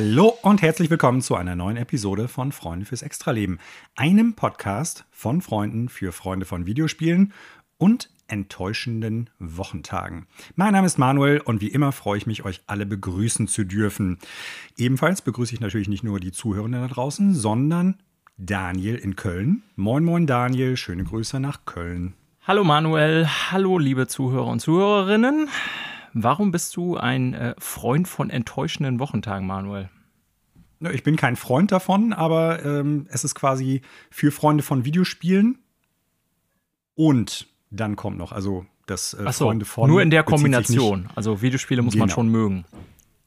Hallo und herzlich willkommen zu einer neuen Episode von Freunde fürs Extraleben, einem Podcast von Freunden für Freunde von Videospielen und enttäuschenden Wochentagen. Mein Name ist Manuel und wie immer freue ich mich, euch alle begrüßen zu dürfen. Ebenfalls begrüße ich natürlich nicht nur die Zuhörenden da draußen, sondern Daniel in Köln. Moin, moin, Daniel. Schöne Grüße nach Köln. Hallo Manuel, hallo liebe Zuhörer und Zuhörerinnen. Warum bist du ein äh, Freund von enttäuschenden Wochentagen, Manuel? Ich bin kein Freund davon, aber ähm, es ist quasi für Freunde von Videospielen. Und dann kommt noch, also das äh, so, Freunde von. Nur in der Kombination. Also Videospiele muss genau. man schon mögen.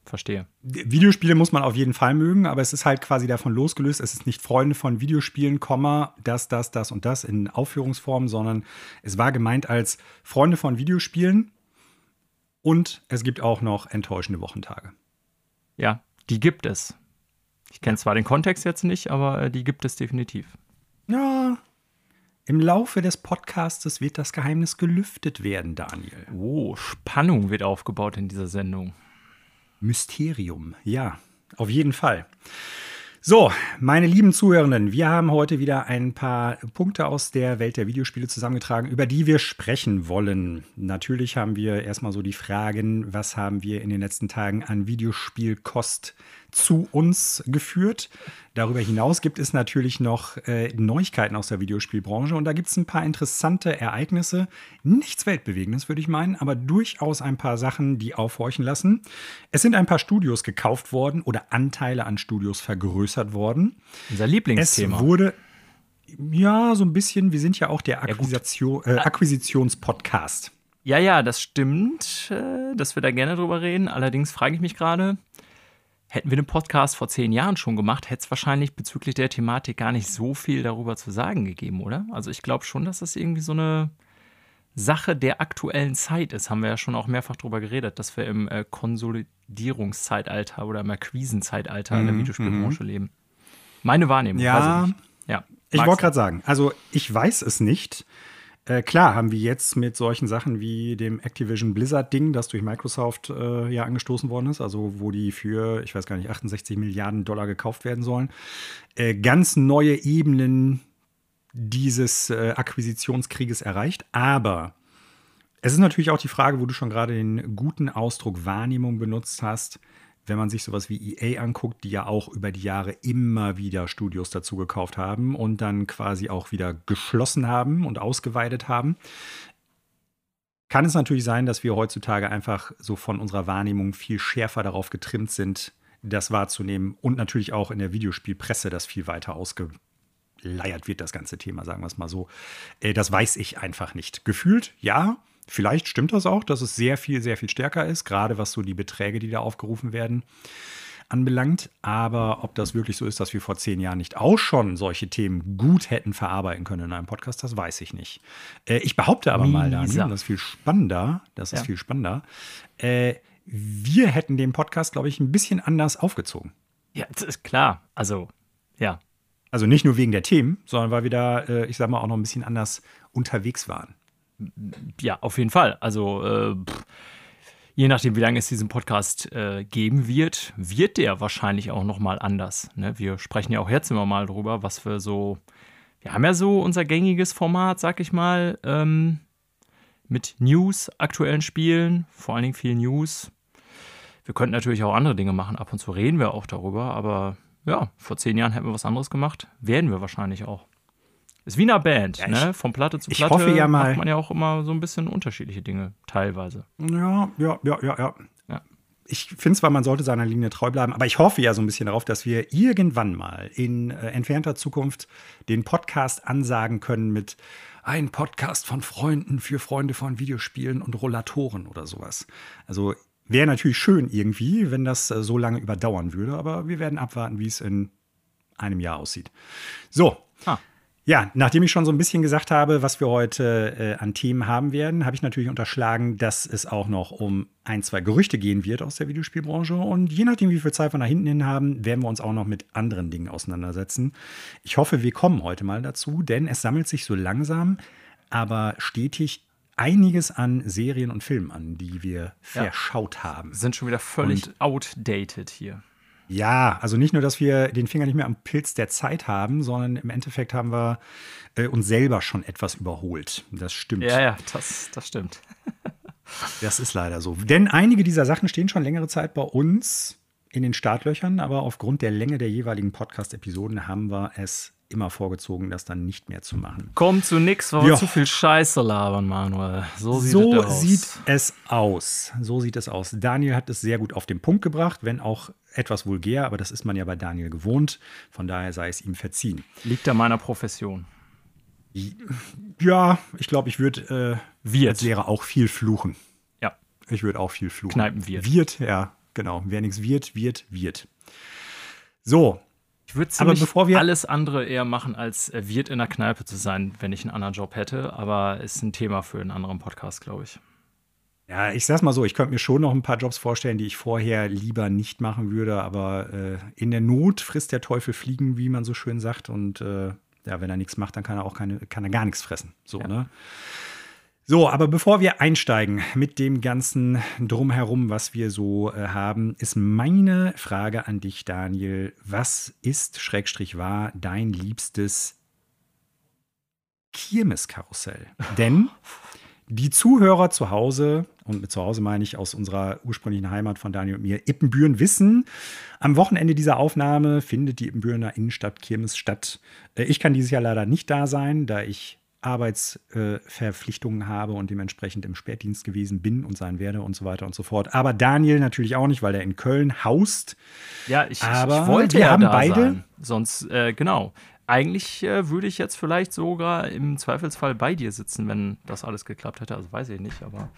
Verstehe. Videospiele muss man auf jeden Fall mögen, aber es ist halt quasi davon losgelöst. Es ist nicht Freunde von Videospielen, Komma, das, das, das und das in Aufführungsform, sondern es war gemeint als Freunde von Videospielen und es gibt auch noch enttäuschende Wochentage. Ja, die gibt es. Ich kenne zwar den Kontext jetzt nicht, aber äh, die gibt es definitiv. Ja, im Laufe des Podcastes wird das Geheimnis gelüftet werden, Daniel. Oh, Spannung wird aufgebaut in dieser Sendung. Mysterium, ja, auf jeden Fall. So, meine lieben Zuhörenden, wir haben heute wieder ein paar Punkte aus der Welt der Videospiele zusammengetragen, über die wir sprechen wollen. Natürlich haben wir erstmal so die Fragen, was haben wir in den letzten Tagen an Videospielkost zu uns geführt. Darüber hinaus gibt es natürlich noch äh, Neuigkeiten aus der Videospielbranche und da gibt es ein paar interessante Ereignisse. Nichts Weltbewegendes, würde ich meinen, aber durchaus ein paar Sachen, die aufhorchen lassen. Es sind ein paar Studios gekauft worden oder Anteile an Studios vergrößert worden. Unser Lieblingsthema. Es wurde ja, so ein bisschen. Wir sind ja auch der Akquisition, äh, Akquisitionspodcast. Ja, ja, das stimmt, äh, dass wir da gerne drüber reden. Allerdings frage ich mich gerade, Hätten wir den Podcast vor zehn Jahren schon gemacht, hätte es wahrscheinlich bezüglich der Thematik gar nicht so viel darüber zu sagen gegeben, oder? Also ich glaube schon, dass das irgendwie so eine Sache der aktuellen Zeit ist. Haben wir ja schon auch mehrfach darüber geredet, dass wir im äh, Konsolidierungszeitalter oder im Akquisenzeitalter in der mhm, Videospielbranche mm leben. Meine Wahrnehmung. Ja, ich, ja, ich wollte gerade sagen, also ich weiß es nicht. Äh, klar haben wir jetzt mit solchen Sachen wie dem Activision Blizzard-Ding, das durch Microsoft äh, ja angestoßen worden ist, also wo die für, ich weiß gar nicht, 68 Milliarden Dollar gekauft werden sollen, äh, ganz neue Ebenen dieses äh, Akquisitionskrieges erreicht. Aber es ist natürlich auch die Frage, wo du schon gerade den guten Ausdruck Wahrnehmung benutzt hast wenn man sich sowas wie EA anguckt, die ja auch über die Jahre immer wieder Studios dazu gekauft haben und dann quasi auch wieder geschlossen haben und ausgeweitet haben, kann es natürlich sein, dass wir heutzutage einfach so von unserer Wahrnehmung viel schärfer darauf getrimmt sind, das wahrzunehmen und natürlich auch in der Videospielpresse das viel weiter ausgeleiert wird, das ganze Thema, sagen wir es mal so. Äh, das weiß ich einfach nicht. Gefühlt, ja, Vielleicht stimmt das auch, dass es sehr viel, sehr viel stärker ist, gerade was so die Beträge, die da aufgerufen werden, anbelangt. Aber ob das wirklich so ist, dass wir vor zehn Jahren nicht auch schon solche Themen gut hätten verarbeiten können in einem Podcast, das weiß ich nicht. Äh, ich behaupte aber Misa. mal, Daniel, das ist viel spannender, das ist ja. viel spannender. Äh, wir hätten den Podcast, glaube ich, ein bisschen anders aufgezogen. Ja, das ist klar. Also, ja. Also nicht nur wegen der Themen, sondern weil wir da, äh, ich sag mal, auch noch ein bisschen anders unterwegs waren ja, auf jeden Fall. Also, äh, je nachdem, wie lange es diesen Podcast äh, geben wird, wird der wahrscheinlich auch noch mal anders. Ne? Wir sprechen ja auch jetzt immer mal drüber, was wir so. Wir haben ja so unser gängiges Format, sag ich mal, ähm, mit News, aktuellen Spielen, vor allen Dingen viel News. Wir könnten natürlich auch andere Dinge machen. Ab und zu reden wir auch darüber, aber ja, vor zehn Jahren hätten wir was anderes gemacht. Werden wir wahrscheinlich auch. Ist wie eine Band, ja, ne? Von Platte zu Platte ich hoffe ja mal, macht man ja auch immer so ein bisschen unterschiedliche Dinge, teilweise. Ja, ja, ja, ja, ja. ja. Ich finde zwar, man sollte seiner Linie treu bleiben, aber ich hoffe ja so ein bisschen darauf, dass wir irgendwann mal in äh, entfernter Zukunft den Podcast ansagen können mit ein Podcast von Freunden für Freunde von Videospielen und Rollatoren oder sowas. Also wäre natürlich schön irgendwie, wenn das äh, so lange überdauern würde, aber wir werden abwarten, wie es in einem Jahr aussieht. So. Ah. Ja, nachdem ich schon so ein bisschen gesagt habe, was wir heute äh, an Themen haben werden, habe ich natürlich unterschlagen, dass es auch noch um ein, zwei Gerüchte gehen wird aus der Videospielbranche. Und je nachdem, wie viel Zeit wir nach hinten hin haben, werden wir uns auch noch mit anderen Dingen auseinandersetzen. Ich hoffe, wir kommen heute mal dazu, denn es sammelt sich so langsam, aber stetig einiges an Serien und Filmen an, die wir ja. verschaut haben. Sind schon wieder völlig und outdated hier. Ja, also nicht nur, dass wir den Finger nicht mehr am Pilz der Zeit haben, sondern im Endeffekt haben wir äh, uns selber schon etwas überholt. Das stimmt. Ja, ja, das, das stimmt. das ist leider so. Denn einige dieser Sachen stehen schon längere Zeit bei uns in den Startlöchern, aber aufgrund der Länge der jeweiligen Podcast-Episoden haben wir es immer vorgezogen, das dann nicht mehr zu machen. Kommt zu nix, weil wir zu viel Scheiße labern, Manuel. So sieht, so es, aus. sieht es aus. So sieht es aus. Daniel hat es sehr gut auf den Punkt gebracht, wenn auch etwas vulgär, aber das ist man ja bei Daniel gewohnt. Von daher sei es ihm verziehen. Liegt an meiner Profession. Ja, ich glaube, ich würde äh, als Lehrer auch viel fluchen. Ja. Ich würde auch viel fluchen. Kneipen wird. Wird, ja, genau. Wer nichts wird, wird, wird. So. Ich würde aber bevor wir alles andere eher machen, als äh, Wirt in der Kneipe zu sein, wenn ich einen anderen Job hätte. Aber ist ein Thema für einen anderen Podcast, glaube ich. Ja, ich sag's mal so, ich könnte mir schon noch ein paar Jobs vorstellen, die ich vorher lieber nicht machen würde, aber äh, in der Not frisst der Teufel Fliegen, wie man so schön sagt. Und äh, ja, wenn er nichts macht, dann kann er auch keine, kann er gar nichts fressen. So, ja. ne? So, aber bevor wir einsteigen mit dem ganzen Drumherum, was wir so äh, haben, ist meine Frage an dich, Daniel. Was ist, Schrägstrich war, dein liebstes Kirmeskarussell? Denn die Zuhörer zu Hause, und mit zu Hause meine ich aus unserer ursprünglichen Heimat von Daniel und mir, Ippenbüren wissen, am Wochenende dieser Aufnahme findet die Ippenbürener Innenstadt Kirmes statt. Äh, ich kann dieses Jahr leider nicht da sein, da ich Arbeitsverpflichtungen äh, habe und dementsprechend im Spätdienst gewesen bin und sein werde und so weiter und so fort. Aber Daniel natürlich auch nicht, weil er in Köln haust. Ja, ich, Aber ich wollte wir ja haben beide. Sein. Sonst, äh, genau eigentlich äh, würde ich jetzt vielleicht sogar im Zweifelsfall bei dir sitzen, wenn das alles geklappt hätte. Also weiß ich nicht, aber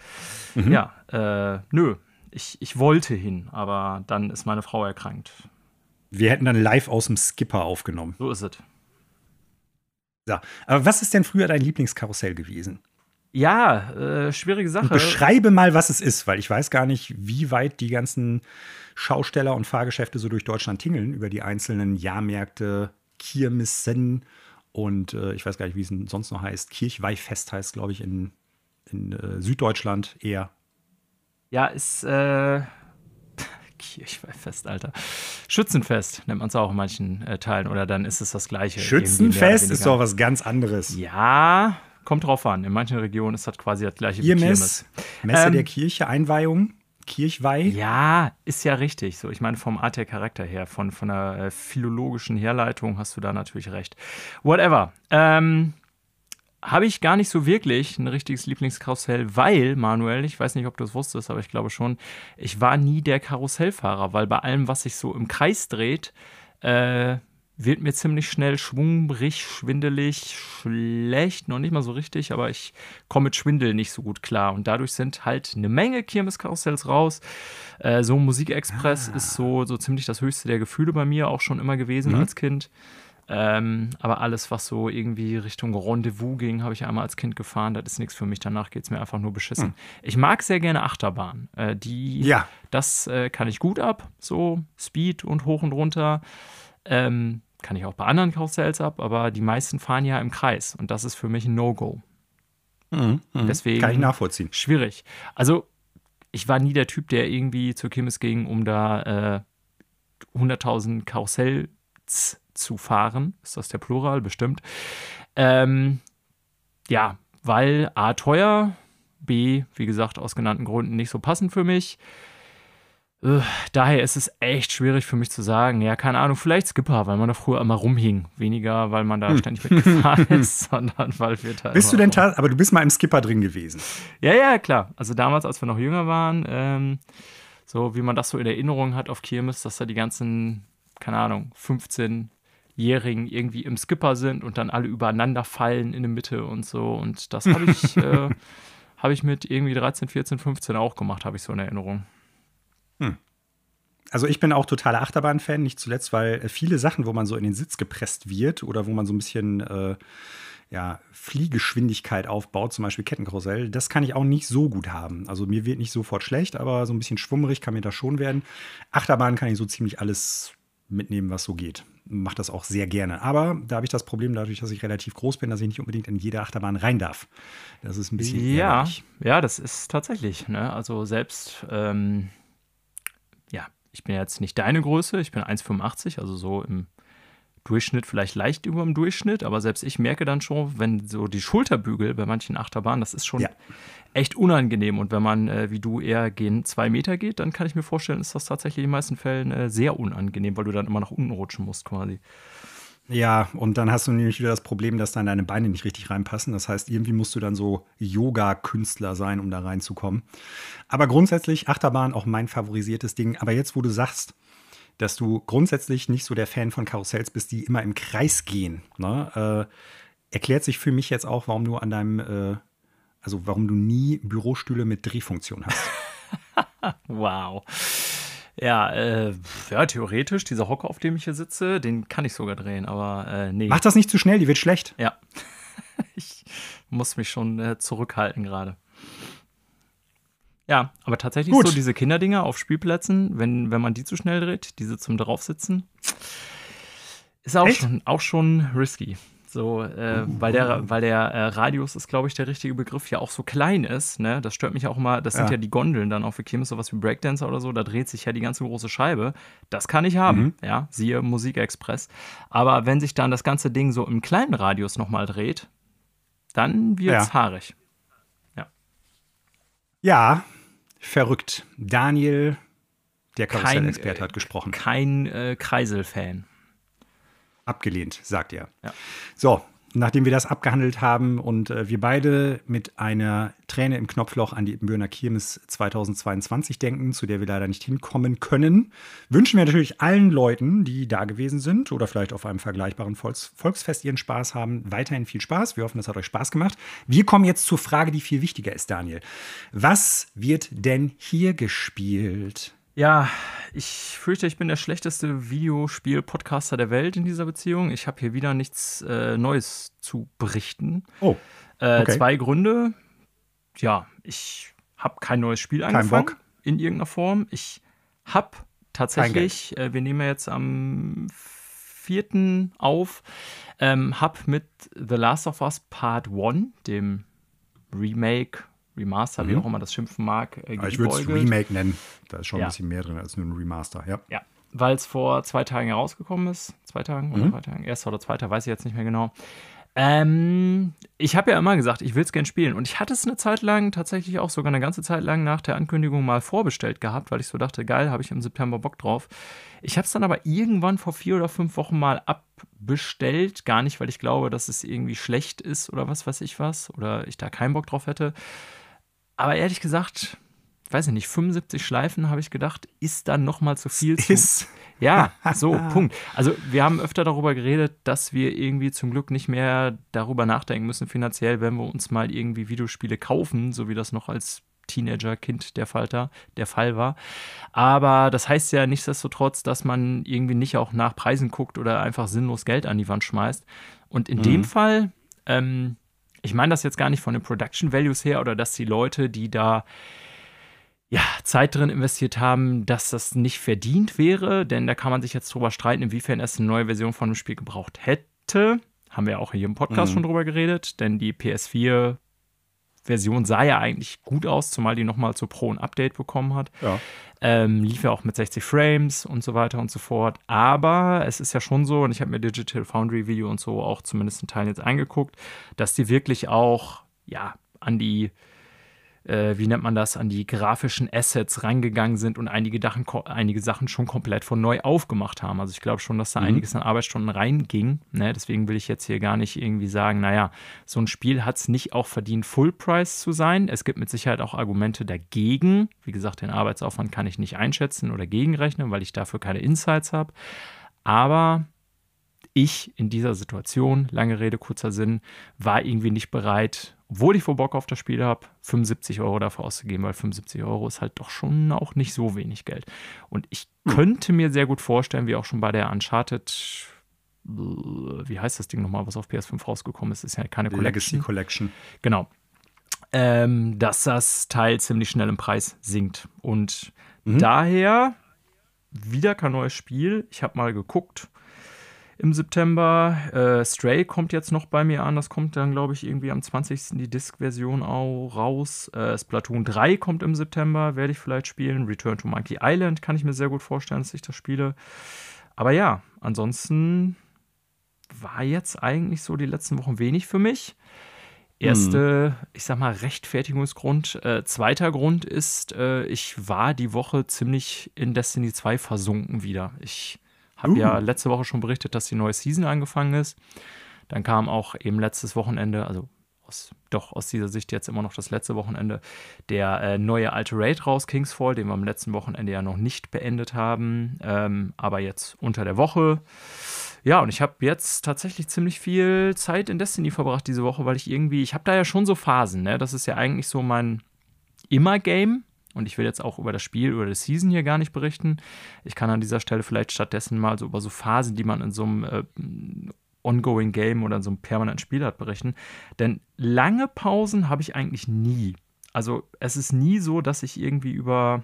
mhm. ja, äh, nö. Ich, ich wollte hin, aber dann ist meine Frau erkrankt. Wir hätten dann live aus dem Skipper aufgenommen. So ist es. So, aber was ist denn früher dein Lieblingskarussell gewesen? Ja, äh, schwierige Sache. Und beschreibe mal, was es ist, weil ich weiß gar nicht, wie weit die ganzen Schausteller und Fahrgeschäfte so durch Deutschland tingeln über die einzelnen Jahrmärkte, Kirmessen und äh, ich weiß gar nicht, wie es sonst noch heißt. Kirchweihfest heißt, glaube ich, in, in äh, Süddeutschland eher. Ja, ist äh, Kirchweihfest, Alter. Schützenfest nennt man es auch in manchen äh, Teilen oder dann ist es das gleiche. Schützenfest ist doch was ganz anderes. Ja, kommt drauf an. In manchen Regionen ist das quasi das gleiche wie Kirmes. Messe ähm, der Kirche, Einweihung. Kirchweih? Ja, ist ja richtig. So, ich meine, vom Art der Charakter her, von, von der äh, philologischen Herleitung hast du da natürlich recht. Whatever. Ähm, habe ich gar nicht so wirklich ein richtiges Lieblingskarussell, weil, Manuel, ich weiß nicht, ob du es wusstest, aber ich glaube schon, ich war nie der Karussellfahrer, weil bei allem, was sich so im Kreis dreht, äh, wird mir ziemlich schnell schwungrig, schwindelig, schlecht, noch nicht mal so richtig, aber ich komme mit Schwindel nicht so gut klar. Und dadurch sind halt eine Menge Kirmeskarussells raus. Äh, so Musikexpress ah. ist so, so ziemlich das höchste der Gefühle bei mir auch schon immer gewesen mhm. als Kind. Ähm, aber alles, was so irgendwie Richtung Rendezvous ging, habe ich einmal als Kind gefahren. Das ist nichts für mich. Danach geht es mir einfach nur beschissen. Mhm. Ich mag sehr gerne Achterbahn. Äh, die, ja. Das äh, kann ich gut ab. So Speed und hoch und runter. Ähm, kann ich auch bei anderen Karussells ab, aber die meisten fahren ja im Kreis und das ist für mich ein No-Go. Mhm, mh. Deswegen kann ich nachvollziehen. Schwierig. Also ich war nie der Typ, der irgendwie zur Kirmes ging, um da äh, 100.000 Karussells zu fahren. Ist das der Plural? Bestimmt. Ähm, ja, weil A teuer, B, wie gesagt, aus genannten Gründen nicht so passend für mich. Äh, daher ist es echt schwierig für mich zu sagen, ja, keine Ahnung, vielleicht Skipper, weil man da früher immer rumhing. Weniger, weil man da hm. ständig mitgefahren ist, sondern weil wir da. Bist du denn aber du bist mal im Skipper drin gewesen? Ja, ja, klar. Also damals, als wir noch jünger waren, ähm, so wie man das so in Erinnerung hat auf Kirmes, dass da die ganzen, keine Ahnung, 15-Jährigen irgendwie im Skipper sind und dann alle übereinander fallen in der Mitte und so. Und das habe ich, äh, hab ich mit irgendwie 13, 14, 15 auch gemacht, habe ich so in Erinnerung. Hm. Also ich bin auch totaler Achterbahn-Fan, nicht zuletzt, weil äh, viele Sachen, wo man so in den Sitz gepresst wird oder wo man so ein bisschen äh, ja, Fliegeschwindigkeit aufbaut, zum Beispiel Kettenkarussell, das kann ich auch nicht so gut haben. Also mir wird nicht sofort schlecht, aber so ein bisschen schwummerig kann mir das schon werden. Achterbahn kann ich so ziemlich alles mitnehmen, was so geht. Mache das auch sehr gerne. Aber da habe ich das Problem, dadurch, dass ich relativ groß bin, dass ich nicht unbedingt in jede Achterbahn rein darf. Das ist ein bisschen. Ja, ja, das ist tatsächlich. Ne? Also selbst. Ähm ich bin jetzt nicht deine Größe, ich bin 1,85, also so im Durchschnitt vielleicht leicht über dem Durchschnitt, aber selbst ich merke dann schon, wenn so die Schulterbügel bei manchen Achterbahnen, das ist schon ja. echt unangenehm. Und wenn man, äh, wie du, eher gehen zwei Meter geht, dann kann ich mir vorstellen, ist das tatsächlich in den meisten Fällen äh, sehr unangenehm, weil du dann immer nach unten rutschen musst quasi. Ja, und dann hast du nämlich wieder das Problem, dass dann deine Beine nicht richtig reinpassen. Das heißt, irgendwie musst du dann so Yoga-Künstler sein, um da reinzukommen. Aber grundsätzlich Achterbahn auch mein favorisiertes Ding. Aber jetzt, wo du sagst, dass du grundsätzlich nicht so der Fan von Karussells bist, die immer im Kreis gehen. Ne? Äh, erklärt sich für mich jetzt auch, warum du an deinem, äh, also warum du nie Bürostühle mit Drehfunktion hast. wow. Ja, äh, ja, theoretisch, dieser Hocker, auf dem ich hier sitze, den kann ich sogar drehen, aber äh, nee. Mach das nicht zu schnell, die wird schlecht. Ja. ich muss mich schon äh, zurückhalten gerade. Ja, aber tatsächlich Gut. so diese Kinderdinger auf Spielplätzen, wenn, wenn man die zu schnell dreht, diese zum Draufsitzen, ist auch schon, auch schon risky. So, äh, weil der, weil der äh, Radius ist, glaube ich, der richtige Begriff, ja auch so klein ist. Ne? Das stört mich auch immer. Das ja. sind ja die Gondeln dann auch für Kirmes, sowas wie Breakdancer oder so. Da dreht sich ja die ganze große Scheibe. Das kann ich haben, mhm. ja, siehe Musikexpress. Aber wenn sich dann das ganze Ding so im kleinen Radius nochmal dreht, dann wird es ja. haarig. Ja. Ja, Verrückt. Daniel, der Karussellexperte, hat gesprochen. Kein äh, Kreisel-Fan. Abgelehnt, sagt er. Ja. So, nachdem wir das abgehandelt haben und äh, wir beide mit einer Träne im Knopfloch an die Ibbenbürner Kirmes 2022 denken, zu der wir leider nicht hinkommen können, wünschen wir natürlich allen Leuten, die da gewesen sind oder vielleicht auf einem vergleichbaren Volks Volksfest ihren Spaß haben, weiterhin viel Spaß. Wir hoffen, das hat euch Spaß gemacht. Wir kommen jetzt zur Frage, die viel wichtiger ist, Daniel. Was wird denn hier gespielt? Ja, ich fürchte, ich bin der schlechteste Videospiel-Podcaster der Welt in dieser Beziehung. Ich habe hier wieder nichts äh, Neues zu berichten. Oh. Äh, okay. zwei Gründe. Ja, ich habe kein neues Spiel kein angefangen Bock. in irgendeiner Form. Ich habe tatsächlich, äh, wir nehmen ja jetzt am 4. auf, ähm, habe mit The Last of Us Part 1, dem Remake Remaster, mhm. wie auch immer das schimpfen mag. Äh, ich würde es Remake nennen. Da ist schon ja. ein bisschen mehr drin als nur ein Remaster. Ja, ja. weil es vor zwei Tagen herausgekommen ist. Zwei Tagen oder mhm. drei Tagen? Erster oder zweiter, weiß ich jetzt nicht mehr genau. Ähm, ich habe ja immer gesagt, ich will es gern spielen. Und ich hatte es eine Zeit lang, tatsächlich auch sogar eine ganze Zeit lang nach der Ankündigung mal vorbestellt gehabt, weil ich so dachte, geil, habe ich im September Bock drauf. Ich habe es dann aber irgendwann vor vier oder fünf Wochen mal abbestellt. Gar nicht, weil ich glaube, dass es irgendwie schlecht ist oder was weiß ich was. Oder ich da keinen Bock drauf hätte, aber ehrlich gesagt, weiß ich nicht, 75 Schleifen habe ich gedacht, ist dann noch mal zu viel. Ist. Zu, ja, so, Punkt. Also wir haben öfter darüber geredet, dass wir irgendwie zum Glück nicht mehr darüber nachdenken müssen finanziell, wenn wir uns mal irgendwie Videospiele kaufen, so wie das noch als Teenager-Kind der Fall, der Fall war. Aber das heißt ja nichtsdestotrotz, dass man irgendwie nicht auch nach Preisen guckt oder einfach sinnlos Geld an die Wand schmeißt. Und in mhm. dem Fall ähm, ich meine das jetzt gar nicht von den Production Values her oder dass die Leute, die da ja, Zeit drin investiert haben, dass das nicht verdient wäre, denn da kann man sich jetzt drüber streiten, inwiefern es eine neue Version von dem Spiel gebraucht hätte. Haben wir auch hier im Podcast mhm. schon drüber geredet, denn die PS4 Version sah ja eigentlich gut aus, zumal die nochmal zu Pro ein Update bekommen hat. Ja. Ähm, lief ja auch mit 60 Frames und so weiter und so fort. Aber es ist ja schon so, und ich habe mir Digital Foundry Video und so auch zumindest in Teilen jetzt angeguckt, dass die wirklich auch ja an die äh, wie nennt man das, an die grafischen Assets reingegangen sind und einige, Dachen, einige Sachen schon komplett von neu aufgemacht haben. Also ich glaube schon, dass da mhm. einiges an Arbeitsstunden reinging. Ne? Deswegen will ich jetzt hier gar nicht irgendwie sagen, naja, so ein Spiel hat es nicht auch verdient, Full Price zu sein. Es gibt mit Sicherheit auch Argumente dagegen. Wie gesagt, den Arbeitsaufwand kann ich nicht einschätzen oder gegenrechnen, weil ich dafür keine Insights habe. Aber ich in dieser Situation, lange Rede, kurzer Sinn, war irgendwie nicht bereit, obwohl ich vor Bock auf das Spiel habe, 75 Euro dafür auszugeben, weil 75 Euro ist halt doch schon auch nicht so wenig Geld. Und ich hm. könnte mir sehr gut vorstellen, wie auch schon bei der Uncharted, wie heißt das Ding nochmal, was auf PS5 rausgekommen ist, ist ja keine Collection. Legacy Collection. Genau. Ähm, dass das Teil ziemlich schnell im Preis sinkt. Und mhm. daher wieder kein neues Spiel. Ich habe mal geguckt im September. Äh, Stray kommt jetzt noch bei mir an. Das kommt dann, glaube ich, irgendwie am 20. die Disk-Version auch raus. Äh, Splatoon 3 kommt im September, werde ich vielleicht spielen. Return to Monkey Island kann ich mir sehr gut vorstellen, dass ich das spiele. Aber ja, ansonsten war jetzt eigentlich so die letzten Wochen wenig für mich. Erste, hm. ich sag mal, Rechtfertigungsgrund. Äh, zweiter Grund ist, äh, ich war die Woche ziemlich in Destiny 2 versunken wieder. Ich habe uh. ja letzte Woche schon berichtet, dass die neue Season angefangen ist. Dann kam auch eben letztes Wochenende, also aus, doch aus dieser Sicht jetzt immer noch das letzte Wochenende, der äh, neue alte Raid raus, Kingsfall, den wir am letzten Wochenende ja noch nicht beendet haben, ähm, aber jetzt unter der Woche. Ja, und ich habe jetzt tatsächlich ziemlich viel Zeit in Destiny verbracht diese Woche, weil ich irgendwie, ich habe da ja schon so Phasen, ne? Das ist ja eigentlich so mein Immer-Game. Und ich will jetzt auch über das Spiel, über das Season hier gar nicht berichten. Ich kann an dieser Stelle vielleicht stattdessen mal so über so Phasen, die man in so einem äh, ongoing Game oder in so einem permanenten Spiel hat, berichten. Denn lange Pausen habe ich eigentlich nie. Also es ist nie so, dass ich irgendwie über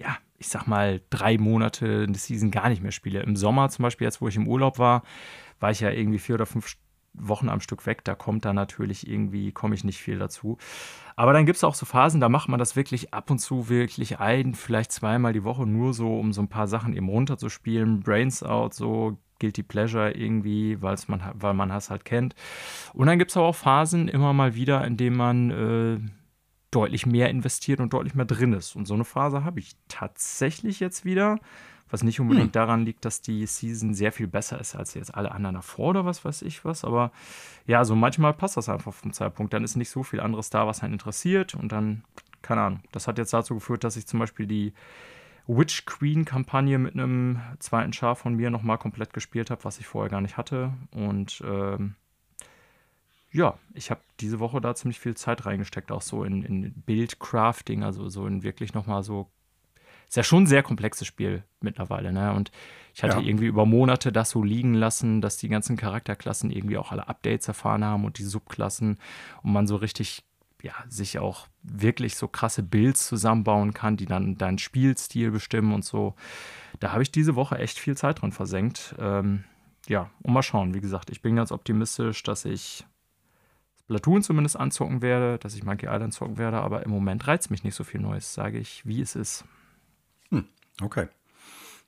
ja, ich sag mal, drei Monate eine Season gar nicht mehr spiele. Im Sommer zum Beispiel, jetzt wo ich im Urlaub war, war ich ja irgendwie vier oder fünf Wochen am Stück weg. Da kommt dann natürlich irgendwie, komme ich nicht viel dazu. Aber dann gibt es auch so Phasen, da macht man das wirklich ab und zu wirklich ein, vielleicht zweimal die Woche, nur so, um so ein paar Sachen eben runterzuspielen. Brains Out, so Guilty Pleasure irgendwie, man, weil man es halt kennt. Und dann gibt es aber auch Phasen immer mal wieder, in denen man äh, deutlich mehr investiert und deutlich mehr drin ist. Und so eine Phase habe ich tatsächlich jetzt wieder, was nicht unbedingt hm. daran liegt, dass die Season sehr viel besser ist als jetzt alle anderen davor oder was weiß ich was. Aber ja, so manchmal passt das einfach vom Zeitpunkt. Dann ist nicht so viel anderes da, was einen interessiert. Und dann, keine Ahnung, das hat jetzt dazu geführt, dass ich zum Beispiel die Witch Queen-Kampagne mit einem zweiten Char von mir nochmal komplett gespielt habe, was ich vorher gar nicht hatte. Und ähm, ja, ich habe diese Woche da ziemlich viel Zeit reingesteckt, auch so in, in Bildcrafting, also so in wirklich nochmal so. Ist ja schon ein sehr komplexes Spiel mittlerweile, ne? Und ich hatte ja. irgendwie über Monate das so liegen lassen, dass die ganzen Charakterklassen irgendwie auch alle Updates erfahren haben und die Subklassen und man so richtig, ja, sich auch wirklich so krasse Builds zusammenbauen kann, die dann deinen Spielstil bestimmen und so. Da habe ich diese Woche echt viel Zeit drin versenkt. Ähm, ja, und mal schauen. Wie gesagt, ich bin ganz optimistisch, dass ich Platoon zumindest anzocken werde, dass ich Monkey Island zocken werde, aber im Moment reizt mich nicht so viel Neues, sage ich, wie es ist. Hm, okay.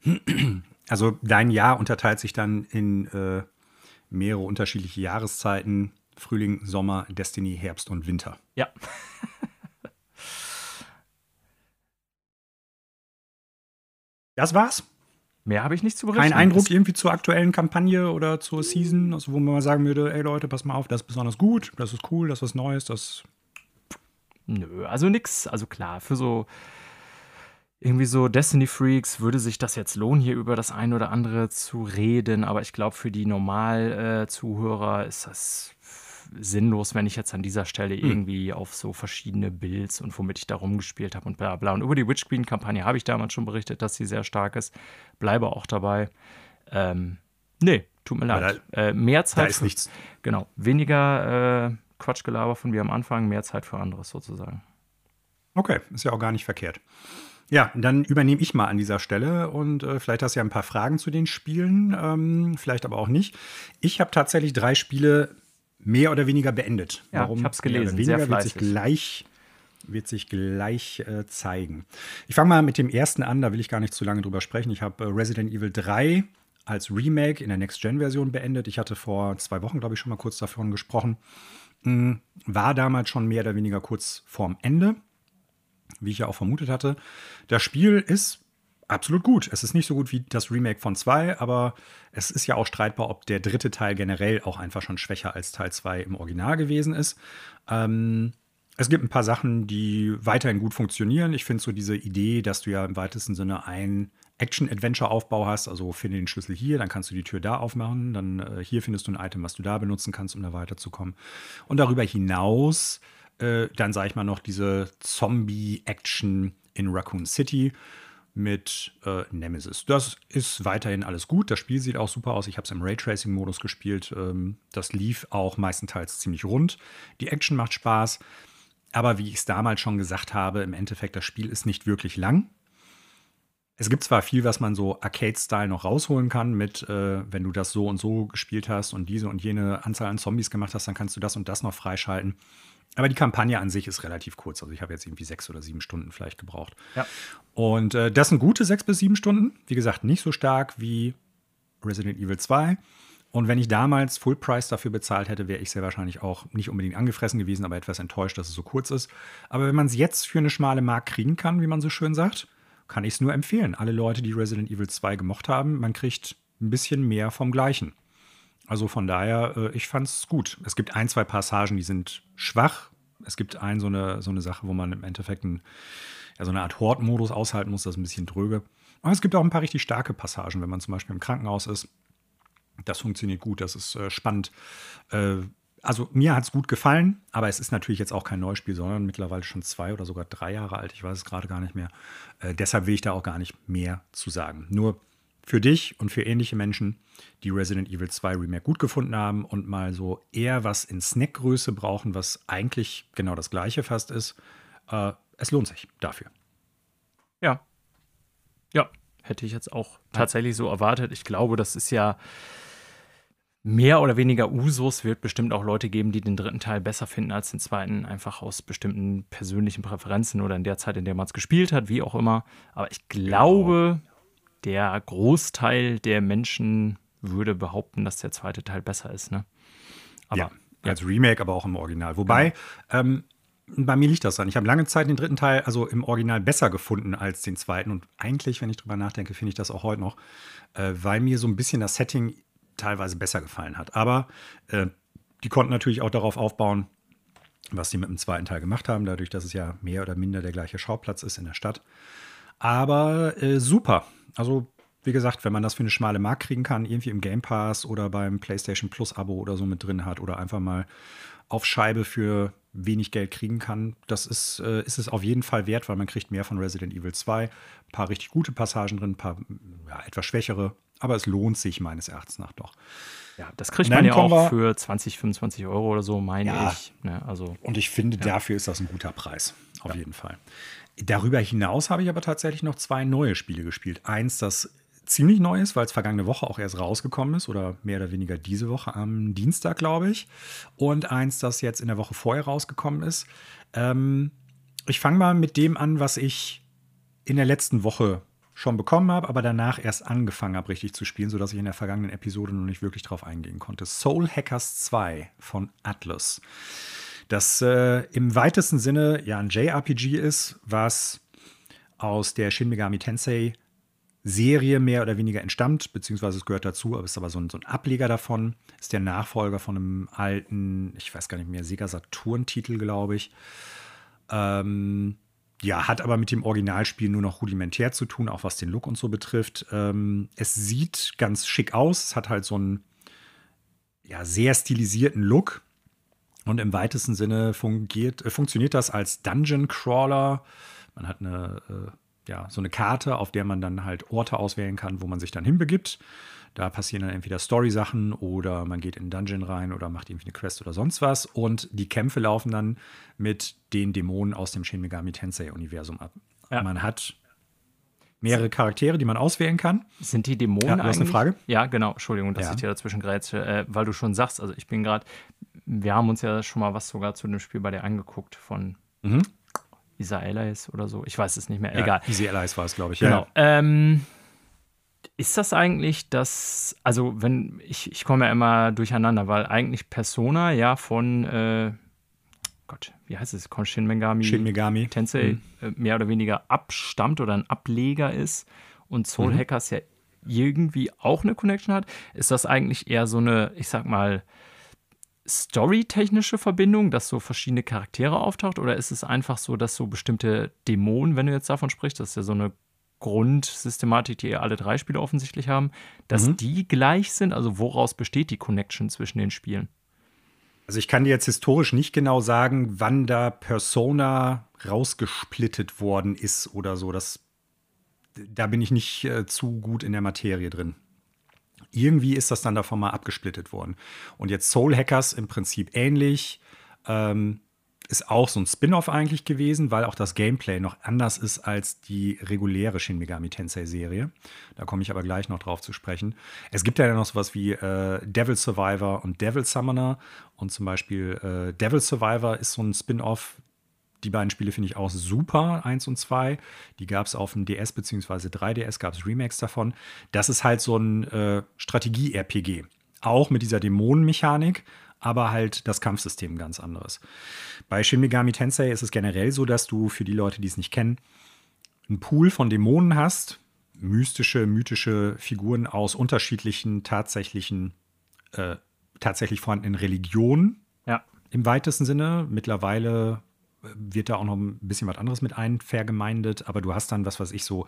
Also dein Jahr unterteilt sich dann in äh, mehrere unterschiedliche Jahreszeiten. Frühling, Sommer, Destiny, Herbst und Winter. Ja. das war's. Mehr habe ich nicht zu berichten. Kein Eindruck irgendwie zur aktuellen Kampagne oder zur Season, also wo man mal sagen würde, ey Leute, pass mal auf, das ist besonders gut, das ist cool, das ist Neues, das. Nö, also nix. Also klar, für so irgendwie so Destiny Freaks würde sich das jetzt lohnen, hier über das eine oder andere zu reden, aber ich glaube, für die Normal-Zuhörer äh, ist das sinnlos, wenn ich jetzt an dieser Stelle mhm. irgendwie auf so verschiedene Builds und womit ich da rumgespielt habe und bla bla. Und über die Witch Queen-Kampagne habe ich damals schon berichtet, dass sie sehr stark ist. Bleibe auch dabei. Ähm, nee, tut mir leid. Da, äh, mehr Zeit. Da ist für, nichts. Genau. Weniger äh, Quatschgelaber von mir am Anfang, mehr Zeit für anderes sozusagen. Okay, ist ja auch gar nicht verkehrt. Ja, dann übernehme ich mal an dieser Stelle und äh, vielleicht hast du ja ein paar Fragen zu den Spielen, ähm, vielleicht aber auch nicht. Ich habe tatsächlich drei Spiele mehr oder weniger beendet. Ja, Warum ich habe es gelesen. Mehr oder weniger wird sich gleich wird sich gleich äh, zeigen. Ich fange mal mit dem ersten an, da will ich gar nicht zu lange drüber sprechen. Ich habe äh, Resident Evil 3 als Remake in der Next-Gen-Version beendet. Ich hatte vor zwei Wochen, glaube ich, schon mal kurz davon gesprochen. Mhm. War damals schon mehr oder weniger kurz vorm Ende, wie ich ja auch vermutet hatte. Das Spiel ist absolut gut. Es ist nicht so gut wie das Remake von 2, aber es ist ja auch streitbar, ob der dritte Teil generell auch einfach schon schwächer als Teil 2 im Original gewesen ist. Ähm, es gibt ein paar Sachen, die weiterhin gut funktionieren. Ich finde so diese Idee, dass du ja im weitesten Sinne ein Action-Adventure-Aufbau hast, also finde den Schlüssel hier, dann kannst du die Tür da aufmachen, dann äh, hier findest du ein Item, was du da benutzen kannst, um da weiterzukommen. Und darüber hinaus, äh, dann sage ich mal noch diese Zombie-Action in Raccoon City mit äh, Nemesis. Das ist weiterhin alles gut. Das Spiel sieht auch super aus. Ich habe es im Raytracing-Modus gespielt. Ähm, das lief auch meistenteils ziemlich rund. Die Action macht Spaß. Aber wie ich es damals schon gesagt habe, im Endeffekt, das Spiel ist nicht wirklich lang. Es gibt zwar viel, was man so Arcade-Style noch rausholen kann, mit, äh, wenn du das so und so gespielt hast und diese und jene Anzahl an Zombies gemacht hast, dann kannst du das und das noch freischalten. Aber die Kampagne an sich ist relativ kurz. Also ich habe jetzt irgendwie sechs oder sieben Stunden vielleicht gebraucht. Ja. Und äh, das sind gute sechs bis sieben Stunden. Wie gesagt, nicht so stark wie Resident Evil 2. Und wenn ich damals Full Price dafür bezahlt hätte, wäre ich sehr wahrscheinlich auch nicht unbedingt angefressen gewesen, aber etwas enttäuscht, dass es so kurz ist. Aber wenn man es jetzt für eine schmale Mark kriegen kann, wie man so schön sagt, kann ich es nur empfehlen. Alle Leute, die Resident Evil 2 gemocht haben, man kriegt ein bisschen mehr vom Gleichen. Also von daher, äh, ich fand es gut. Es gibt ein, zwei Passagen, die sind schwach. Es gibt ein, so eine, so eine Sache, wo man im Endeffekt ein, ja, so eine Art Horde-Modus aushalten muss, das ist ein bisschen dröge. Aber es gibt auch ein paar richtig starke Passagen, wenn man zum Beispiel im Krankenhaus ist das funktioniert gut, das ist äh, spannend. Äh, also mir hat es gut gefallen, aber es ist natürlich jetzt auch kein Neuspiel, sondern mittlerweile schon zwei oder sogar drei Jahre alt. Ich weiß es gerade gar nicht mehr. Äh, deshalb will ich da auch gar nicht mehr zu sagen. Nur für dich und für ähnliche Menschen, die Resident Evil 2 Remake gut gefunden haben und mal so eher was in Snackgröße brauchen, was eigentlich genau das gleiche fast ist, äh, es lohnt sich dafür. Ja. Ja, hätte ich jetzt auch tatsächlich so erwartet. Ich glaube, das ist ja mehr oder weniger Usus wird bestimmt auch Leute geben, die den dritten Teil besser finden als den zweiten, einfach aus bestimmten persönlichen Präferenzen oder in der Zeit, in der man es gespielt hat, wie auch immer. Aber ich glaube, genau. Der Großteil der Menschen würde behaupten, dass der zweite Teil besser ist. Ne? Aber, ja, als Remake, aber auch im Original. Wobei, genau. ähm, bei mir liegt das dann. Ich habe lange Zeit den dritten Teil also im Original besser gefunden als den zweiten. Und eigentlich, wenn ich drüber nachdenke, finde ich das auch heute noch, äh, weil mir so ein bisschen das Setting teilweise besser gefallen hat. Aber äh, die konnten natürlich auch darauf aufbauen, was sie mit dem zweiten Teil gemacht haben, dadurch, dass es ja mehr oder minder der gleiche Schauplatz ist in der Stadt. Aber äh, super. Also, wie gesagt, wenn man das für eine schmale Mark kriegen kann, irgendwie im Game Pass oder beim PlayStation Plus Abo oder so mit drin hat oder einfach mal auf Scheibe für wenig Geld kriegen kann, das ist, äh, ist es auf jeden Fall wert, weil man kriegt mehr von Resident Evil 2. Ein paar richtig gute Passagen drin, ein paar ja, etwas schwächere, aber es lohnt sich meines Erachtens nach doch. Ja, das kriegt man ja auch für 20, 25 Euro oder so, meine ja, ich. Ne, also, und ich finde, ja. dafür ist das ein guter Preis. Auf ja. jeden Fall. Darüber hinaus habe ich aber tatsächlich noch zwei neue Spiele gespielt. Eins, das ziemlich neu ist, weil es vergangene Woche auch erst rausgekommen ist oder mehr oder weniger diese Woche am Dienstag, glaube ich. Und eins, das jetzt in der Woche vorher rausgekommen ist. Ähm, ich fange mal mit dem an, was ich in der letzten Woche schon bekommen habe, aber danach erst angefangen habe, richtig zu spielen, sodass ich in der vergangenen Episode noch nicht wirklich drauf eingehen konnte. Soul Hackers 2 von Atlas. Das äh, im weitesten Sinne ja ein JRPG ist, was aus der Shin Megami Tensei Serie mehr oder weniger entstammt, beziehungsweise es gehört dazu, aber es ist aber so ein, so ein Ableger davon. Ist der Nachfolger von einem alten, ich weiß gar nicht mehr, Sega Saturn-Titel, glaube ich. Ähm, ja, hat aber mit dem Originalspiel nur noch rudimentär zu tun, auch was den Look und so betrifft. Ähm, es sieht ganz schick aus. Es hat halt so einen ja, sehr stilisierten Look. Und im weitesten Sinne fungiert, äh, funktioniert das als Dungeon Crawler. Man hat eine, äh, ja, so eine Karte, auf der man dann halt Orte auswählen kann, wo man sich dann hinbegibt. Da passieren dann entweder Story-Sachen oder man geht in einen Dungeon rein oder macht irgendwie eine Quest oder sonst was. Und die Kämpfe laufen dann mit den Dämonen aus dem Shin Megami Tensei-Universum ab. Ja. Man hat mehrere Charaktere, die man auswählen kann. Sind die Dämonen ja, du hast eine Frage? Ja, genau. Entschuldigung, dass ja. ich dir dazwischen grätsche, äh, weil du schon sagst, also ich bin gerade, wir haben uns ja schon mal was sogar zu dem Spiel bei dir angeguckt von mhm. Isa Allies oder so. Ich weiß es nicht mehr. Egal. Easy Allies war es, glaube ich. Genau. Ja. Ähm, ist das eigentlich das, also wenn, ich, ich komme ja immer durcheinander, weil eigentlich Persona ja von, äh, Gott, wie heißt es, Shin Megami, Shin Megami. Tensei mhm. äh, mehr oder weniger abstammt oder ein Ableger ist und Soul mhm. Hackers ja irgendwie auch eine Connection hat, ist das eigentlich eher so eine, ich sag mal, storytechnische Verbindung, dass so verschiedene Charaktere auftaucht oder ist es einfach so, dass so bestimmte Dämonen, wenn du jetzt davon sprichst, das ist ja so eine Grundsystematik, die alle drei Spiele offensichtlich haben, dass mhm. die gleich sind? Also woraus besteht die Connection zwischen den Spielen? Also ich kann dir jetzt historisch nicht genau sagen, wann da Persona rausgesplittet worden ist oder so. Das, da bin ich nicht äh, zu gut in der Materie drin. Irgendwie ist das dann davon mal abgesplittet worden. Und jetzt Soul Hackers im Prinzip ähnlich. Ähm, ist auch so ein Spin-off eigentlich gewesen, weil auch das Gameplay noch anders ist als die reguläre Shin Megami Tensei-Serie. Da komme ich aber gleich noch drauf zu sprechen. Es gibt ja noch sowas wie äh, Devil Survivor und Devil Summoner. Und zum Beispiel äh, Devil Survivor ist so ein Spin-off. Die beiden Spiele finde ich auch super, 1 und 2. Die gab es auf dem DS bzw. 3DS, gab es Remakes davon. Das ist halt so ein äh, Strategie-RPG. Auch mit dieser Dämonenmechanik, aber halt das Kampfsystem ganz anderes. Bei Shin Megami Tensei ist es generell so, dass du für die Leute, die es nicht kennen, einen Pool von Dämonen hast, mystische, mythische Figuren aus unterschiedlichen tatsächlichen, äh, tatsächlich vorhandenen Religionen. Ja. Im weitesten Sinne. Mittlerweile wird da auch noch ein bisschen was anderes mit einvergemeindet, aber du hast dann, was weiß ich, so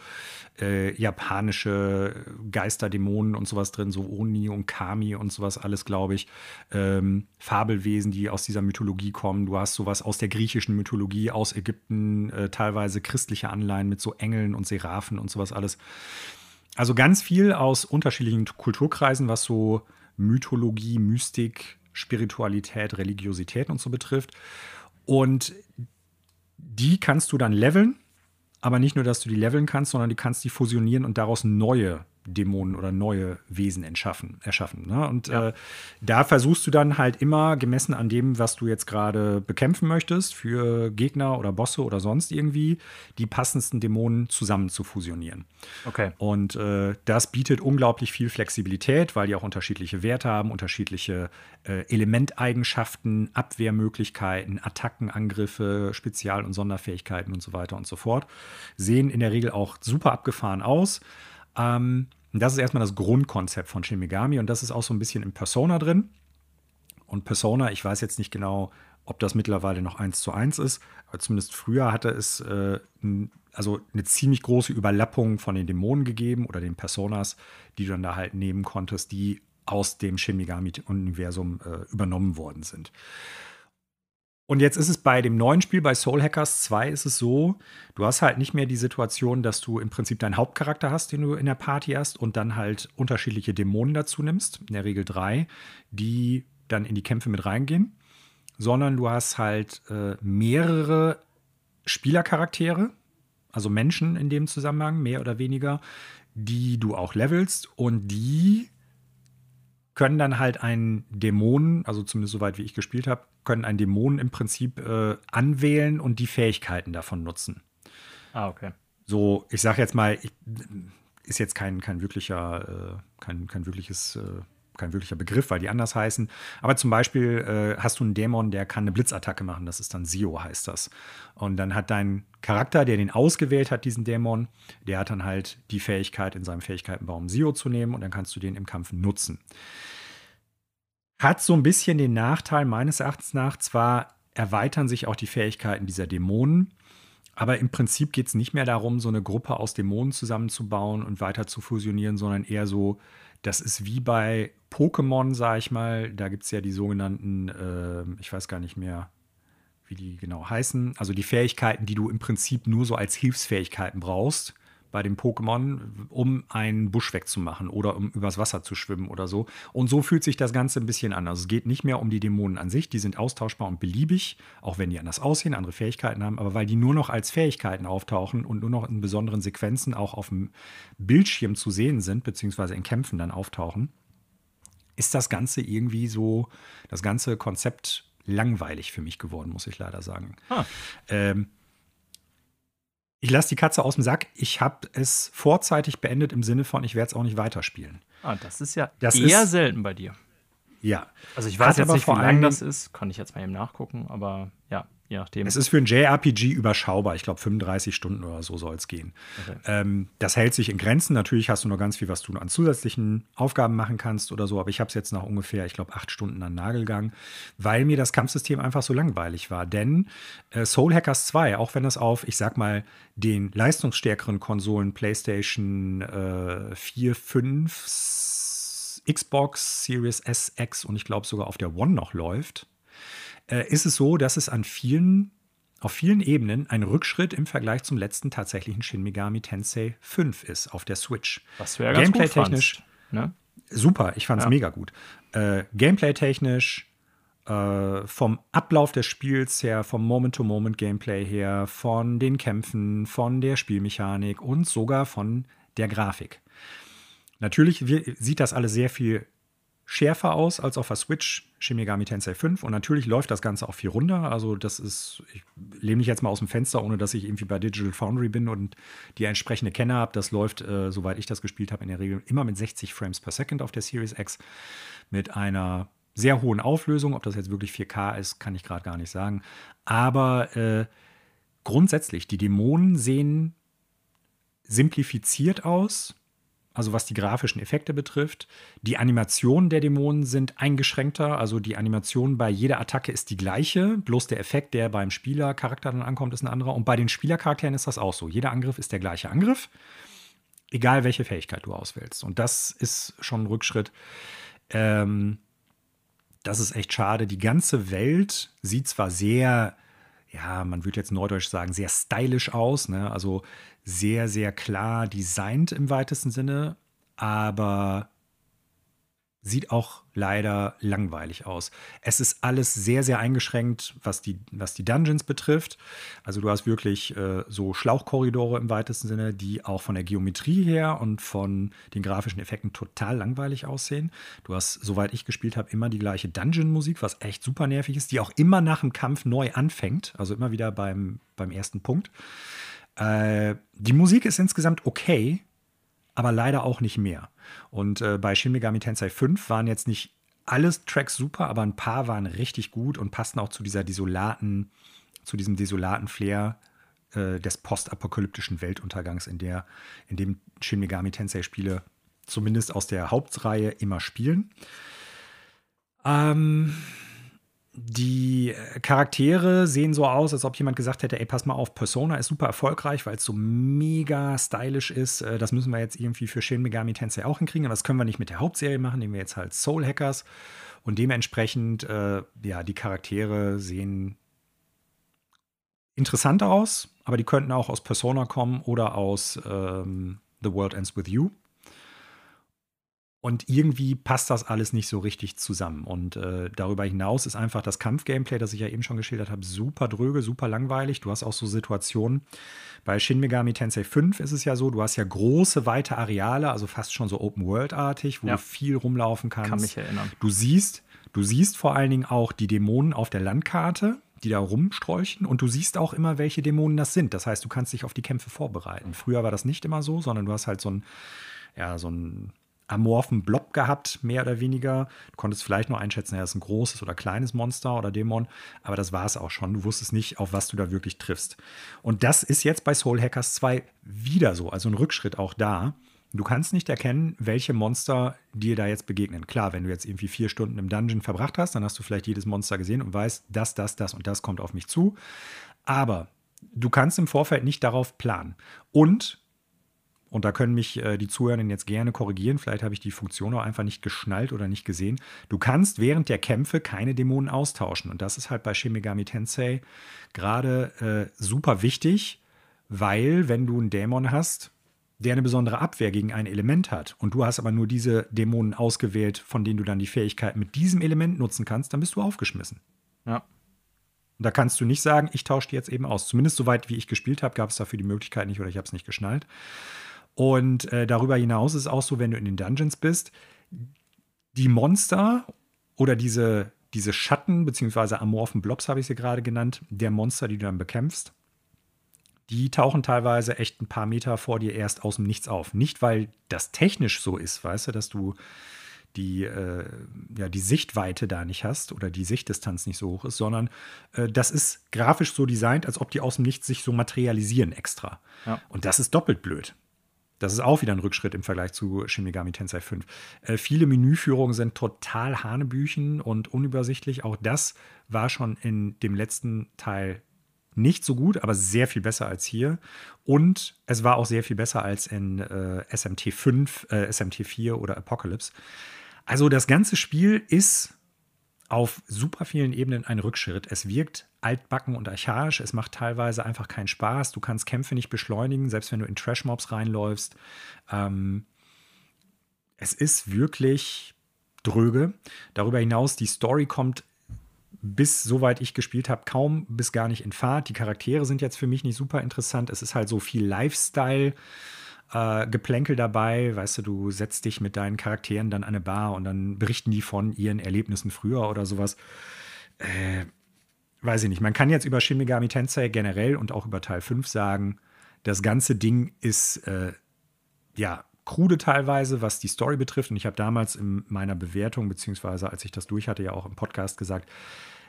äh, japanische Geisterdämonen und sowas drin, so Oni und Kami und sowas alles, glaube ich. Ähm, Fabelwesen, die aus dieser Mythologie kommen. Du hast sowas aus der griechischen Mythologie, aus Ägypten, äh, teilweise christliche Anleihen mit so Engeln und Seraphen und sowas alles. Also ganz viel aus unterschiedlichen Kulturkreisen, was so Mythologie, Mystik, Spiritualität, Religiosität und so betrifft. Und die kannst du dann leveln, aber nicht nur, dass du die leveln kannst, sondern du kannst die fusionieren und daraus neue Dämonen oder neue Wesen entschaffen, erschaffen. Ne? Und ja. äh, da versuchst du dann halt immer, gemessen an dem, was du jetzt gerade bekämpfen möchtest, für Gegner oder Bosse oder sonst irgendwie, die passendsten Dämonen zusammen zu fusionieren. Okay. Und äh, das bietet unglaublich viel Flexibilität, weil die auch unterschiedliche Werte haben, unterschiedliche äh, Elementeigenschaften, Abwehrmöglichkeiten, Attacken, Angriffe, Spezial- und Sonderfähigkeiten und so weiter und so fort. Sehen in der Regel auch super abgefahren aus. Ähm, das ist erstmal das Grundkonzept von Shin Megami und das ist auch so ein bisschen in Persona drin. Und Persona, ich weiß jetzt nicht genau, ob das mittlerweile noch eins zu eins ist, aber zumindest früher hatte es äh, also eine ziemlich große Überlappung von den Dämonen gegeben oder den Personas, die du dann da halt nehmen konntest, die aus dem Shin Megami-Universum äh, übernommen worden sind. Und jetzt ist es bei dem neuen Spiel, bei Soul Hackers 2, ist es so, du hast halt nicht mehr die Situation, dass du im Prinzip deinen Hauptcharakter hast, den du in der Party hast und dann halt unterschiedliche Dämonen dazu nimmst, in der Regel drei, die dann in die Kämpfe mit reingehen, sondern du hast halt äh, mehrere Spielercharaktere, also Menschen in dem Zusammenhang, mehr oder weniger, die du auch levelst und die können dann halt einen Dämonen, also zumindest soweit wie ich gespielt habe, können einen Dämonen im Prinzip äh, anwählen und die Fähigkeiten davon nutzen. Ah, okay. So, ich sage jetzt mal, ich, ist jetzt kein, kein wirklicher, äh, kein, kein wirkliches, äh, kein wirklicher Begriff, weil die anders heißen. Aber zum Beispiel äh, hast du einen Dämon, der kann eine Blitzattacke machen. Das ist dann Sio, heißt das. Und dann hat dein Charakter, der den ausgewählt hat, diesen Dämon, der hat dann halt die Fähigkeit, in seinem Fähigkeitenbaum Sio zu nehmen und dann kannst du den im Kampf nutzen. Hat so ein bisschen den Nachteil meines Erachtens nach, zwar erweitern sich auch die Fähigkeiten dieser Dämonen, aber im Prinzip geht es nicht mehr darum, so eine Gruppe aus Dämonen zusammenzubauen und weiter zu fusionieren, sondern eher so, das ist wie bei Pokémon, sag ich mal. Da gibt es ja die sogenannten, äh, ich weiß gar nicht mehr, wie die genau heißen. Also die Fähigkeiten, die du im Prinzip nur so als Hilfsfähigkeiten brauchst bei dem Pokémon, um einen Busch wegzumachen oder um übers Wasser zu schwimmen oder so. Und so fühlt sich das Ganze ein bisschen an. Also es geht nicht mehr um die Dämonen an sich, die sind austauschbar und beliebig, auch wenn die anders aussehen, andere Fähigkeiten haben, aber weil die nur noch als Fähigkeiten auftauchen und nur noch in besonderen Sequenzen auch auf dem Bildschirm zu sehen sind, beziehungsweise in Kämpfen dann auftauchen, ist das Ganze irgendwie so, das ganze Konzept langweilig für mich geworden, muss ich leider sagen. Ah. Ähm, ich lasse die Katze aus dem Sack. Ich habe es vorzeitig beendet im Sinne von, ich werde es auch nicht weiterspielen. Ah, das ist ja das eher ist, selten bei dir. Ja. Also ich weiß jetzt nicht, wie lang das ist, kann ich jetzt mal eben nachgucken, aber ja, je nachdem. Es ist für ein JRPG überschaubar. Ich glaube, 35 Stunden oder so soll es gehen. Okay. Ähm, das hält sich in Grenzen. Natürlich hast du noch ganz viel, was du an zusätzlichen Aufgaben machen kannst oder so. Aber ich habe es jetzt nach ungefähr, ich glaube, acht Stunden an Nagelgang, weil mir das Kampfsystem einfach so langweilig war. Denn äh, Soul Hackers 2, auch wenn das auf, ich sag mal, den leistungsstärkeren Konsolen PlayStation äh, 4, 5, Xbox Series S, X und ich glaube sogar auf der One noch läuft, äh, ist es so, dass es an vielen, auf vielen Ebenen ein Rückschritt im Vergleich zum letzten tatsächlichen Shin Megami Tensei 5 ist auf der Switch. Was wäre ganz Gameplay-technisch. Ne? Super, ich fand es ja. mega gut. Äh, Gameplay-technisch, Äh, vom Ablauf des Spiels her, vom Moment-to-Moment-Gameplay her, von den Kämpfen, von der Spielmechanik und sogar von der Grafik. Natürlich sieht das alles sehr viel schärfer aus als auf der Switch Shin Megami Tensei 5 und natürlich läuft das Ganze auch viel runter. Also das ist, ich lehne mich jetzt mal aus dem Fenster, ohne dass ich irgendwie bei Digital Foundry bin und die entsprechende Kenner habe. Das läuft, äh, soweit ich das gespielt habe, in der Regel immer mit 60 Frames per Second auf der Series X mit einer sehr hohen Auflösung. Ob das jetzt wirklich 4K ist, kann ich gerade gar nicht sagen. Aber äh, grundsätzlich, die Dämonen sehen simplifiziert aus also was die grafischen Effekte betrifft. Die Animationen der Dämonen sind eingeschränkter, also die Animation bei jeder Attacke ist die gleiche, bloß der Effekt, der beim Spielercharakter dann ankommt, ist ein anderer. Und bei den Spielercharakteren ist das auch so. Jeder Angriff ist der gleiche Angriff, egal welche Fähigkeit du auswählst. Und das ist schon ein Rückschritt. Ähm, das ist echt schade. Die ganze Welt sieht zwar sehr ja, man würde jetzt neudeutsch sagen, sehr stylisch aus. Ne? Also sehr, sehr klar designt im weitesten Sinne, aber sieht auch leider langweilig aus. Es ist alles sehr, sehr eingeschränkt, was die, was die Dungeons betrifft. Also du hast wirklich äh, so Schlauchkorridore im weitesten Sinne, die auch von der Geometrie her und von den grafischen Effekten total langweilig aussehen. Du hast, soweit ich gespielt habe, immer die gleiche Dungeon-Musik, was echt super nervig ist, die auch immer nach dem Kampf neu anfängt. Also immer wieder beim, beim ersten Punkt. Äh, die Musik ist insgesamt okay, aber leider auch nicht mehr. Und äh, bei Shin Megami Tensei 5 waren jetzt nicht alles Tracks super, aber ein paar waren richtig gut und passten auch zu dieser desolaten, zu diesem desolaten Flair äh, des postapokalyptischen Weltuntergangs, in der, in dem Shin Megami Tensei Spiele zumindest aus der Hauptreihe immer spielen. Ähm, die äh, Charaktere sehen so aus, als ob jemand gesagt hätte, ey, pass mal auf, Persona ist super erfolgreich, weil es so mega stylisch ist. Äh, das müssen wir jetzt irgendwie für Shin Megami Tensei auch hinkriegen, aber das können wir nicht mit der Hauptserie machen, nehmen wir jetzt halt Soul Hackers. Und dementsprechend, äh, ja, die Charaktere sehen interessant aus, aber die könnten auch aus Persona kommen oder aus ähm, The World Ends With You. Und irgendwie passt das alles nicht so richtig zusammen. Und äh, darüber hinaus ist einfach das Kampfgameplay, das ich ja eben schon geschildert habe, super dröge, super langweilig. Du hast auch so Situationen. Bei Shin Megami Tensei 5 ist es ja so, du hast ja große, weite Areale, also fast schon so Open-World-artig, wo ja. du viel rumlaufen kannst. Kann mich erinnern. Du siehst, du siehst vor allen Dingen auch die Dämonen auf der Landkarte, die da rumstrolchen und du siehst auch immer, welche Dämonen das sind. Das heißt, du kannst dich auf die Kämpfe vorbereiten. Früher war das nicht immer so, sondern du hast halt so ein, ja, so ein amorphen Blob gehabt, mehr oder weniger. Du konntest vielleicht noch einschätzen, er ist ein großes oder kleines Monster oder Dämon, aber das war es auch schon. Du wusstest nicht, auf was du da wirklich triffst. Und das ist jetzt bei Soul Hackers 2 wieder so, also ein Rückschritt auch da. Du kannst nicht erkennen, welche Monster dir da jetzt begegnen. Klar, wenn du jetzt irgendwie vier Stunden im Dungeon verbracht hast, dann hast du vielleicht jedes Monster gesehen und weißt, das, das, das und das kommt auf mich zu. Aber du kannst im Vorfeld nicht darauf planen. Und und da können mich äh, die Zuhörenden jetzt gerne korrigieren. Vielleicht habe ich die Funktion auch einfach nicht geschnallt oder nicht gesehen. Du kannst während der Kämpfe keine Dämonen austauschen. Und das ist halt bei Shin Megami Tensei gerade äh, super wichtig, weil wenn du einen Dämon hast, der eine besondere Abwehr gegen ein Element hat und du hast aber nur diese Dämonen ausgewählt, von denen du dann die Fähigkeit mit diesem Element nutzen kannst, dann bist du aufgeschmissen. Ja. Da kannst du nicht sagen, ich tausche die jetzt eben aus. Zumindest soweit, wie ich gespielt habe, gab es dafür die Möglichkeit nicht oder ich habe es nicht geschnallt. Und äh, darüber hinaus ist es auch so, wenn du in den Dungeons bist, die Monster oder diese, diese Schatten, beziehungsweise amorphen Blobs habe ich sie gerade genannt, der Monster, die du dann bekämpfst, die tauchen teilweise echt ein paar Meter vor dir erst aus dem Nichts auf. Nicht, weil das technisch so ist, weißt du, dass du die, äh, ja, die Sichtweite da nicht hast oder die Sichtdistanz nicht so hoch ist, sondern äh, das ist grafisch so designt, als ob die aus dem Nichts sich so materialisieren extra. Ja. Und das ist doppelt blöd. Das ist auch wieder ein Rückschritt im Vergleich zu Shin Megami Tensei 5. Äh, viele Menüführungen sind total hanebüchen und unübersichtlich. Auch das war schon in dem letzten Teil nicht so gut, aber sehr viel besser als hier. Und es war auch sehr viel besser als in äh, SMT 5, äh, SMT 4 oder Apocalypse. Also das ganze Spiel ist auf super vielen Ebenen ein Rückschritt. Es wirkt altbacken und archaisch. Es macht teilweise einfach keinen Spaß. Du kannst Kämpfe nicht beschleunigen, selbst wenn du in Trash-Mobs reinläufst. Ähm, es ist wirklich dröge. Darüber hinaus, die Story kommt bis soweit ich gespielt habe, kaum bis gar nicht in Fahrt. Die Charaktere sind jetzt für mich nicht super interessant. Es ist halt so viel Lifestyle. Äh, Geplänkel dabei, weißt du, du setzt dich mit deinen Charakteren dann an eine Bar und dann berichten die von ihren Erlebnissen früher oder sowas. Äh, weiß ich nicht. Man kann jetzt über Shin Megami Tensei generell und auch über Teil 5 sagen, das ganze Ding ist äh, ja krude teilweise, was die Story betrifft. Und ich habe damals in meiner Bewertung, beziehungsweise als ich das durch hatte, ja auch im Podcast gesagt,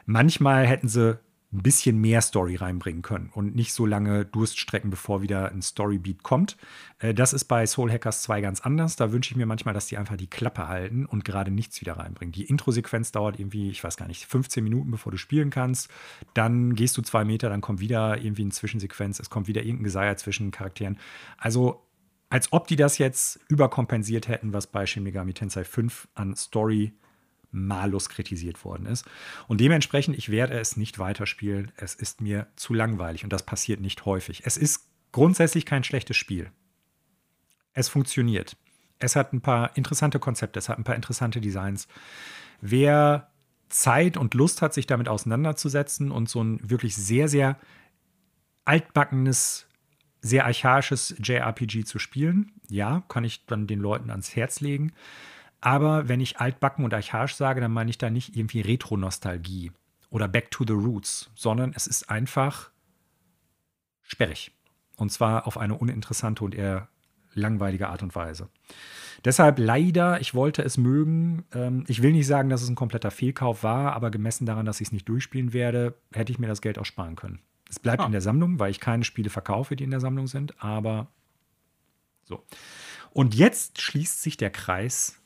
manchmal hätten sie ein bisschen mehr Story reinbringen können und nicht so lange Durststrecken, bevor wieder ein Storybeat kommt. Äh, das ist bei Soul Hackers 2 ganz anders. Da wünsche ich mir manchmal, dass die einfach die Klappe halten und gerade nichts wieder reinbringen. Die Intro-Sequenz dauert irgendwie, ich weiß gar nicht, 15 Minuten, bevor du spielen kannst. Dann gehst du zwei Meter, dann kommt wieder irgendwie eine Zwischensequenz, es kommt wieder irgendein Geseier zwischen Charakteren. Also als ob die das jetzt überkompensiert hätten, was bei Shin Megami Tensei 5 an Story malus kritisiert worden ist. Und dementsprechend, ich werde es nicht weiterspielen. Es ist mir zu langweilig und das passiert nicht häufig. Es ist grundsätzlich kein schlechtes Spiel. Es funktioniert. Es hat ein paar interessante Konzepte, es hat ein paar interessante Designs. Wer Zeit und Lust hat, sich damit auseinanderzusetzen und so ein wirklich sehr, sehr altbackenes, sehr archaisches JRPG zu spielen, ja, kann ich dann den Leuten ans Herz legen. Aber wenn ich altbacken und archaisch sage, dann meine ich da nicht irgendwie Retro-Nostalgie oder Back to the Roots, sondern es ist einfach sperrig. Und zwar auf eine uninteressante und eher langweilige Art und Weise. Deshalb leider, ich wollte es mögen. Ähm, ich will nicht sagen, dass es ein kompletter Fehlkauf war, aber gemessen daran, dass ich es nicht durchspielen werde, hätte ich mir das Geld auch sparen können. Es bleibt ah. in der Sammlung, weil ich keine Spiele verkaufe, die in der Sammlung sind, aber so. Und jetzt schließt sich der Kreis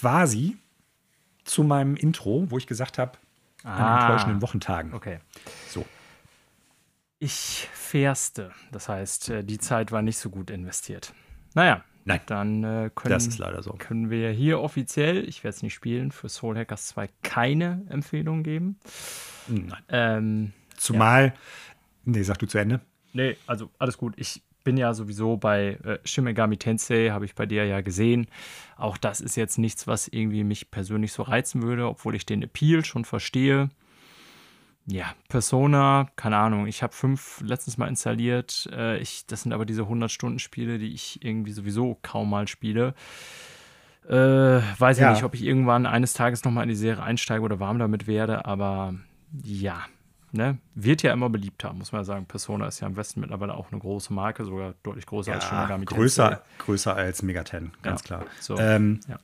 quasi zu meinem Intro, wo ich gesagt habe, ah, an enttäuschenden Wochentagen. Okay. So. Ich fährste. Das heißt, äh, die Zeit war nicht so gut investiert. Naja, Nein. Dann äh, können, so. können wir hier offiziell, ich werde es nicht spielen, für Soul Hackers 2 keine Empfehlung geben. Nein. Ähm, Zumal, ja. nee, sag du zu Ende. Nee, also alles gut. Ich bin ja sowieso bei äh, Shin Megami Tensei, habe ich bei dir ja gesehen. Auch das ist jetzt nichts, was irgendwie mich persönlich so reizen würde, obwohl ich den Appeal schon verstehe. Ja, Persona, keine Ahnung, ich habe fünf letztens mal installiert. Äh, ich, das sind aber diese 100-Stunden-Spiele, die ich irgendwie sowieso kaum mal spiele. Äh, weiß ja. ich nicht, ob ich irgendwann eines Tages nochmal in die Serie einsteige oder warm damit werde, aber ja, ne, wird ja immer beliebter, muss man ja sagen. Persona ist ja im Westen mittlerweile auch eine große Marke, sogar deutlich größer ja, als Shin Megami größer, größer als Megaten, ganz ja, klar. So, ähm, ja.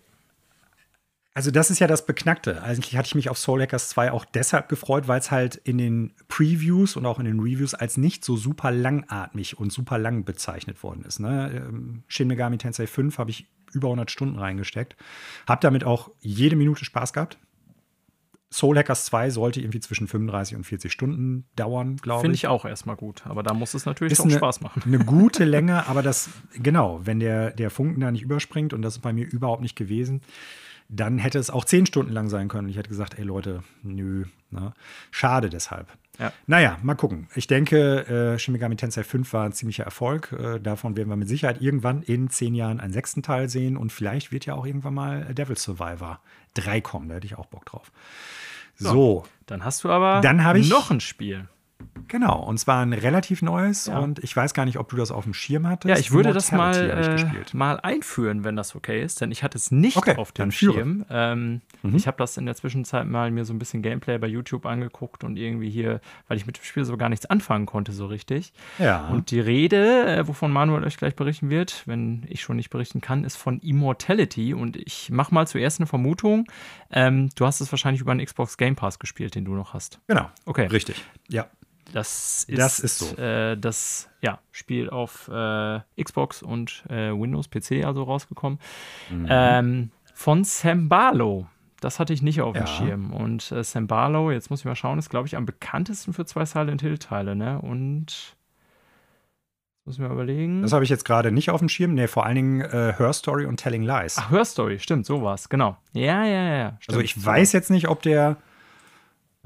Also das ist ja das Beknackte. Eigentlich hatte ich mich auf Soul Hackers 2 auch deshalb gefreut, weil es halt in den Previews und auch in den Reviews als nicht so super langatmig und super lang bezeichnet worden ist. Ne? Ähm, Shin Megami Tensei 5 habe ich über 100 Stunden reingesteckt. Habe damit auch jede Minute Spaß gehabt. Soul Hackers 2 sollte irgendwie zwischen 35 und 40 Stunden dauern, glaube ich. Finde ich auch erstmal gut, aber da muss es natürlich ist auch eine, Spaß machen. Eine gute Länge, aber das, genau, wenn der, der Funken da nicht überspringt, und das ist bei mir überhaupt nicht gewesen, dann hätte es auch 10 Stunden lang sein können. Ich hätte gesagt, ey Leute, nö, ne? schade deshalb. Ja. Naja, mal gucken. Ich denke, äh, Shin Megami Tensei 5 war ein ziemlicher Erfolg. Äh, davon werden wir mit Sicherheit irgendwann in zehn Jahren einen sechsten Teil sehen und vielleicht wird ja auch irgendwann mal Devil Survivor 3 kommen. Da hätte ich auch Bock drauf. So. Dann hast du aber dann ich, noch ein Spiel. Genau, und zwar ein relativ neues ja. und ich weiß gar nicht, ob du das auf dem Schirm hattest. Ja, ich würde das mal, äh, mal einführen, wenn das okay ist, denn ich hatte es nicht okay, auf dem Schirm. Ähm, mhm. Ich habe das in der Zwischenzeit mal mir so ein bisschen Gameplay bei YouTube angeguckt und irgendwie hier, weil ich mit dem Spiel so gar nichts anfangen konnte so richtig. Ja. Und die Rede, äh, wovon Manuel euch gleich berichten wird, wenn ich schon nicht berichten kann, ist von Immortality und ich mache mal zuerst eine Vermutung. Ähm, du hast es wahrscheinlich über einen Xbox Game Pass gespielt, den du noch hast. Genau. Okay. Richtig. Ja. Das ist, das, ist so. Äh, das ja, Spiel auf äh, Xbox und äh, Windows PC also rausgekommen. Mhm. Ähm, von Sam Barlow. Das hatte ich nicht auf dem ja. Schirm. Und äh, Sam Barlow, jetzt muss ich mal schauen, ist, glaube ich, am bekanntesten für zwei Silent Hill-Teile, ne? Und muss ich mal überlegen. Das habe ich jetzt gerade nicht auf dem Schirm. Nee, vor allen Dingen äh, Her Story und Telling Lies. Ach, Her Story, stimmt, sowas, genau. Ja, ja, ja. Stimmt, also ich weiß jetzt nicht, ob der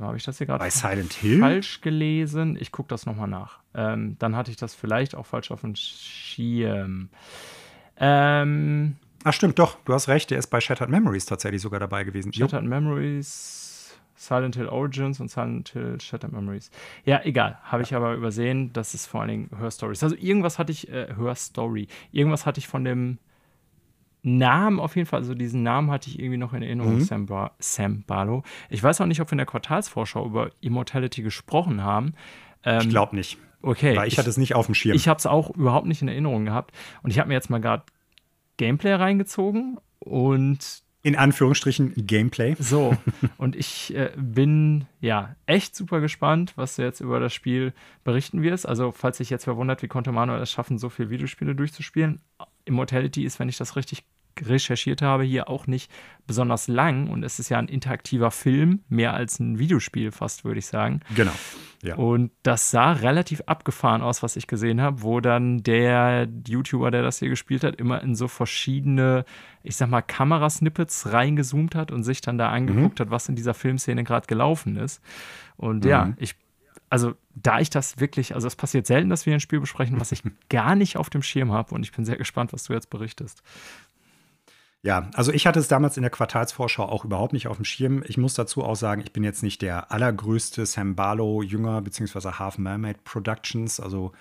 habe ich das hier gerade bei Silent Hill falsch gelesen? Ich gucke das nochmal nach. Ähm, dann hatte ich das vielleicht auch falsch auf dem Schirm. Ähm, Ach stimmt, doch, du hast recht, der ist bei Shattered Memories tatsächlich sogar dabei gewesen. Shattered jo. Memories. Silent Hill Origins und Silent Hill Shattered Memories. Ja, egal. Habe ich aber übersehen. Das ist vor allen Dingen Hörstories. Also irgendwas hatte ich, äh, Hörstory. Irgendwas hatte ich von dem Namen auf jeden Fall, also diesen Namen hatte ich irgendwie noch in Erinnerung, mhm. Sam, ba Sam Barlow. Ich weiß auch nicht, ob wir in der Quartalsvorschau über Immortality gesprochen haben. Ähm, ich glaube nicht. Okay. Weil ich, ich hatte es nicht auf dem Schirm. Ich habe es auch überhaupt nicht in Erinnerung gehabt. Und ich habe mir jetzt mal gerade Gameplay reingezogen und in Anführungsstrichen Gameplay. So, und ich äh, bin ja echt super gespannt, was du jetzt über das Spiel berichten wirst. Also, falls sich jetzt verwundert, wie konnte Manuel es schaffen, so viele Videospiele durchzuspielen. Immortality ist, wenn ich das richtig recherchiert habe, hier auch nicht besonders lang und es ist ja ein interaktiver Film, mehr als ein Videospiel fast, würde ich sagen. Genau. Ja. Und das sah relativ abgefahren aus, was ich gesehen habe, wo dann der YouTuber, der das hier gespielt hat, immer in so verschiedene, ich sag mal, Kamerasnippets reingezoomt hat und sich dann da angeguckt mhm. hat, was in dieser Filmszene gerade gelaufen ist. Und mhm. ja, ich also da ich das wirklich, also es passiert selten, dass wir ein Spiel besprechen, was ich gar nicht auf dem Schirm habe und ich bin sehr gespannt, was du jetzt berichtest. Ja, also ich hatte es damals in der Quartalsvorschau auch überhaupt nicht auf dem Schirm. Ich muss dazu auch sagen, ich bin jetzt nicht der allergrößte Sam Barlow-Jünger, beziehungsweise Half Mermaid Productions, also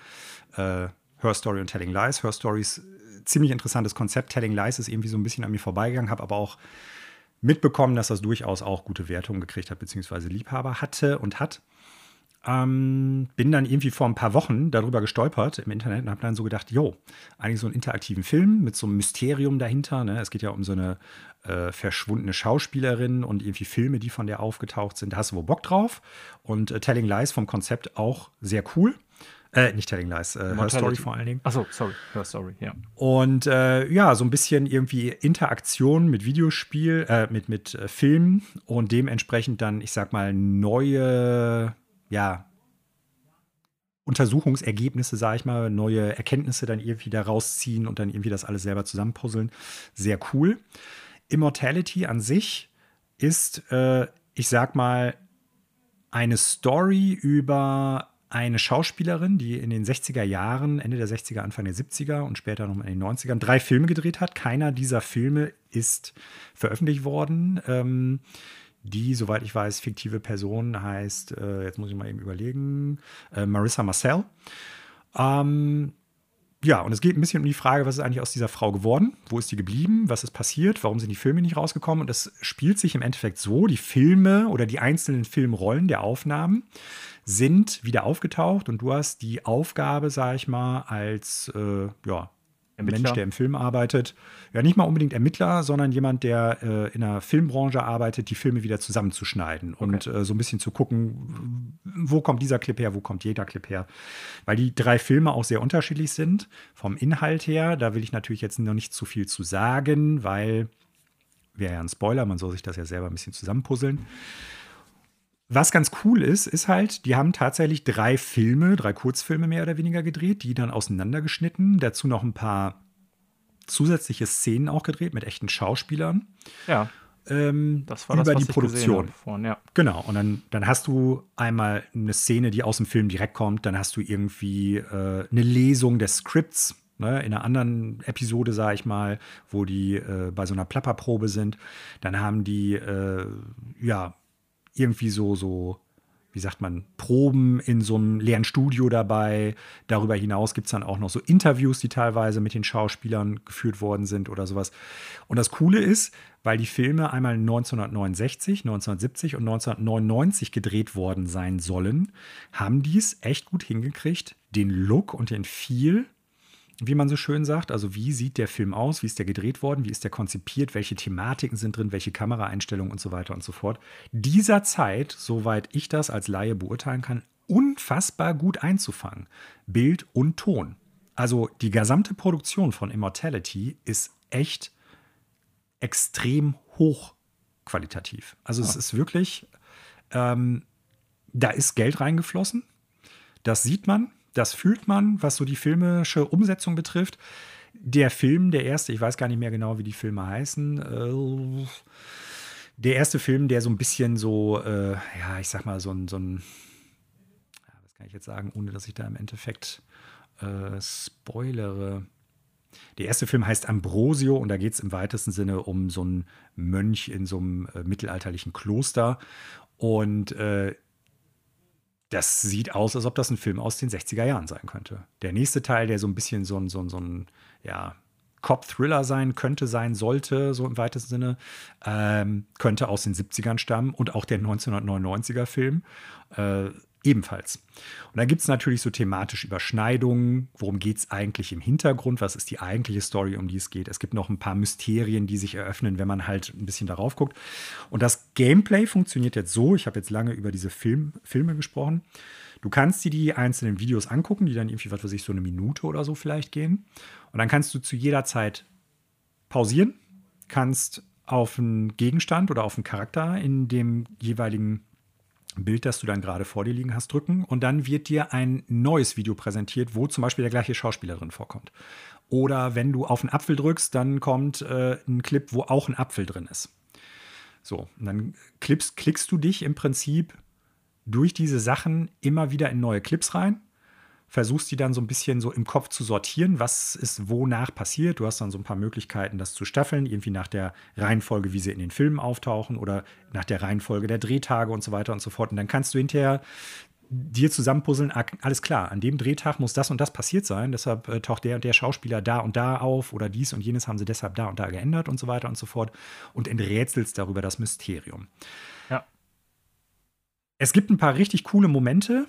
äh, Her Story und Telling Lies. Her Stories, ziemlich interessantes Konzept. Telling Lies ist irgendwie so ein bisschen an mir vorbeigegangen, habe aber auch mitbekommen, dass das durchaus auch gute Wertungen gekriegt hat, beziehungsweise Liebhaber hatte und hat. Ähm, bin dann irgendwie vor ein paar Wochen darüber gestolpert im Internet und habe dann so gedacht, jo, eigentlich so einen interaktiven Film mit so einem Mysterium dahinter. Ne? Es geht ja um so eine äh, verschwundene Schauspielerin und irgendwie Filme, die von der aufgetaucht sind. Da hast du wohl Bock drauf. Und äh, Telling Lies vom Konzept auch sehr cool. Äh, nicht Telling Lies, äh, Her Story vor allen Dingen. Achso, sorry, Her Story, ja. Und äh, ja, so ein bisschen irgendwie Interaktion mit Videospiel, äh, mit, mit äh, Filmen und dementsprechend dann, ich sag mal, neue ja, Untersuchungsergebnisse, sage ich mal, neue Erkenntnisse dann irgendwie da rausziehen und dann irgendwie das alles selber zusammenpuzzeln. Sehr cool. Immortality an sich ist, äh, ich sag mal, eine Story über eine Schauspielerin, die in den 60er Jahren, Ende der 60er, Anfang der 70er und später nochmal in den 90ern drei Filme gedreht hat. Keiner dieser Filme ist veröffentlicht worden. Ähm, die, soweit ich weiß, fiktive Person heißt, äh, jetzt muss ich mal eben überlegen, äh, Marissa Marcel. Ähm, ja, und es geht ein bisschen um die Frage, was ist eigentlich aus dieser Frau geworden? Wo ist die geblieben? Was ist passiert? Warum sind die Filme nicht rausgekommen? Und es spielt sich im Endeffekt so, die Filme oder die einzelnen Filmrollen der Aufnahmen sind wieder aufgetaucht und du hast die Aufgabe, sag ich mal, als äh, ja, Ermittler. Mensch, der im Film arbeitet, ja nicht mal unbedingt Ermittler, sondern jemand, der äh, in der Filmbranche arbeitet, die Filme wieder zusammenzuschneiden okay. und äh, so ein bisschen zu gucken, wo kommt dieser Clip her, wo kommt jeder Clip her. Weil die drei Filme auch sehr unterschiedlich sind vom Inhalt her. Da will ich natürlich jetzt noch nicht zu viel zu sagen, weil wäre ja ein Spoiler, man soll sich das ja selber ein bisschen zusammenpuzzeln. Was ganz cool ist, ist halt, die haben tatsächlich drei Filme, drei Kurzfilme mehr oder weniger gedreht, die dann auseinandergeschnitten. Dazu noch ein paar zusätzliche Szenen auch gedreht mit echten Schauspielern. Ja. Ähm, das war über das, die Produktion. Vorhin, ja. Genau. Und dann, dann hast du einmal eine Szene, die aus dem Film direkt kommt. Dann hast du irgendwie äh, eine Lesung des Skripts. Ne, in einer anderen Episode, sage ich mal, wo die äh, bei so einer Plapperprobe sind. Dann haben die, äh, ja, irgendwie so, so, wie sagt man, Proben in so einem leeren Studio dabei. Darüber hinaus gibt es dann auch noch so Interviews, die teilweise mit den Schauspielern geführt worden sind oder sowas. Und das Coole ist, weil die Filme einmal 1969, 1970 und 1999 gedreht worden sein sollen, haben die es echt gut hingekriegt, den Look und den Feel wie man so schön sagt. Also wie sieht der Film aus, wie ist der gedreht worden, wie ist der konzipiert, welche Thematiken sind drin, welche Kameraeinstellungen und so weiter und so fort. Dieser Zeit, soweit ich das als Laie beurteilen kann, unfassbar gut einzufangen. Bild und Ton. Also die gesamte Produktion von Immortality ist echt extrem hochqualitativ. Also es ist wirklich, ähm, da ist Geld reingeflossen. Das sieht man. Das fühlt man, was so die filmische Umsetzung betrifft. Der Film, der erste, ich weiß gar nicht mehr genau, wie die Filme heißen. Äh, der erste Film, der so ein bisschen so, äh, ja, ich sag mal, so ein, so ein, was kann ich jetzt sagen, ohne dass ich da im Endeffekt äh, spoilere. der erste Film heißt Ambrosio und da geht es im weitesten Sinne um so einen Mönch in so einem äh, mittelalterlichen Kloster. Und äh, das sieht aus, als ob das ein Film aus den 60er Jahren sein könnte. Der nächste Teil, der so ein bisschen so ein, so ein, so ein ja, Cop-Thriller sein könnte, sein sollte, so im weitesten Sinne, ähm, könnte aus den 70ern stammen und auch der 1999er Film. Äh, ebenfalls. Und da gibt es natürlich so thematische Überschneidungen. Worum geht es eigentlich im Hintergrund? Was ist die eigentliche Story, um die es geht? Es gibt noch ein paar Mysterien, die sich eröffnen, wenn man halt ein bisschen darauf guckt. Und das Gameplay funktioniert jetzt so. Ich habe jetzt lange über diese Film, Filme gesprochen. Du kannst dir die einzelnen Videos angucken, die dann irgendwie, was weiß ich, so eine Minute oder so vielleicht gehen. Und dann kannst du zu jeder Zeit pausieren, kannst auf einen Gegenstand oder auf einen Charakter in dem jeweiligen Bild, das du dann gerade vor dir liegen hast, drücken und dann wird dir ein neues Video präsentiert, wo zum Beispiel der gleiche Schauspieler drin vorkommt. Oder wenn du auf einen Apfel drückst, dann kommt äh, ein Clip, wo auch ein Apfel drin ist. So, und dann klippst, klickst du dich im Prinzip durch diese Sachen immer wieder in neue Clips rein versuchst die dann so ein bisschen so im Kopf zu sortieren, was ist wonach passiert. Du hast dann so ein paar Möglichkeiten, das zu staffeln, irgendwie nach der Reihenfolge, wie sie in den Filmen auftauchen oder nach der Reihenfolge der Drehtage und so weiter und so fort. Und dann kannst du hinterher dir zusammenpuzzeln, ah, alles klar, an dem Drehtag muss das und das passiert sein, deshalb äh, taucht der und der Schauspieler da und da auf oder dies und jenes haben sie deshalb da und da geändert und so weiter und so fort und enträtselst darüber das Mysterium. Ja. Es gibt ein paar richtig coole Momente,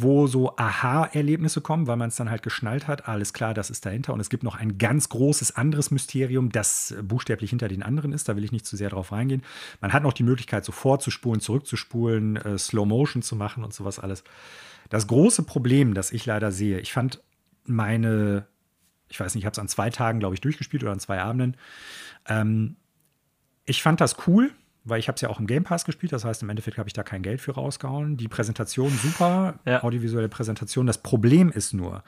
wo so Aha-Erlebnisse kommen, weil man es dann halt geschnallt hat. Alles klar, das ist dahinter. Und es gibt noch ein ganz großes anderes Mysterium, das buchstäblich hinter den anderen ist. Da will ich nicht zu sehr drauf reingehen. Man hat noch die Möglichkeit, so vorzuspulen, zurückzuspulen, äh, Slow Motion zu machen und sowas alles. Das große Problem, das ich leider sehe, ich fand meine, ich weiß nicht, ich habe es an zwei Tagen, glaube ich, durchgespielt oder an zwei Abenden. Ähm, ich fand das cool weil ich habe es ja auch im Game Pass gespielt, das heißt, im Endeffekt habe ich da kein Geld für rausgehauen. Die Präsentation super, ja. audiovisuelle Präsentation. Das Problem ist nur,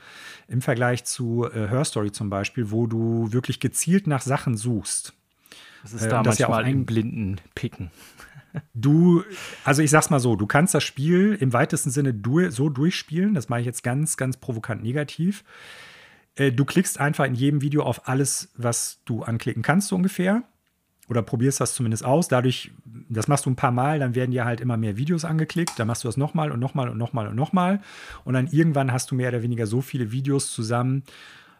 im Vergleich zu äh, Her Story zum Beispiel, wo du wirklich gezielt nach Sachen suchst. Das ist äh, da manchmal ja auch ein blinden Picken. Du, also ich sag's mal so, du kannst das Spiel im weitesten Sinne du, so durchspielen, das mache ich jetzt ganz, ganz provokant negativ. Äh, du klickst einfach in jedem Video auf alles, was du anklicken kannst, so ungefähr oder probierst das zumindest aus. Dadurch, das machst du ein paar Mal, dann werden dir halt immer mehr Videos angeklickt. Dann machst du das nochmal und nochmal und nochmal und nochmal. Und dann irgendwann hast du mehr oder weniger so viele Videos zusammen,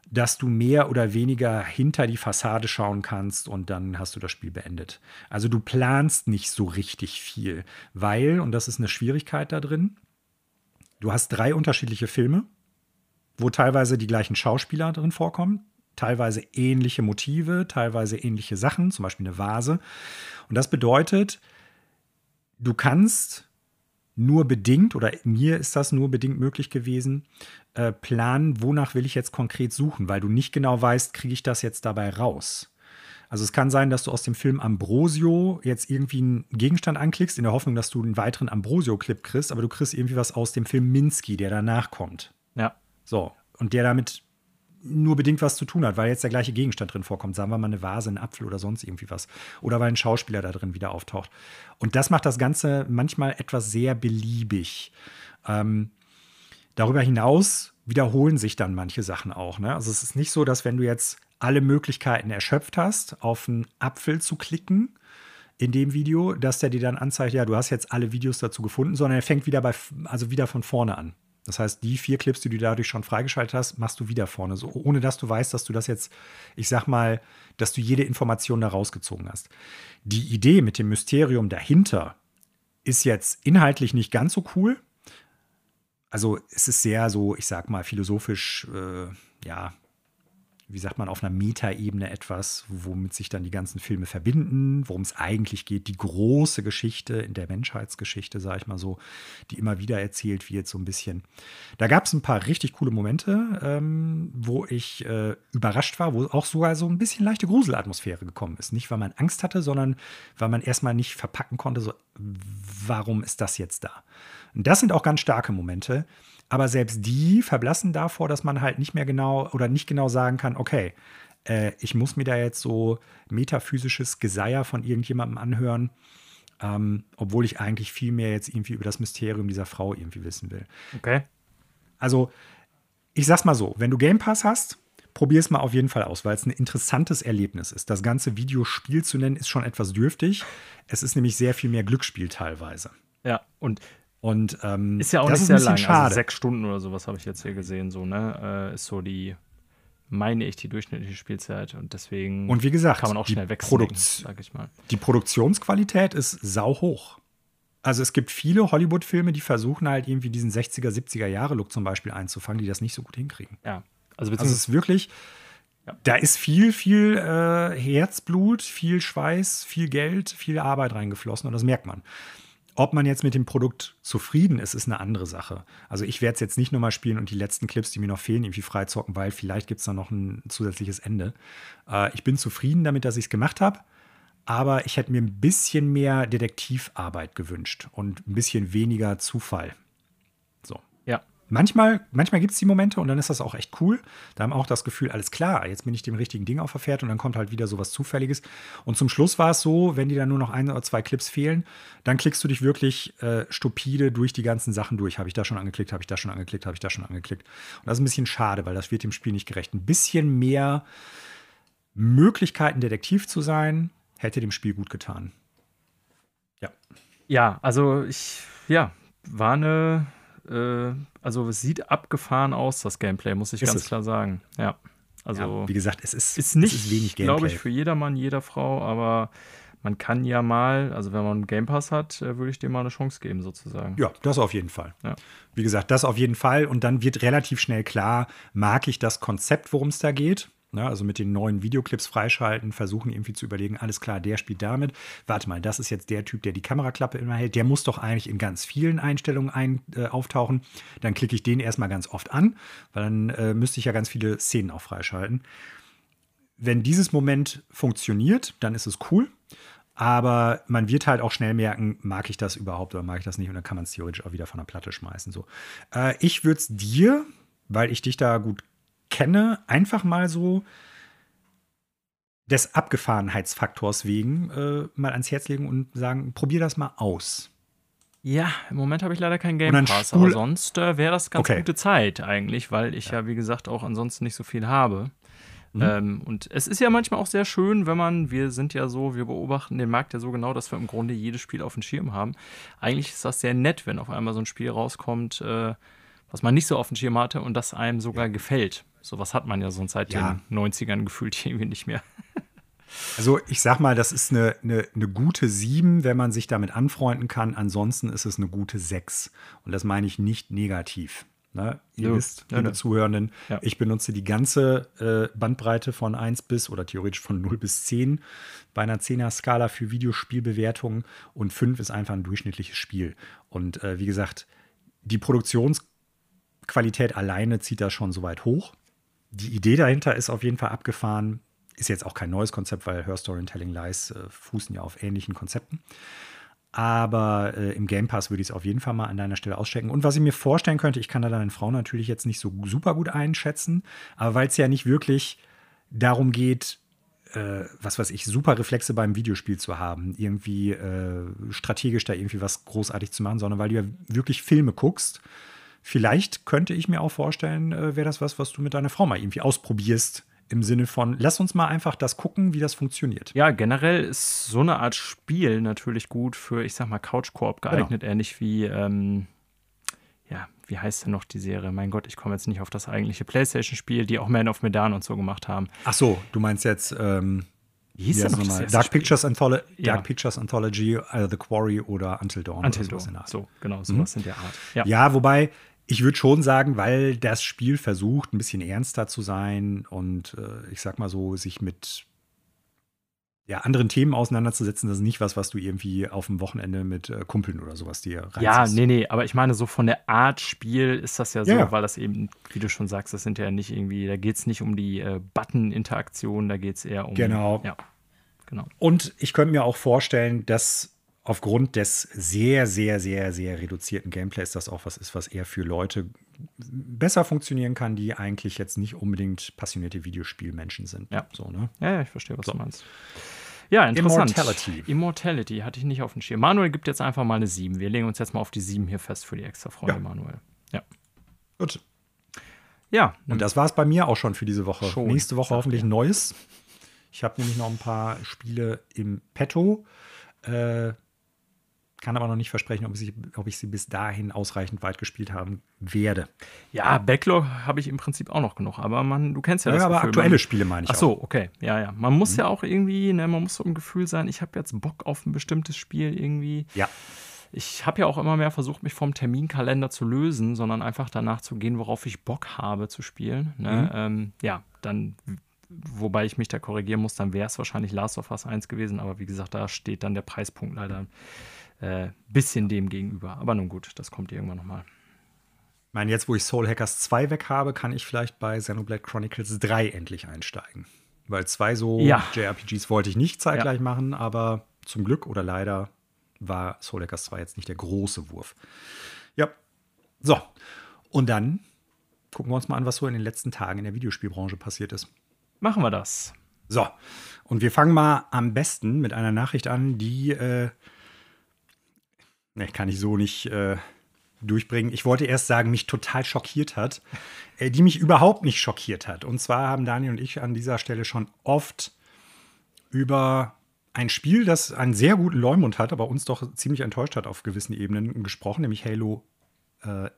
dass du mehr oder weniger hinter die Fassade schauen kannst und dann hast du das Spiel beendet. Also du planst nicht so richtig viel, weil, und das ist eine Schwierigkeit da drin, du hast drei unterschiedliche Filme, wo teilweise die gleichen Schauspieler drin vorkommen teilweise ähnliche Motive, teilweise ähnliche Sachen, zum Beispiel eine Vase. Und das bedeutet, du kannst nur bedingt, oder mir ist das nur bedingt möglich gewesen, äh, planen, wonach will ich jetzt konkret suchen, weil du nicht genau weißt, kriege ich das jetzt dabei raus. Also es kann sein, dass du aus dem Film Ambrosio jetzt irgendwie einen Gegenstand anklickst, in der Hoffnung, dass du einen weiteren Ambrosio-Clip kriegst, aber du kriegst irgendwie was aus dem Film Minsky, der danach kommt. Ja. So, und der damit nur bedingt was zu tun hat, weil jetzt der gleiche Gegenstand drin vorkommt. Sagen wir mal eine Vase, ein Apfel oder sonst irgendwie was. Oder weil ein Schauspieler da drin wieder auftaucht. Und das macht das Ganze manchmal etwas sehr beliebig. Ähm, darüber hinaus wiederholen sich dann manche Sachen auch. Ne? Also es ist nicht so, dass wenn du jetzt alle Möglichkeiten erschöpft hast, auf einen Apfel zu klicken, in dem Video, dass der dir dann anzeigt, ja, du hast jetzt alle Videos dazu gefunden, sondern er fängt wieder bei, also wieder von vorne an. Das heißt, die vier Clips, die du dadurch schon freigeschaltet hast, machst du wieder vorne, so ohne dass du weißt, dass du das jetzt, ich sag mal, dass du jede Information da rausgezogen hast. Die Idee mit dem Mysterium dahinter ist jetzt inhaltlich nicht ganz so cool. Also es ist sehr so, ich sag mal, philosophisch, äh, ja, wie sagt man, auf einer Metaebene etwas, womit sich dann die ganzen Filme verbinden, worum es eigentlich geht, die große Geschichte in der Menschheitsgeschichte, sage ich mal so, die immer wieder erzählt wird, so ein bisschen. Da gab es ein paar richtig coole Momente, ähm, wo ich äh, überrascht war, wo auch sogar so ein bisschen leichte Gruselatmosphäre gekommen ist. Nicht, weil man Angst hatte, sondern weil man erstmal nicht verpacken konnte, so, warum ist das jetzt da? Und das sind auch ganz starke Momente. Aber selbst die verblassen davor, dass man halt nicht mehr genau oder nicht genau sagen kann, okay, äh, ich muss mir da jetzt so metaphysisches Geseier von irgendjemandem anhören, ähm, obwohl ich eigentlich viel mehr jetzt irgendwie über das Mysterium dieser Frau irgendwie wissen will. Okay. Also, ich sag's mal so, wenn du Game Pass hast, probier es mal auf jeden Fall aus, weil es ein interessantes Erlebnis ist. Das ganze Videospiel zu nennen, ist schon etwas dürftig. Es ist nämlich sehr viel mehr Glücksspiel teilweise. Ja, und und ähm, ist ja auch nicht sehr lang. Also schade. Also sechs Stunden oder sowas habe ich jetzt hier gesehen. So, ne? Äh, ist so die, meine ich, die durchschnittliche Spielzeit. Und deswegen und wie gesagt, kann man auch schnell wechseln, sag ich mal. Die Produktionsqualität ist sau hoch. Also es gibt viele Hollywood-Filme, die versuchen halt irgendwie diesen 60er, 70er Jahre-Look zum Beispiel einzufangen, die das nicht so gut hinkriegen. Ja. Also, also es ist wirklich, ja. da ist viel, viel äh, Herzblut, viel Schweiß, viel Geld, viel Arbeit reingeflossen und das merkt man. Ob man jetzt mit dem Produkt zufrieden ist, ist eine andere Sache. Also ich werde es jetzt nicht nochmal spielen und die letzten Clips, die mir noch fehlen, irgendwie freizocken, weil vielleicht gibt es da noch ein zusätzliches Ende. Äh, ich bin zufrieden damit, dass ich es gemacht habe, aber ich hätte mir ein bisschen mehr Detektivarbeit gewünscht und ein bisschen weniger Zufall. Manchmal, manchmal gibt es die Momente und dann ist das auch echt cool. Da haben auch das Gefühl, alles klar, jetzt bin ich dem richtigen Ding auf der Fährte und dann kommt halt wieder sowas Zufälliges. Und zum Schluss war es so, wenn dir dann nur noch ein oder zwei Clips fehlen, dann klickst du dich wirklich äh, stupide durch die ganzen Sachen durch. Habe ich da schon angeklickt, habe ich da schon angeklickt, habe ich da schon angeklickt. Und das ist ein bisschen schade, weil das wird dem Spiel nicht gerecht. Ein bisschen mehr Möglichkeiten, Detektiv zu sein, hätte dem Spiel gut getan. Ja. Ja, also ich, ja, war eine äh, also es sieht abgefahren aus, das Gameplay, muss ich ist ganz es? klar sagen. Ja. Also ja, wie gesagt, es ist, ist nicht, es ist wenig Gameplay. glaube ich, für jedermann, jeder Frau, aber man kann ja mal, also wenn man einen Game Pass hat, äh, würde ich dem mal eine Chance geben, sozusagen. Ja, das auf jeden Fall. Ja. Wie gesagt, das auf jeden Fall. Und dann wird relativ schnell klar, mag ich das Konzept, worum es da geht. Ne, also mit den neuen Videoclips freischalten, versuchen irgendwie zu überlegen, alles klar, der spielt damit. Warte mal, das ist jetzt der Typ, der die Kameraklappe immer hält. Der muss doch eigentlich in ganz vielen Einstellungen ein, äh, auftauchen. Dann klicke ich den erstmal ganz oft an, weil dann äh, müsste ich ja ganz viele Szenen auch freischalten. Wenn dieses Moment funktioniert, dann ist es cool. Aber man wird halt auch schnell merken, mag ich das überhaupt oder mag ich das nicht? Und dann kann man es theoretisch auch wieder von der Platte schmeißen. So. Äh, ich würde es dir, weil ich dich da gut kenne, einfach mal so des Abgefahrenheitsfaktors wegen äh, mal ans Herz legen und sagen, probier das mal aus. Ja, im Moment habe ich leider keinen Game Pass, aber sonst äh, wäre das ganz okay. gute Zeit eigentlich, weil ich ja. ja. wie gesagt, auch ansonsten nicht so viel habe. Mhm. Ähm, und es ist ja manchmal auch sehr schön, wenn man, wir sind ja so, wir beobachten den Markt ja so genau, dass wir im Grunde jedes Spiel auf dem Schirm haben. Eigentlich ist das sehr nett, wenn auf einmal so ein Spiel rauskommt, äh, was man nicht so auf dem Schirm hatte und das einem sogar gefällt. Sowas hat man ja sonst seit ja. den 90ern gefühlt irgendwie nicht mehr. Also ich sag mal, das ist eine, eine, eine, gute 7, wenn man sich damit anfreunden kann. Ansonsten ist es eine gute 6. Und das meine ich nicht negativ. Ne? Ihr ja, wisst, liebe ja, Zuhörenden, ja. ich benutze die ganze äh, Bandbreite von 1 bis oder theoretisch von 0 bis 10 bei einer 10er-Skala für Videospielbewertungen und 5 ist einfach ein durchschnittliches Spiel. Und äh, wie gesagt, die Produktionsqualität alleine zieht das schon so weit hoch die Idee dahinter ist auf jeden Fall abgefahren. Ist jetzt auch kein neues Konzept, weil Her Story Telling Lies äh, fußen ja auf ähnlichen Konzepten. Aber äh, im Game Pass würde ich es auf jeden Fall mal an deiner Stelle auschecken. Und was ich mir vorstellen könnte, ich kann da deine Frau natürlich jetzt nicht so super gut einschätzen, aber weil es ja nicht wirklich darum geht, äh, was weiß ich, super Reflexe beim Videospiel zu haben, irgendwie äh, strategisch da irgendwie was großartig zu machen, sondern weil du ja wirklich Filme guckst Vielleicht könnte ich mir auch vorstellen, äh, wäre das was, was du mit deiner Frau mal irgendwie ausprobierst. Im Sinne von, lass uns mal einfach das gucken, wie das funktioniert. Ja, generell ist so eine Art Spiel natürlich gut für, ich sag mal, Couch-Koop geeignet, genau. ähnlich wie, ähm, ja, wie heißt denn noch die Serie? Mein Gott, ich komme jetzt nicht auf das eigentliche PlayStation-Spiel, die auch Man of Medan und so gemacht haben. Ach so, du meinst jetzt, ähm, wie hieß das nochmal? Dark, Pictures, Antholo ja. Dark Pictures Anthology, uh, The Quarry oder Until Dawn. Until Dawn, so, genau, sowas mhm. in der Art. Ja, ja wobei ich würde schon sagen, weil das Spiel versucht, ein bisschen ernster zu sein und äh, ich sag mal so, sich mit ja, anderen Themen auseinanderzusetzen, das ist nicht was, was du irgendwie auf dem Wochenende mit äh, Kumpeln oder sowas dir reinziehst. Ja, nee, nee, aber ich meine, so von der Art Spiel ist das ja so, ja. weil das eben, wie du schon sagst, das sind ja nicht irgendwie, da geht es nicht um die äh, Button-Interaktion, da geht es eher um. Genau. Ja, genau. Und ich könnte mir auch vorstellen, dass aufgrund des sehr, sehr, sehr, sehr reduzierten Gameplays das auch was ist, was eher für Leute besser funktionieren kann, die eigentlich jetzt nicht unbedingt passionierte Videospielmenschen sind. Ja, so, ne? ja, ja ich verstehe, was so. du meinst. Ja, interessant. Immortality. Immortality hatte ich nicht auf dem Schirm. Manuel gibt jetzt einfach mal eine 7. Wir legen uns jetzt mal auf die 7 hier fest für die extra Freunde, ja. Manuel. Ja. Gut. Ja. Und das war es bei mir auch schon für diese Woche. Schon, Nächste Woche hoffentlich ja. Neues. Ich habe nämlich noch ein paar Spiele im Petto. Äh, kann aber noch nicht versprechen, ob ich, sie, ob ich sie bis dahin ausreichend weit gespielt haben werde. Ja, Backlog habe ich im Prinzip auch noch genug, aber man, du kennst ja, Ja, das aber Gefühl, aktuelle man, Spiele meine ich Ach so, okay, ja, ja. Man muss Mhm. ja auch irgendwie, ne, man muss so im Gefühl sein, ich habe jetzt Bock auf ein bestimmtes Spiel irgendwie. auch. Ja. Ich habe ja auch immer mehr versucht, mich vom Terminkalender zu lösen, sondern einfach danach zu gehen, worauf ich Bock habe zu spielen. Ne? Mhm. Ähm, ja, dann, wobei ich mich da korrigieren muss, dann wäre es wahrscheinlich Last of Us 1 gewesen, aber wie gesagt, da steht dann der Preispunkt leider äh, bisschen dem gegenüber. Aber nun gut, das kommt irgendwann nochmal. Ich meine, jetzt, wo ich Soul Hackers 2 weg habe, kann ich vielleicht bei Xenoblade Chronicles 3 endlich einsteigen. Weil zwei so Ja. JRPGs wollte ich nicht zeitgleich machen, aber zum Glück oder leider war Soul Hackers 2 jetzt nicht der große Wurf. Ja. So. Und dann gucken wir uns mal an, was so in den letzten Tagen in der Videospielbranche passiert ist. Machen wir das. So, und wir fangen mal am besten mit einer Nachricht an, die äh, ne, kann ich so nicht äh, durchbringen. Ich wollte erst sagen, mich total schockiert hat, äh, die mich überhaupt nicht schockiert hat. Und zwar haben Daniel und ich an dieser Stelle schon oft über ein Spiel, das einen sehr guten Leumund hat, aber uns doch ziemlich enttäuscht hat auf gewissen Ebenen gesprochen, nämlich Halo äh,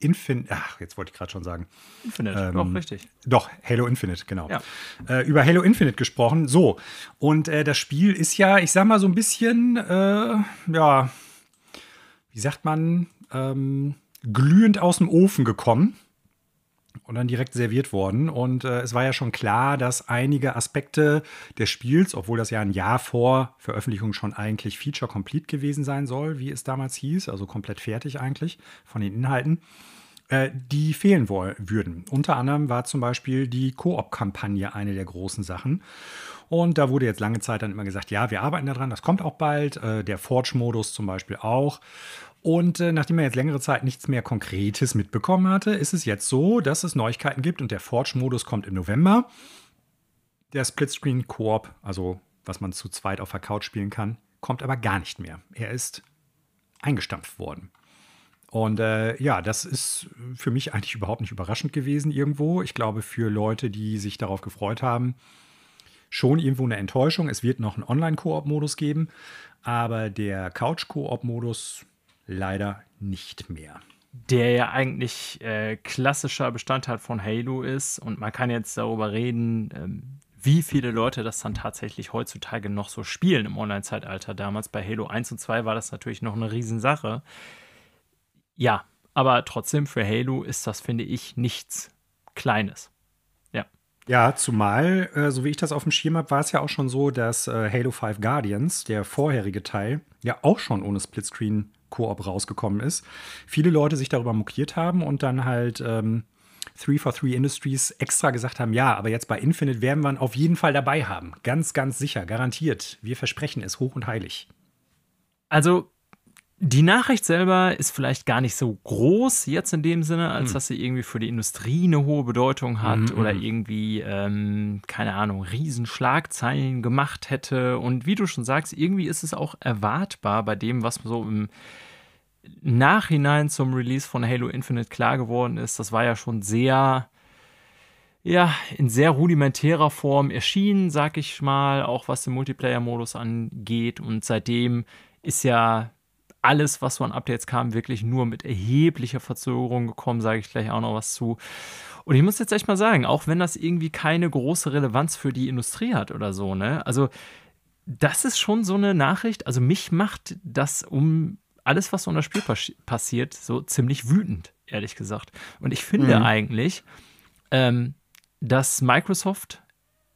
Infinite. Ach, jetzt wollte ich gerade schon sagen. Infinite, Ähm, doch, richtig. Doch, Halo Infinite, genau. Ja. Äh, über Halo Infinite gesprochen. So, und äh, das Spiel ist ja, ich sag mal, so ein bisschen, äh, ja, wie sagt man, ähm, glühend aus dem Ofen gekommen und dann direkt serviert worden. Und äh, es war ja schon klar, dass einige Aspekte des Spiels, obwohl das ja ein Jahr vor Veröffentlichung schon eigentlich Feature Complete gewesen sein soll, wie es damals hieß, also komplett fertig eigentlich von den Inhalten, äh, die fehlen würden. Unter anderem war zum Beispiel die Koop-Kampagne eine der großen Sachen. Und da wurde jetzt lange Zeit dann immer gesagt, ja, wir arbeiten daran, das kommt auch bald. Äh, der Forge-Modus zum Beispiel auch. Und äh, nachdem er jetzt längere Zeit nichts mehr Konkretes mitbekommen hatte, ist es jetzt so, dass es Neuigkeiten gibt und der Forge-Modus kommt im November. Der Splitscreen-Koop, also was man zu zweit auf der Couch spielen kann, kommt aber gar nicht mehr. Er ist eingestampft worden. Und äh, ja, das ist für mich eigentlich überhaupt nicht überraschend gewesen irgendwo. Ich glaube, für Leute, die sich darauf gefreut haben, schon irgendwo eine Enttäuschung. Es wird noch einen Online-Koop-Modus geben, aber der Couch-Koop-Modus leider nicht mehr. der ja eigentlich äh, klassischer Bestandteil von Halo ist. Und man kann jetzt darüber reden, ähm, wie viele Leute das dann tatsächlich heutzutage noch so spielen im Online-Zeitalter. Damals bei Halo 1 und 2 war das natürlich noch eine Riesensache. Ja, aber trotzdem für Halo ist das, finde ich, nichts Kleines. Ja. Ja, zumal, äh, so wie ich das auf dem Schirm habe, war es ja auch schon so, dass äh, Halo 5 Guardians, der vorherige Teil, ja auch schon ohne Splitscreen Koop rausgekommen ist. Viele Leute sich darüber mokiert haben und dann halt ähm, 343 Industries extra gesagt haben, ja, aber jetzt bei Infinite werden wir ihn auf jeden Fall dabei haben. Ganz, ganz sicher, garantiert. Wir versprechen es hoch und heilig. Also, die Nachricht selber ist vielleicht gar nicht so groß jetzt in dem Sinne, als dass sie irgendwie für die Industrie eine hohe Bedeutung hat oder irgendwie, ähm, keine Ahnung, Riesenschlagzeilen gemacht hätte. Und wie du schon sagst, irgendwie ist es auch erwartbar bei dem, was so im Nachhinein zum Release von Halo Infinite klar geworden ist. Das war ja schon sehr, ja, in sehr rudimentärer Form erschienen, sag ich mal, auch was den Multiplayer-Modus angeht. Und seitdem ist ja alles, was so an Updates kam, wirklich nur mit erheblicher Verzögerung gekommen, sage ich gleich auch noch was zu. Und ich muss jetzt echt mal sagen, auch wenn das irgendwie keine große Relevanz für die Industrie hat oder so, ne? Also, das ist schon so eine Nachricht. Also, mich macht das um alles, was so in das Spiel pas passiert, so ziemlich wütend, ehrlich gesagt. Und ich finde Mhm. eigentlich, ähm, dass Microsoft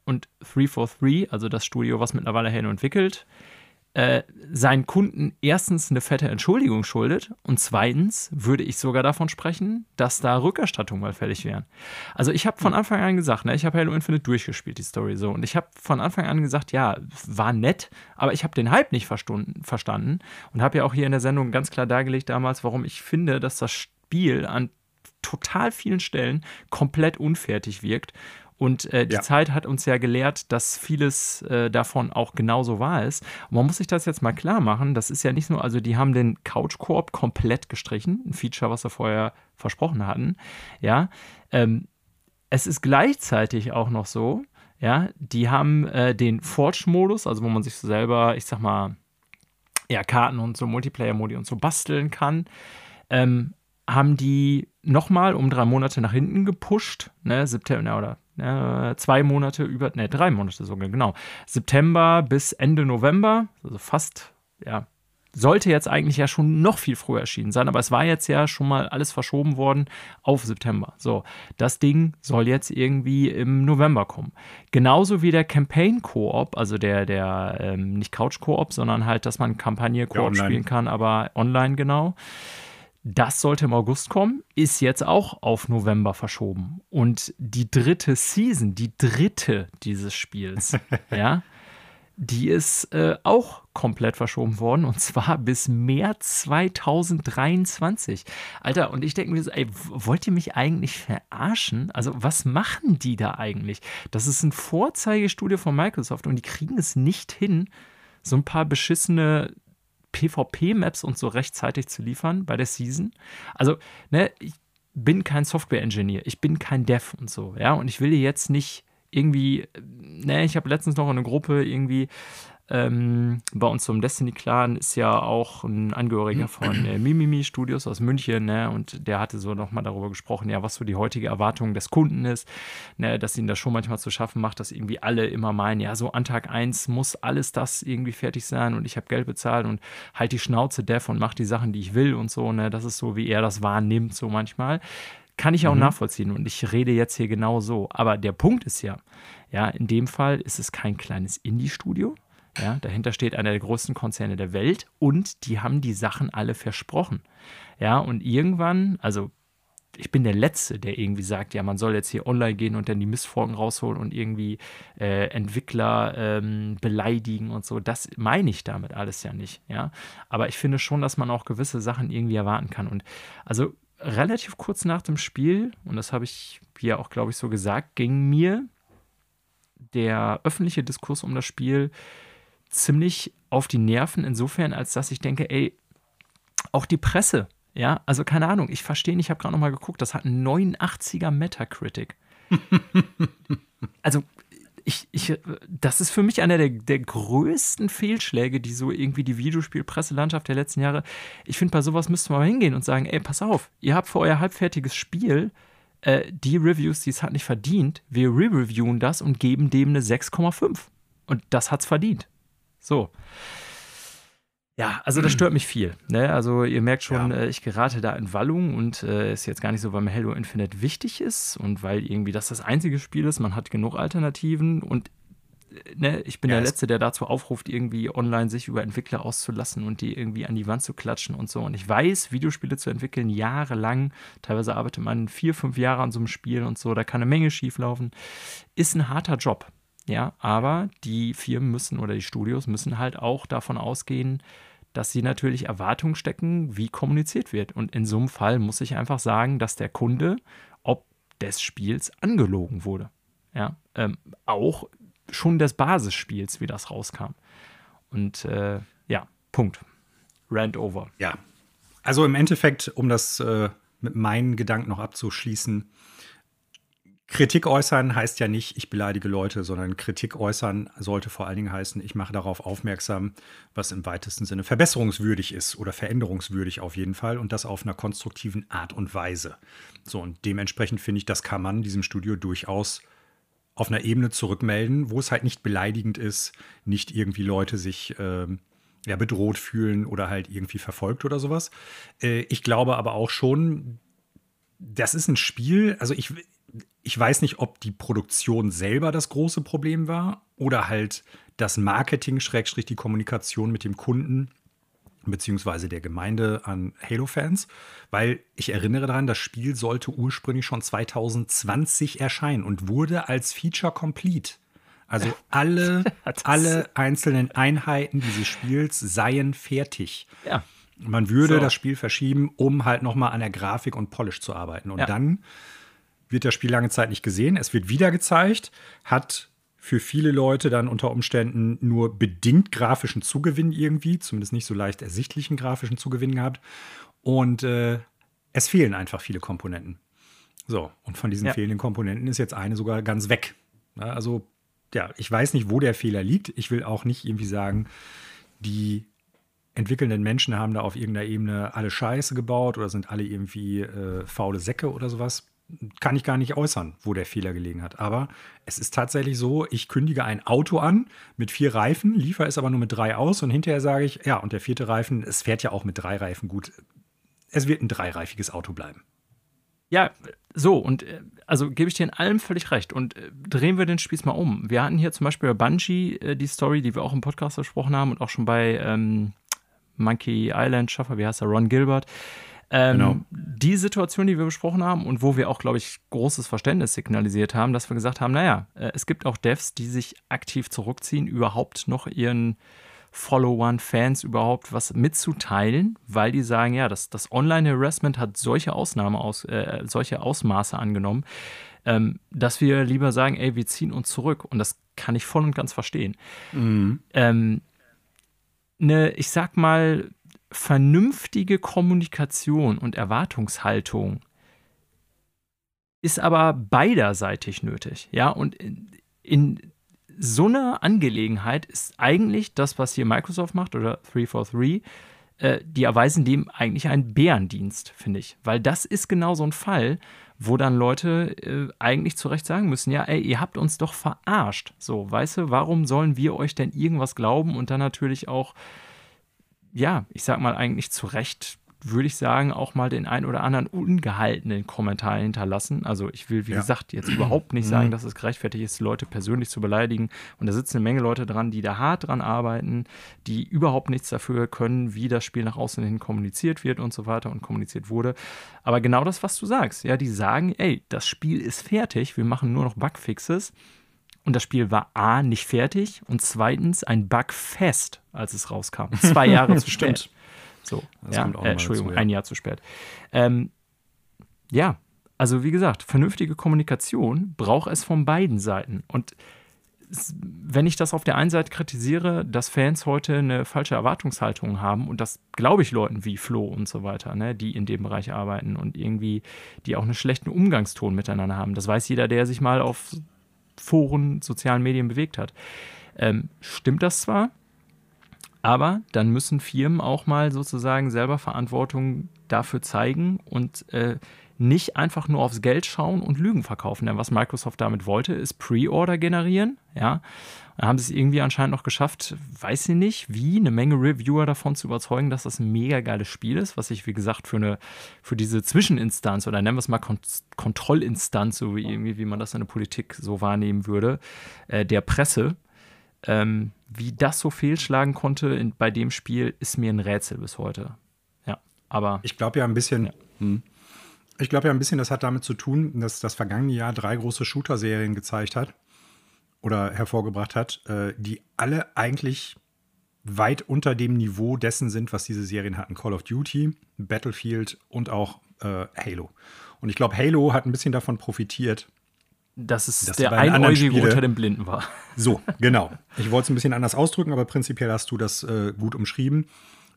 und 343, also das Studio, was mittlerweile Halo entwickelt, äh, seinen Kunden erstens eine fette Entschuldigung schuldet und zweitens würde ich sogar davon sprechen, dass da Rückerstattungen mal fällig wären. Also ich habe von Anfang an gesagt, ne, ich habe Halo Infinite durchgespielt, die Story so, und ich habe von Anfang an gesagt, ja, war nett, aber ich habe den Hype nicht verstanden, verstanden und habe ja auch hier in der Sendung ganz klar dargelegt damals, warum ich finde, dass das Spiel an total vielen Stellen komplett unfertig wirkt. Und äh, die Ja. Zeit hat uns ja gelehrt, dass vieles äh, davon auch genauso wahr ist. Und man muss sich das jetzt mal klar machen. Das ist ja nicht nur, also die haben den Couch Koop komplett gestrichen, ein Feature, was sie vorher versprochen hatten. Ja, ähm, es ist gleichzeitig auch noch so, ja, die haben äh, den Forge-Modus, also wo man sich so selber, ich sag mal, ja, Karten und so Multiplayer-Modi und so basteln kann. Ähm, haben die nochmal um drei Monate nach hinten gepusht, ne, September oder ne, zwei Monate über, ne, drei Monate sogar, genau. September bis Ende November, also fast, ja, sollte jetzt eigentlich ja schon noch viel früher erschienen sein, aber es war jetzt ja schon mal alles verschoben worden auf September. So, das Ding soll jetzt irgendwie im November kommen. Genauso wie der Campaign Koop, also der, der ähm, nicht Couch Koop, sondern halt, dass man Kampagne Koop ja, spielen kann, aber online genau. Das sollte im August kommen, ist jetzt auch auf November verschoben. Und die dritte Season, die dritte dieses Spiels, ja, die ist äh, auch komplett verschoben worden und zwar bis März 2023. Alter, und ich denke mir so, ey, wollt ihr mich eigentlich verarschen? Also, was machen die da eigentlich? Das ist ein Vorzeigestudio von Microsoft und die kriegen es nicht hin, so ein paar beschissene PvP-Maps und so rechtzeitig zu liefern bei der Season. Also, ne, ich bin kein Software-Engineer, ich bin kein Dev und so, ja, und ich will jetzt nicht irgendwie, ne, ich habe letztens noch in einer Gruppe irgendwie ähm, bei uns zum Destiny-Clan ist ja auch ein Angehöriger von äh, Mimimi Studios aus München, ne? Und der hatte so nochmal darüber gesprochen, ja, was so die heutige Erwartung des Kunden ist, ne? dass ihnen das schon manchmal zu schaffen macht, dass irgendwie alle immer meinen, ja, so an Tag 1 muss alles das irgendwie fertig sein und ich habe Geld bezahlt und halt die Schnauze dev und mach die Sachen, die ich will und so, ne? Das ist so, wie er das wahrnimmt, so manchmal. Kann ich auch mhm. nachvollziehen und ich rede jetzt hier genau so. Aber der Punkt ist ja, ja, in dem Fall ist es kein kleines Indie-Studio, ja, dahinter steht einer der größten Konzerne der Welt und die haben die Sachen alle versprochen. Ja, und irgendwann, also ich bin der Letzte, der irgendwie sagt, ja, man soll jetzt hier online gehen und dann die Missfolgen rausholen und irgendwie äh, Entwickler ähm, beleidigen und so. Das meine ich damit alles ja nicht, ja. Aber ich finde schon, dass man auch gewisse Sachen irgendwie erwarten kann. Und also relativ kurz nach dem Spiel, und das habe ich hier auch, glaube ich, so gesagt, ging mir der öffentliche Diskurs um das Spiel ziemlich auf die Nerven, insofern, als dass ich denke, ey, auch die Presse, ja, also keine Ahnung, ich verstehe nicht, ich habe gerade nochmal geguckt, das hat einen 89er Metacritic. also, ich, ich, das ist für mich einer der, der größten Fehlschläge, die so irgendwie die Videospielpresselandschaft der letzten Jahre. Ich finde, bei sowas müsste man mal hingehen und sagen: Ey, pass auf, ihr habt für euer halbfertiges Spiel äh, die Reviews, die es hat nicht verdient. Wir re-reviewen das und geben dem eine 6,5. Und das hat's verdient. So. Ja, also das stört mich viel. Ne? Also ihr merkt schon, ja. äh, ich gerate da in Wallung und äh, ist jetzt gar nicht so, weil mir Halo Infinite wichtig ist und weil irgendwie das das einzige Spiel ist, man hat genug Alternativen und äh, ne, ich bin ja, der Letzte, der dazu aufruft, irgendwie online sich über Entwickler auszulassen und die irgendwie an die Wand zu klatschen und so. Und ich weiß, Videospiele zu entwickeln, jahrelang, teilweise arbeitet man vier, fünf Jahre an so einem Spiel und so, da kann eine Menge schieflaufen, ist ein harter Job. Ja, aber die Firmen müssen oder die Studios müssen halt auch davon ausgehen, dass sie natürlich Erwartungen stecken, wie kommuniziert wird. Und in so einem Fall muss ich einfach sagen, dass der Kunde ob des Spiels angelogen wurde. Ja, ähm, auch schon des Basisspiels, wie das rauskam. Und äh, ja, Punkt. Rand over. Ja. Also im Endeffekt, um das äh, mit meinen Gedanken noch abzuschließen, Kritik äußern heißt ja nicht, ich beleidige Leute, sondern Kritik äußern sollte vor allen Dingen heißen, ich mache darauf aufmerksam, was im weitesten Sinne verbesserungswürdig ist oder veränderungswürdig auf jeden Fall und das auf einer konstruktiven Art und Weise. So, und dementsprechend finde ich, das kann man diesem Studio durchaus auf einer Ebene zurückmelden, wo es halt nicht beleidigend ist, nicht irgendwie Leute sich äh, ja, bedroht fühlen oder halt irgendwie verfolgt oder sowas. Äh, ich glaube aber auch schon, das ist ein Spiel, also ich, ich weiß nicht, ob die Produktion selber das große Problem war oder halt das Marketing, Schrägstrich die Kommunikation mit dem Kunden beziehungsweise der Gemeinde an Halo-Fans, weil ich erinnere daran, das Spiel sollte ursprünglich schon 2020 erscheinen und wurde als Feature complete. Also alle, alle einzelnen Einheiten dieses Spiels seien fertig. Ja. Man würde so. das Spiel verschieben, um halt nochmal an der Grafik und Polish zu arbeiten. Und ja. dann wird das Spiel lange Zeit nicht gesehen. Es wird wieder gezeigt, hat für viele Leute dann unter Umständen nur bedingt grafischen Zugewinn irgendwie, zumindest nicht so leicht ersichtlichen grafischen Zugewinn gehabt. Und äh, es fehlen einfach viele Komponenten. So, und von diesen ja. fehlenden Komponenten ist jetzt eine sogar ganz weg. Ja, also, ja, ich weiß nicht, wo der Fehler liegt. Ich will auch nicht irgendwie sagen, die entwickelnden Menschen haben da auf irgendeiner Ebene alle Scheiße gebaut oder sind alle irgendwie äh, faule Säcke oder sowas. Kann ich gar nicht äußern, wo der Fehler gelegen hat. Aber es ist tatsächlich so, ich kündige ein Auto an mit vier Reifen, liefere es aber nur mit drei aus und hinterher sage ich, ja, und der vierte Reifen, es fährt ja auch mit drei Reifen gut. Es wird ein dreireifiges Auto bleiben. Ja, so, und äh, also gebe ich dir in allem völlig recht. Und äh, drehen wir den Spieß mal um. Wir hatten hier zum Beispiel bei Bungie äh, die Story, die wir auch im Podcast besprochen haben und auch schon bei ähm, Monkey Island Schaffer, wie heißt er, Ron Gilbert. Ähm, genau. Die Situation, die wir besprochen haben und wo wir auch, glaube ich, großes Verständnis signalisiert haben, dass wir gesagt haben, naja, äh, es gibt auch Devs, die sich aktiv zurückziehen, überhaupt noch ihren Followern, überhaupt was mitzuteilen, weil die sagen, ja, das, das Online-Harassment hat solche Ausnahme aus, äh, solche Ausmaße angenommen, ähm, dass wir lieber sagen, ey, wir ziehen uns zurück. Und das kann ich voll und ganz verstehen. Mhm. Ähm, eine, ich sag mal, vernünftige Kommunikation und Erwartungshaltung ist aber beiderseitig nötig. Ja, und in, in so einer Angelegenheit ist eigentlich das, was hier Microsoft macht oder 343, äh, die erweisen dem eigentlich einen Bärendienst, finde ich. Weil das ist genau so ein Fall, wo dann Leute äh, eigentlich zu Recht sagen müssen, ja, ey, ihr habt uns doch verarscht. So, weißt du, warum sollen wir euch denn irgendwas glauben und dann natürlich auch, ja, ich sag mal eigentlich zu Recht würde ich sagen, auch mal den ein oder anderen ungehaltenen Kommentar hinterlassen. Also ich will, wie ja. gesagt, jetzt überhaupt nicht sagen, mhm. dass es gerechtfertigt ist, Leute persönlich zu beleidigen. Und da sitzen eine Menge Leute dran, die da hart dran arbeiten, die überhaupt nichts dafür können, wie das Spiel nach außen hin kommuniziert wird und so weiter und kommuniziert wurde. Aber genau das, was du sagst, ja, die sagen, ey, das Spiel ist fertig, wir machen nur noch Bugfixes. Und das Spiel war A, nicht fertig und zweitens ein Bug fest, als es rauskam. Zwei Jahre zu spät. So, das ja, äh, Entschuldigung, dazu, ja. ein Jahr zu spät. Ähm, ja, also wie gesagt, vernünftige Kommunikation braucht es von beiden Seiten. Und wenn ich das auf der einen Seite kritisiere, dass Fans heute eine falsche Erwartungshaltung haben, und das glaube ich Leuten wie Flo und so weiter, ne, die in dem Bereich arbeiten und irgendwie, die auch einen schlechten Umgangston miteinander haben. Das weiß jeder, der sich mal auf Foren, sozialen Medien bewegt hat. Ähm, stimmt das zwar, aber dann müssen Firmen auch mal sozusagen selber Verantwortung dafür zeigen und äh, nicht einfach nur aufs Geld schauen und Lügen verkaufen. Denn was Microsoft damit wollte, ist Pre-Order generieren. Ja, dann haben sie es irgendwie anscheinend noch geschafft, weiß ich nicht, wie, eine Menge Reviewer davon zu überzeugen, dass das ein mega geiles Spiel ist, was ich, wie gesagt, für, eine, für diese Zwischeninstanz oder nennen wir es mal Kont Kontrollinstanz, so wie, irgendwie, wie man das in der Politik so wahrnehmen würde, äh, der Presse ähm, wie das so fehlschlagen konnte in, bei dem Spiel, ist mir ein Rätsel bis heute. Ja, aber. Ich glaube ja ein bisschen. Ja. Hm. Ich glaube ja ein bisschen, das hat damit zu tun, dass das vergangene Jahr drei große Shooter-Serien gezeigt hat oder hervorgebracht hat, äh, die alle eigentlich weit unter dem Niveau dessen sind, was diese Serien hatten. Call of Duty, Battlefield und auch äh, Halo. Und ich glaube, Halo hat ein bisschen davon profitiert, dass es dass der Einäugige unter den Blinden war. So, genau. Ich wollte es ein bisschen anders ausdrücken, aber prinzipiell hast du das äh, gut umschrieben,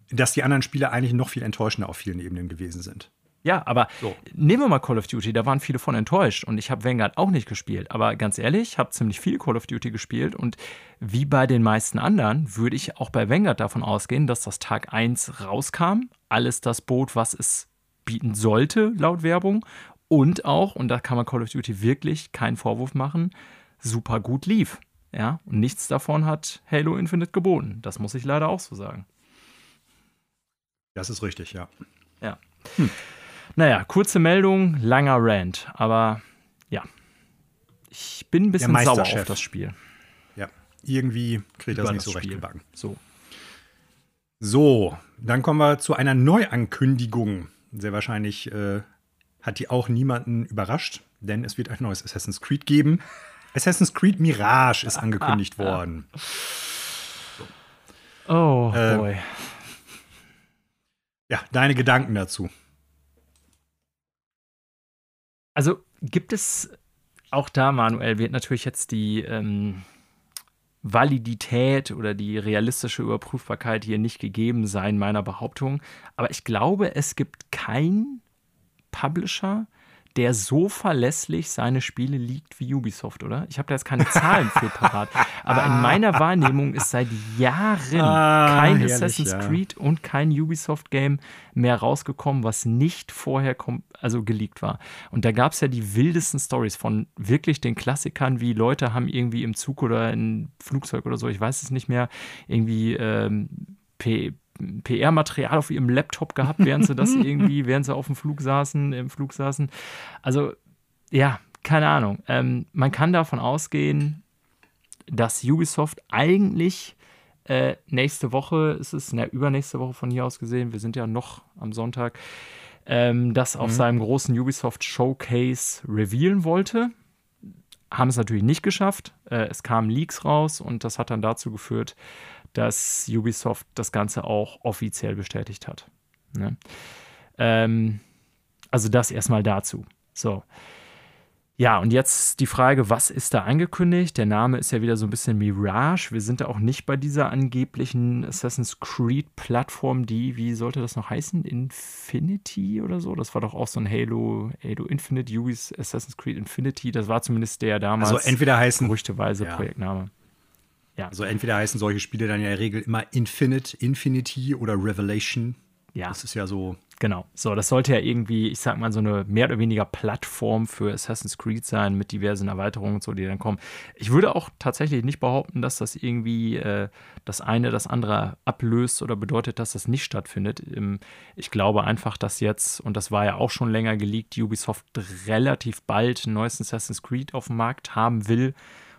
dass die anderen Spiele eigentlich noch viel enttäuschender auf vielen Ebenen gewesen sind. Ja, aber so. nehmen wir mal Call of Duty, da waren viele von enttäuscht und ich habe Vanguard auch nicht gespielt. Aber ganz ehrlich, ich habe ziemlich viel Call of Duty gespielt und wie bei den meisten anderen würde ich auch bei Vanguard davon ausgehen, dass das Tag 1 rauskam, alles das Boot, was es bieten sollte, laut Werbung, und auch, und da kann man Call of Duty wirklich keinen Vorwurf machen, super gut lief. Ja, und nichts davon hat Halo Infinite geboten. Das muss ich leider auch so sagen. Das ist richtig, ja. Ja. Hm. Naja, kurze Meldung, langer Rant, aber ja. Ich bin ein bisschen sauer auf das Spiel. Ja, irgendwie kriegt das nicht so recht gebacken. So. So, dann kommen wir zu einer Neuankündigung. Sehr wahrscheinlich äh, hat die auch niemanden überrascht, denn es wird ein neues Assassin's Creed geben. Assassin's Creed Mirage ist angekündigt worden. Oh äh, boy. Ja, deine Gedanken dazu. Also gibt es auch da, Manuel, wird natürlich jetzt die ähm, Validität oder die realistische Überprüfbarkeit hier nicht gegeben sein, meiner Behauptung. Aber ich glaube, es gibt kein Publisher, der so verlässlich seine Spiele liegt wie Ubisoft, oder? Ich habe da jetzt keine Zahlen für parat, aber in meiner Wahrnehmung ist seit Jahren ah, kein herrlich, Assassin's ja. Creed und kein Ubisoft-Game mehr rausgekommen, was nicht vorher also geleakt war. Und da gab es ja die wildesten Stories von wirklich den Klassikern, wie Leute haben irgendwie im Zug oder im Flugzeug oder so, ich weiß es nicht mehr, irgendwie ähm, PR-Material auf ihrem Laptop gehabt, während sie das irgendwie, während sie auf dem Flug saßen, im Flug saßen. Also, ja, keine Ahnung. Ähm, man kann davon ausgehen, dass Ubisoft eigentlich äh, nächste Woche, ist es, ne, übernächste Woche von hier aus gesehen, wir sind ja noch am Sonntag, ähm, das auf mhm. seinem großen Ubisoft Showcase revealen wollte. Haben es natürlich nicht geschafft. Äh, es kamen Leaks raus und das hat dann dazu geführt, dass Ubisoft das Ganze auch offiziell bestätigt hat. Ne? Ähm, also das erstmal dazu. So. Ja, und jetzt die Frage, was ist da angekündigt? Der Name ist ja wieder so ein bisschen Mirage. Wir sind da auch nicht bei dieser angeblichen Assassin's Creed-Plattform, die, wie sollte das noch heißen? Infinity oder so? Das war doch auch so ein Halo, Halo Infinite, Ubi's Assassin's Creed Infinity. Das war zumindest der damals also entweder heißen, gerüchteweise ja. Projektname. Ja. Also entweder heißen solche Spiele dann ja in der Regel immer Infinite, Infinity oder Revelation. Ja. Das ist ja so. Genau. So, das sollte ja irgendwie, ich sag mal, so eine mehr oder weniger Plattform für Assassin's Creed sein mit diversen Erweiterungen und so, die dann kommen. Ich würde auch tatsächlich nicht behaupten, dass das irgendwie äh, das eine das andere ablöst oder bedeutet, dass das nicht stattfindet. Ähm, ich glaube einfach, dass jetzt, und das war ja auch schon länger geleakt, Ubisoft relativ bald ein neues Assassin's Creed auf dem Markt haben will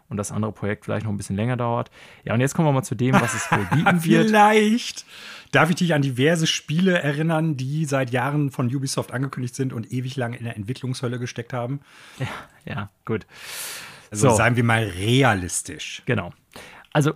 und das andere Projekt vielleicht noch ein bisschen länger dauert. Ja, und jetzt kommen wir mal zu dem, was es wohl bieten wird. vielleicht. Darf ich dich an diverse Spiele erinnern, die seit Jahren von Ubisoft angekündigt sind und ewig lang in der Entwicklungshölle gesteckt haben? Ja, ja gut. Also so. seien wir mal realistisch. Genau. Also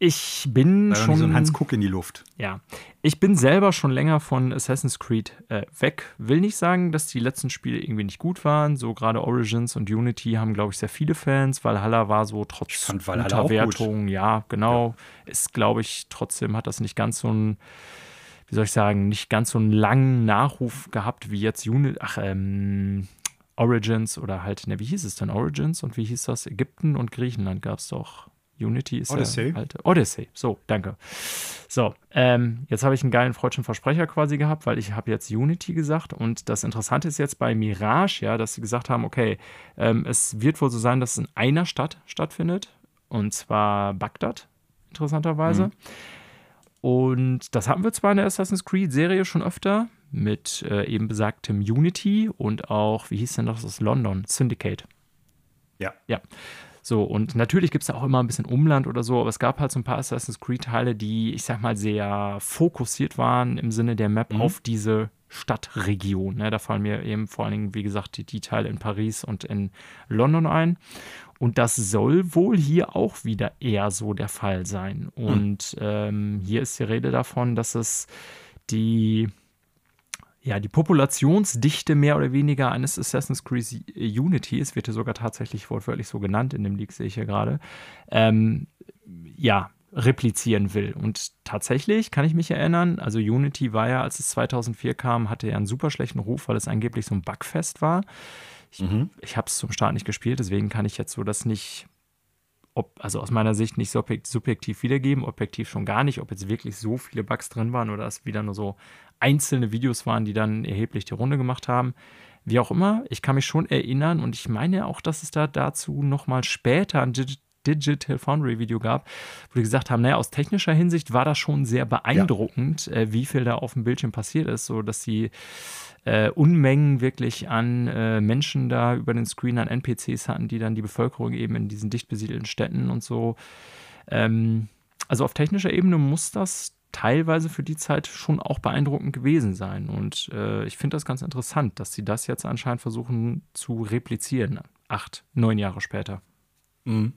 ich bin schon. so ein Hans Kuck in die Luft. Ja. Ich bin selber schon länger von Assassin's Creed äh, weg. Will nicht sagen, dass die letzten Spiele irgendwie nicht gut waren. So gerade Origins und Unity haben, glaube ich, sehr viele Fans. Valhalla war so trotz guter Wertung, ja, genau. Ja. Ist, glaube ich, trotzdem hat das nicht ganz so ein, wie soll ich sagen, nicht ganz so einen langen Nachruf gehabt wie jetzt Unity. Ach, ähm. Origins oder halt, ne, wie hieß es denn? Origins und wie hieß das? Ägypten und Griechenland gab es doch. Unity ist Odyssey. der alte. Odyssey, so, danke. So, ähm, jetzt habe ich einen geilen freudschen Versprecher quasi gehabt, weil ich habe jetzt Unity gesagt und das Interessante ist jetzt bei Mirage, ja, dass sie gesagt haben, okay, ähm, es wird wohl so sein, dass es in einer Stadt stattfindet und zwar Bagdad, interessanterweise. Mhm. Und das hatten wir zwar in der Assassin's Creed-Serie schon öfter mit äh, eben besagtem Unity und auch, wie hieß denn das aus London? Syndicate. Ja. Ja. So, und natürlich gibt es da auch immer ein bisschen Umland oder so, aber es gab halt so ein paar Assassin's Creed-Teile, die, ich sag mal, sehr fokussiert waren im Sinne der Map mhm. auf diese Stadtregion. Ne? Da fallen mir eben vor allen Dingen, wie gesagt, die, die Teile in Paris und in London ein. Und das soll wohl hier auch wieder eher so der Fall sein. Mhm. Und mhm. ähm, hier ist die Rede davon, dass es die ja, die Populationsdichte mehr oder weniger eines Assassin's Creed Unity, es wird hier sogar tatsächlich wortwörtlich so genannt in dem Leak, sehe ich hier gerade, ähm, ja, replizieren will. Und tatsächlich kann ich mich erinnern, also Unity war ja, als es 2004 kam, hatte er einen super schlechten Ruf, weil es angeblich so ein Bugfest war. Ich, mhm. ich habe es zum Start nicht gespielt, deswegen kann ich jetzt so das nicht, ob, also aus meiner Sicht nicht subjektiv wiedergeben, objektiv schon gar nicht, ob jetzt wirklich so viele Bugs drin waren oder es wieder nur so einzelne Videos waren, die dann erheblich die Runde gemacht haben. Wie auch immer, ich kann mich schon erinnern und ich meine auch, dass es da dazu nochmal später ein Digital Foundry Video gab, wo die gesagt haben, naja, aus technischer Hinsicht war das schon sehr beeindruckend, ja. äh, wie viel da auf dem Bildschirm passiert ist, so dass sie äh, Unmengen wirklich an äh, Menschen da über den Screen an NPCs hatten, die dann die Bevölkerung eben in diesen dicht besiedelten Städten und so. Ähm, also auf technischer Ebene muss das teilweise für die Zeit schon auch beeindruckend gewesen sein. Und äh, ich finde das ganz interessant, dass sie das jetzt anscheinend versuchen zu replizieren, acht, neun Jahre später. Mhm.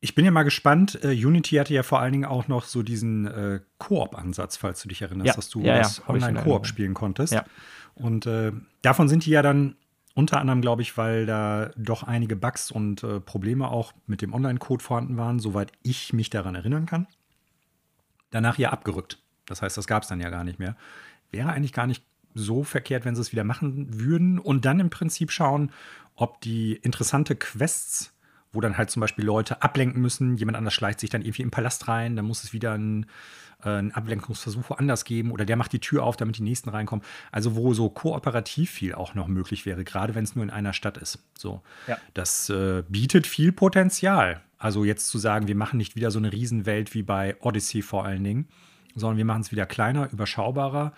Ich bin ja mal gespannt. Uh, Unity hatte ja vor allen Dingen auch noch so diesen äh, Koop-Ansatz, falls du dich erinnerst, ja, dass du ja, das ja, Online-Koop spielen konntest. Und äh, davon sind die ja dann unter anderem, glaube ich, weil da doch einige Bugs und äh, Probleme auch mit dem Online-Code vorhanden waren, soweit ich mich daran erinnern kann danach ja abgerückt. Das heißt, das gab es dann ja gar nicht mehr. Wäre eigentlich gar nicht so verkehrt, wenn sie es wieder machen würden. Und dann im Prinzip schauen, ob die interessante Quests, wo dann halt zum Beispiel Leute ablenken müssen, jemand anders schleicht sich dann irgendwie im Palast rein, dann muss es wieder ein, äh, einen Ablenkungsversuch woanders geben oder der macht die Tür auf, damit die nächsten reinkommen. Also wo so kooperativ viel auch noch möglich wäre, gerade wenn es nur in einer Stadt ist. So, ja. das äh, bietet viel Potenzial. Also jetzt zu sagen, wir machen nicht wieder so eine Riesenwelt wie bei Odyssey vor allen Dingen, sondern wir machen es wieder kleiner, überschaubarer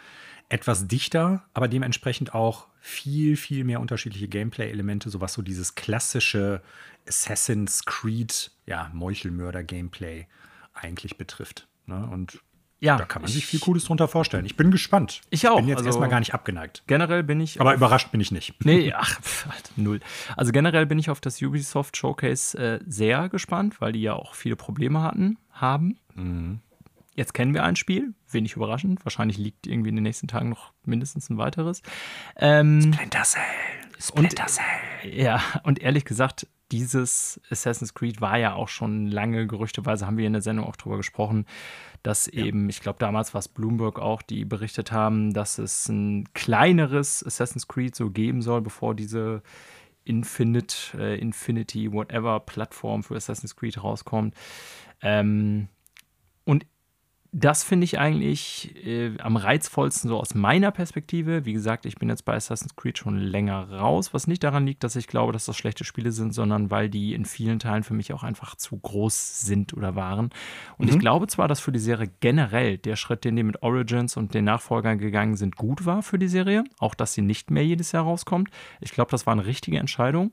etwas dichter, aber dementsprechend auch viel, viel mehr unterschiedliche Gameplay-Elemente, so was so dieses klassische Assassin's Creed, ja, Meuchelmörder-Gameplay eigentlich betrifft. Ne? Und ja, da kann man sich viel Cooles drunter vorstellen. Ich bin gespannt. Ich auch. Bin jetzt also, erstmal gar nicht abgeneigt. Generell bin ich. Aber überrascht bin ich nicht. Nee, ach, pf, null. Also generell bin ich auf das Ubisoft Showcase äh, sehr gespannt, weil die ja auch viele Probleme hatten, haben. Mhm. Jetzt kennen wir ein Spiel, wenig überraschend. Wahrscheinlich liegt irgendwie in den nächsten Tagen noch mindestens ein weiteres. Ähm, Splinter Cell. Splinter Cell. ja, und ehrlich gesagt, dieses Assassin's Creed war ja auch schon lange, gerüchteweise haben wir in der Sendung auch drüber gesprochen, dass ja. eben, ich glaube, damals war es Bloomberg auch, die berichtet haben, dass es ein kleineres Assassin's Creed so geben soll, bevor diese Infinite, äh, Infinity, whatever Plattform für Assassin's Creed rauskommt. Ähm, und das finde ich eigentlich äh, am reizvollsten so aus meiner Perspektive. Wie gesagt, ich bin jetzt bei Assassin's Creed schon länger raus, was nicht daran liegt, dass ich glaube, dass das schlechte Spiele sind, sondern weil die in vielen Teilen für mich auch einfach zu groß sind oder waren. Und mhm. ich glaube zwar, dass für die Serie generell der Schritt, den die mit Origins und den Nachfolgern gegangen sind, gut war für die Serie. Auch, dass sie nicht mehr jedes Jahr rauskommt. Ich glaube, das war eine richtige Entscheidung.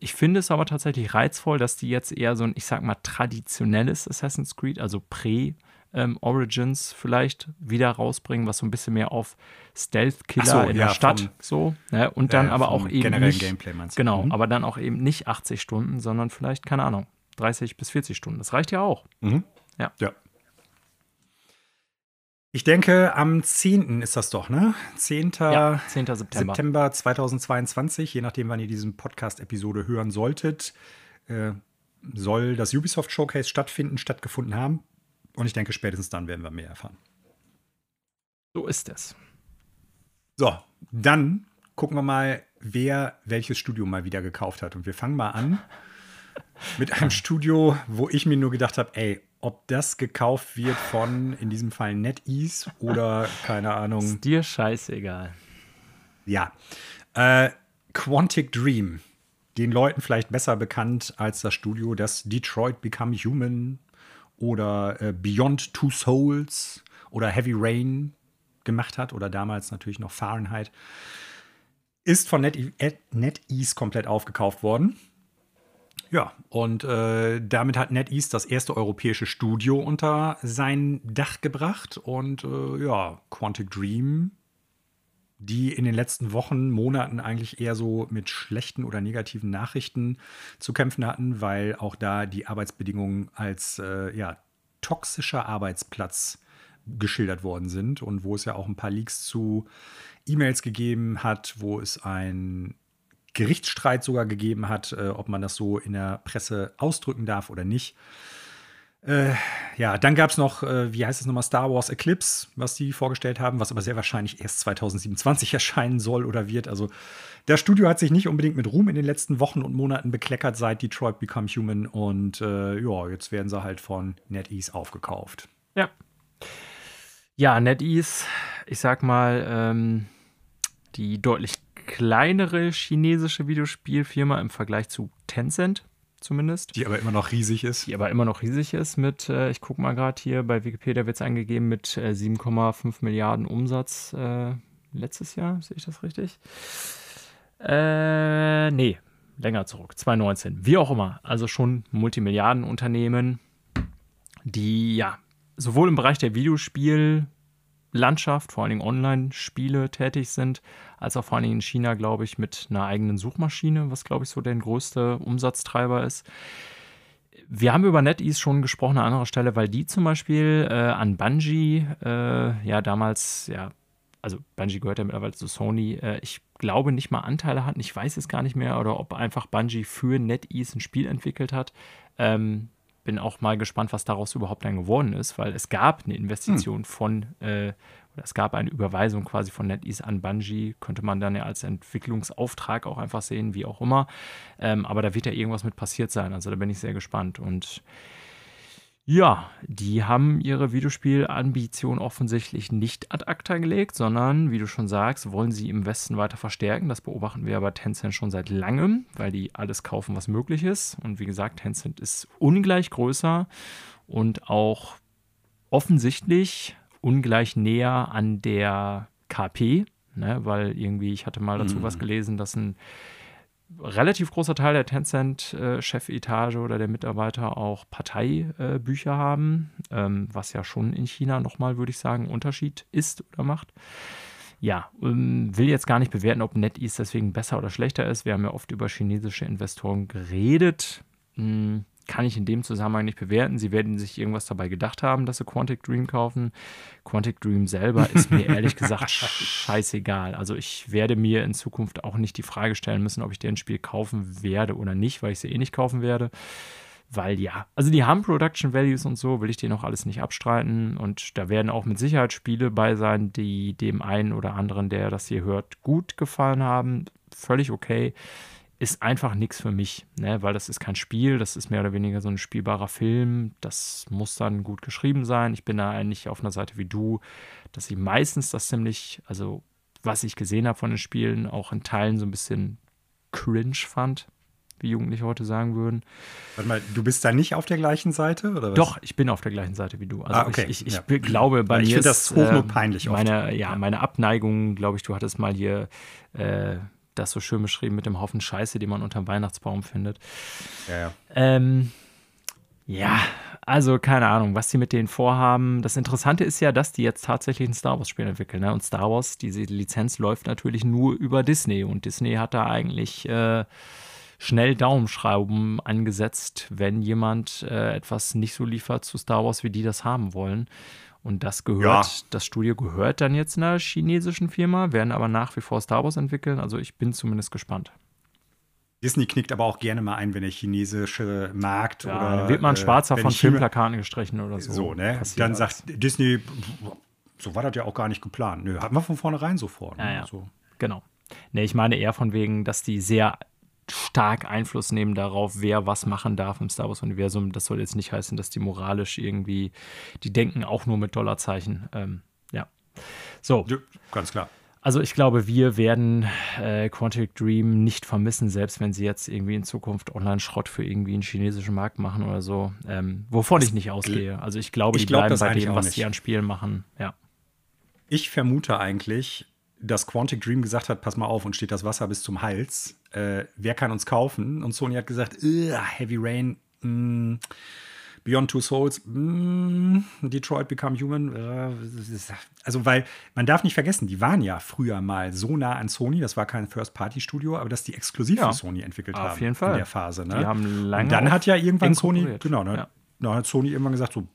Ich finde es aber tatsächlich reizvoll, dass die jetzt eher so ein, ich sag mal, traditionelles Assassin's Creed, also prä- ähm, Origins vielleicht wieder rausbringen, was so ein bisschen mehr auf Stealth-Killer so, in ja, der Stadt vom, so. Ne? Und dann äh, aber auch eben. Nicht, Gameplay meinst du? Genau, mhm. aber dann auch eben nicht 80 Stunden, sondern vielleicht, keine Ahnung, 30 bis 40 Stunden. Das reicht ja auch. Mhm. Ja. ja. Ich denke, am 10. ist das doch, ne? 10. Ja, 10. September. September 2022, je nachdem, wann ihr diesen Podcast-Episode hören solltet, äh, soll das Ubisoft Showcase stattfinden, stattgefunden haben. Und ich denke, spätestens dann werden wir mehr erfahren. So ist es. So, dann gucken wir mal, wer welches Studio mal wieder gekauft hat. Und wir fangen mal an mit einem Studio, wo ich mir nur gedacht habe, ey, ob das gekauft wird von, in diesem Fall NetEase oder keine Ahnung. Ist dir scheißegal. Ja. Äh, Quantic Dream. Den Leuten vielleicht besser bekannt als das Studio, das Detroit Become Human oder äh, Beyond Two Souls oder Heavy Rain gemacht hat oder damals natürlich noch Fahrenheit, ist von NetEase Net komplett aufgekauft worden. Ja, und äh, damit hat NetEase das erste europäische Studio unter sein Dach gebracht und äh, ja, Quantic Dream die in den letzten Wochen, Monaten eigentlich eher so mit schlechten oder negativen Nachrichten zu kämpfen hatten, weil auch da die Arbeitsbedingungen als äh, ja, toxischer Arbeitsplatz geschildert worden sind und wo es ja auch ein paar Leaks zu E-Mails gegeben hat, wo es ein Gerichtsstreit sogar gegeben hat, äh, ob man das so in der Presse ausdrücken darf oder nicht. Äh, ja, dann gab es noch, äh, wie heißt es nochmal, Star Wars Eclipse, was die vorgestellt haben, was aber sehr wahrscheinlich erst 2027 erscheinen soll oder wird. Also das Studio hat sich nicht unbedingt mit Ruhm in den letzten Wochen und Monaten bekleckert seit Detroit Become Human und äh, ja, jetzt werden sie halt von NetEase aufgekauft. Ja. Ja, NetEase, ich sag mal, ähm, die deutlich kleinere chinesische Videospielfirma im Vergleich zu Tencent zumindest. Die aber immer noch riesig ist. Die aber immer noch riesig ist mit, äh, ich gucke mal gerade hier, bei Wikipedia wird es angegeben mit äh, 7,5 Milliarden Umsatz äh, letztes Jahr, sehe ich das richtig? Äh, nee, länger zurück, 2019. Wie auch immer, also schon Multimilliardenunternehmen, die ja sowohl im Bereich der Videospiel- Landschaft, vor allen Dingen Online-Spiele tätig sind, als auch vor allen Dingen in China, glaube ich, mit einer eigenen Suchmaschine, was, glaube ich, so der größte Umsatztreiber ist. Wir haben über NetEase schon gesprochen an anderer Stelle, weil die zum Beispiel äh, an Bungie, äh, ja, damals, ja, also Bungie gehört ja mittlerweile zu Sony, äh, ich glaube nicht mal Anteile hatten, ich weiß es gar nicht mehr, oder ob einfach Bungie für NetEase ein Spiel entwickelt hat. Ähm, bin auch mal gespannt, was daraus überhaupt dann geworden ist, weil es gab eine Investition hm. von, äh, es gab eine Überweisung quasi von NetEase an Bungie, könnte man dann ja als Entwicklungsauftrag auch einfach sehen, wie auch immer. Ähm, aber da wird ja irgendwas mit passiert sein, also da bin ich sehr gespannt und ja, die haben ihre Videospielambition offensichtlich nicht ad acta gelegt, sondern, wie du schon sagst, wollen sie im Westen weiter verstärken. Das beobachten wir aber Tencent schon seit langem, weil die alles kaufen, was möglich ist. Und wie gesagt, Tencent ist ungleich größer und auch offensichtlich ungleich näher an der KP, ne? weil irgendwie, ich hatte mal dazu mhm. was gelesen, dass ein relativ großer Teil der Tencent-Chefetage oder der Mitarbeiter auch Parteibücher äh, haben, ähm, was ja schon in China nochmal, würde ich sagen, Unterschied ist oder macht. Ja, ähm, will jetzt gar nicht bewerten, ob NetEase deswegen besser oder schlechter ist. Wir haben ja oft über chinesische Investoren geredet. Hm kann ich in dem Zusammenhang nicht bewerten. Sie werden sich irgendwas dabei gedacht haben, dass sie Quantic Dream kaufen. Quantic Dream selber ist mir ehrlich gesagt scheißegal. Also ich werde mir in Zukunft auch nicht die Frage stellen müssen, ob ich deren Spiel kaufen werde oder nicht, weil ich sie eh nicht kaufen werde. Weil ja, also die haben Production Values und so, will ich dir noch alles nicht abstreiten. Und da werden auch mit Sicherheit Spiele bei sein, die dem einen oder anderen, der das hier hört, gut gefallen haben. Völlig okay ist einfach nichts für mich, ne? weil das ist kein Spiel, das ist mehr oder weniger so ein spielbarer Film. Das muss dann gut geschrieben sein. Ich bin da eigentlich auf einer Seite wie du, dass ich meistens das ziemlich, also was ich gesehen habe von den Spielen, auch in Teilen so ein bisschen cringe fand, wie Jugendliche heute sagen würden. Warte mal, du bist da nicht auf der gleichen Seite? Oder was? Doch, ich bin auf der gleichen Seite wie du. Also ah, okay. ich, ich, ich ja. glaube, bei ich mir ist das hoch und peinlich meine, ja, meine Abneigung, glaube ich, du hattest mal hier äh, das so schön beschrieben mit dem Haufen Scheiße, die man unterm Weihnachtsbaum findet. Ja, ja. Ähm, ja, also keine Ahnung, was sie mit denen vorhaben. Das Interessante ist ja, dass die jetzt tatsächlich ein Star Wars-Spiel entwickeln. Ne? Und Star Wars, diese Lizenz läuft natürlich nur über Disney. Und Disney hat da eigentlich äh, schnell Daumenschrauben angesetzt, wenn jemand äh, etwas nicht so liefert zu Star Wars, wie die das haben wollen. Und das gehört, ja. das Studio gehört dann jetzt einer chinesischen Firma, werden aber nach wie vor Star Wars entwickeln. Also ich bin zumindest gespannt. Disney knickt aber auch gerne mal ein, wenn der chinesische Markt ja, oder. Dann wird man schwarzer äh, von Filmplakaten gestrichen oder so. So, ne? Dann sagt Disney, so war das ja auch gar nicht geplant. Nö, hatten wir von vornherein so vor. Ne? Ja, ja. So. Genau. Ne, ich meine eher von wegen, dass die sehr stark Einfluss nehmen darauf, wer was machen darf im Star Wars-Universum. Das soll jetzt nicht heißen, dass die moralisch irgendwie, die denken auch nur mit Dollarzeichen. Ähm, ja. So. Ja, ganz klar. Also ich glaube, wir werden äh, Quantic Dream nicht vermissen, selbst wenn sie jetzt irgendwie in Zukunft Online-Schrott für irgendwie einen chinesischen Markt machen oder so, ähm, wovon das ich nicht ausgehe. Also ich glaube, ich die glaub, bleiben bei dem, was sie an Spielen machen. Ja. Ich vermute eigentlich, dass Quantic Dream gesagt hat, pass mal auf, und steht das Wasser bis zum Hals. Äh, wer kann uns kaufen? Und Sony hat gesagt, Heavy Rain, mh, mm, Beyond Two Souls, mh, mm, Detroit Become Human. Äh, also, weil man darf nicht vergessen, die waren ja früher mal so nah an Sony, das war kein First-Party-Studio, aber dass die exklusiv ja, für Sony entwickelt haben. Auf jeden Fall. In der Phase. Ne? Die haben lange und dann hat ja irgendwann Sony, genau, ne, ja. dann hat Sony irgendwann gesagt, so,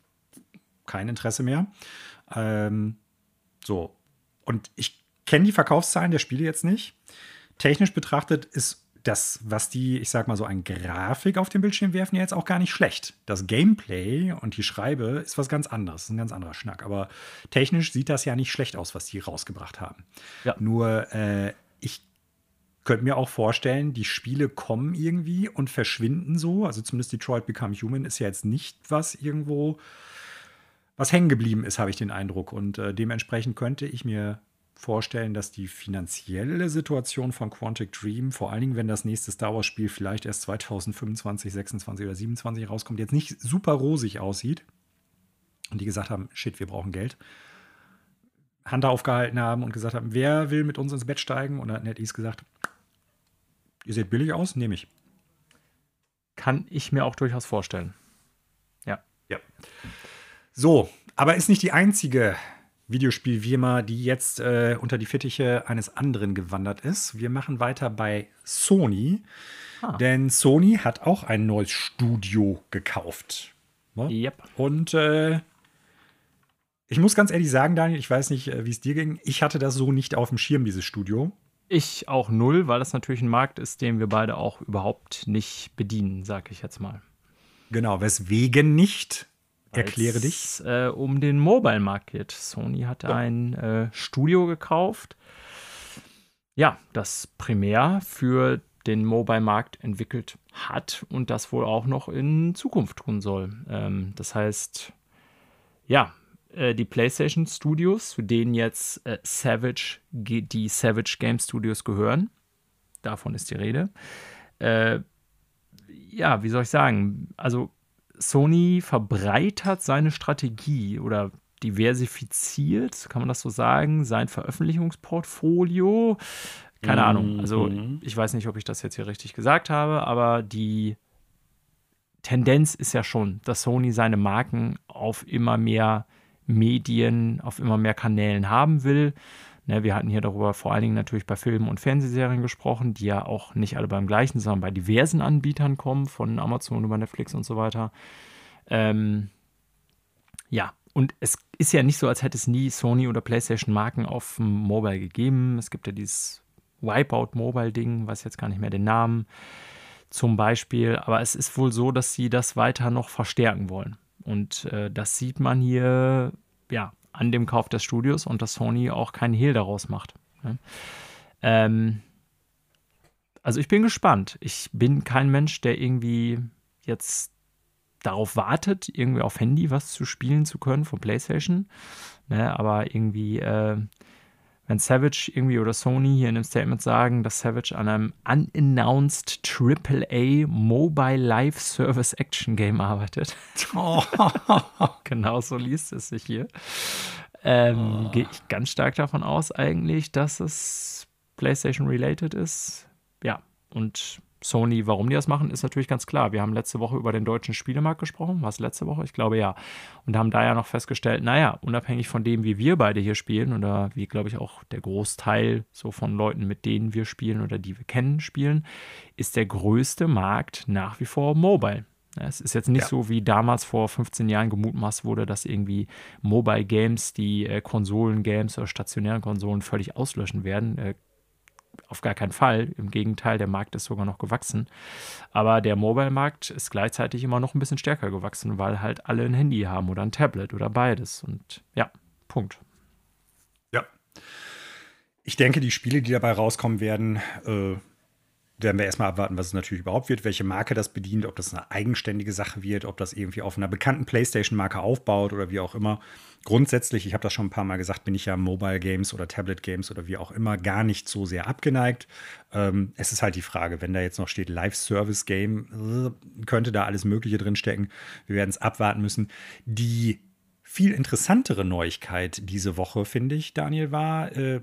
kein Interesse mehr. Ähm, so. Und ich kenne die Verkaufszahlen der Spiele jetzt nicht. Technisch betrachtet ist das, was die, ich sag mal so, ein Grafik auf dem Bildschirm werfen, ja jetzt auch gar nicht schlecht. Das Gameplay und die Schreibe ist was ganz anderes, ein ganz anderer Schnack. Aber technisch sieht das ja nicht schlecht aus, was die rausgebracht haben. Ja. Nur, äh, ich könnte mir auch vorstellen, die Spiele kommen irgendwie und verschwinden so. Also zumindest Detroit Become Human ist ja jetzt nicht was irgendwo, was hängen geblieben ist, habe ich den Eindruck. Und äh, dementsprechend könnte ich mir vorstellen, dass die finanzielle Situation von Quantic Dream, vor allen Dingen, wenn das nächste Star Wars-Spiel vielleicht erst 2025, 26 oder 27 rauskommt, jetzt nicht super rosig aussieht. Und die gesagt haben, shit, wir brauchen Geld. Hand aufgehalten haben und gesagt haben, wer will mit uns ins Bett steigen? Und dann hat NetEase gesagt, ihr seht billig aus, nehme ich. Kann ich mir auch durchaus vorstellen. Ja. Ja. So, aber ist nicht die einzige Videospielfirma, die jetzt äh, unter die Fittiche eines anderen gewandert ist. Wir machen weiter bei Sony, ah. denn Sony hat auch ein neues Studio gekauft. Ne? Yep. Und äh, ich muss ganz ehrlich sagen, Daniel, ich weiß nicht, äh, wie es dir ging. Ich hatte das so nicht auf dem Schirm, dieses Studio. Ich auch null, weil das natürlich ein Markt ist, den wir beide auch überhaupt nicht bedienen, sag ich jetzt mal. Genau, weswegen nicht? Erkläre dich. Äh, um den Mobile-Markt geht. Sony hat ja. ein äh, Studio gekauft, ja, das primär für den Mobile-Markt entwickelt hat und das wohl auch noch in Zukunft tun soll. Ähm, das heißt, ja, äh, die PlayStation Studios, zu denen jetzt äh, Savage, die Savage Game Studios gehören, davon ist die Rede. Äh, ja, wie soll ich sagen? Also Sony verbreitert seine Strategie oder diversifiziert, kann man das so sagen, sein Veröffentlichungsportfolio. Keine mhm. Ahnung. Also mhm. ich weiß nicht, ob ich das jetzt hier richtig gesagt habe, aber die Tendenz ist ja schon, dass Sony seine Marken auf immer mehr Medien, auf immer mehr Kanälen haben will. Ne, wir hatten hier darüber vor allen Dingen natürlich bei Filmen und Fernsehserien gesprochen, die ja auch nicht alle beim gleichen, sondern bei diversen Anbietern kommen, von Amazon über Netflix und so weiter. Ähm, ja, und es ist ja nicht so, als hätte es nie Sony oder PlayStation Marken auf dem Mobile gegeben. Es gibt ja dieses Wipeout Mobile Ding, weiß jetzt gar nicht mehr den Namen zum Beispiel. Aber es ist wohl so, dass sie das weiter noch verstärken wollen. Und äh, das sieht man hier ja an dem Kauf des Studios und dass Sony auch keinen Hehl daraus macht. Ne? Ähm, also ich bin gespannt. Ich bin kein Mensch, der irgendwie jetzt darauf wartet, irgendwie auf Handy was zu spielen zu können von PlayStation. Ne, aber irgendwie, äh, wenn Savage irgendwie oder Sony hier in einem Statement sagen, dass Savage an einem unannounced AAA Mobile Live Service Action Game arbeitet. Oh. genau so liest es sich hier. Ähm, oh. Gehe ich ganz stark davon aus, eigentlich, dass es PlayStation related ist. Ja, und Sony, warum die das machen, ist natürlich ganz klar. Wir haben letzte Woche über den deutschen Spielemarkt gesprochen. War es letzte Woche? Ich glaube ja. Und haben da ja noch festgestellt, naja, unabhängig von dem, wie wir beide hier spielen oder wie, glaube ich, auch der Großteil so von Leuten, mit denen wir spielen oder die wir kennen, spielen, ist der größte Markt nach wie vor Mobile. Es ist jetzt nicht ja. so, wie damals vor 15 Jahren gemutmaßt wurde, dass irgendwie Mobile Games die äh, Konsolen-Games oder stationären Konsolen völlig auslöschen werden. Äh, auf gar keinen Fall. Im Gegenteil, der Markt ist sogar noch gewachsen. Aber der Mobile-Markt ist gleichzeitig immer noch ein bisschen stärker gewachsen, weil halt alle ein Handy haben oder ein Tablet oder beides. Und ja, Punkt. Ja. Ich denke, die Spiele, die dabei rauskommen werden, äh, werden wir erstmal abwarten, was es natürlich überhaupt wird, welche Marke das bedient, ob das eine eigenständige Sache wird, ob das irgendwie auf einer bekannten PlayStation-Marke aufbaut oder wie auch immer. Grundsätzlich, ich habe das schon ein paar Mal gesagt, bin ich ja Mobile Games oder Tablet Games oder wie auch immer gar nicht so sehr abgeneigt. Ähm, es ist halt die Frage, wenn da jetzt noch steht Live-Service-Game, äh, könnte da alles Mögliche drinstecken. Wir werden es abwarten müssen. Die viel interessantere Neuigkeit diese Woche, finde ich, Daniel, war, äh,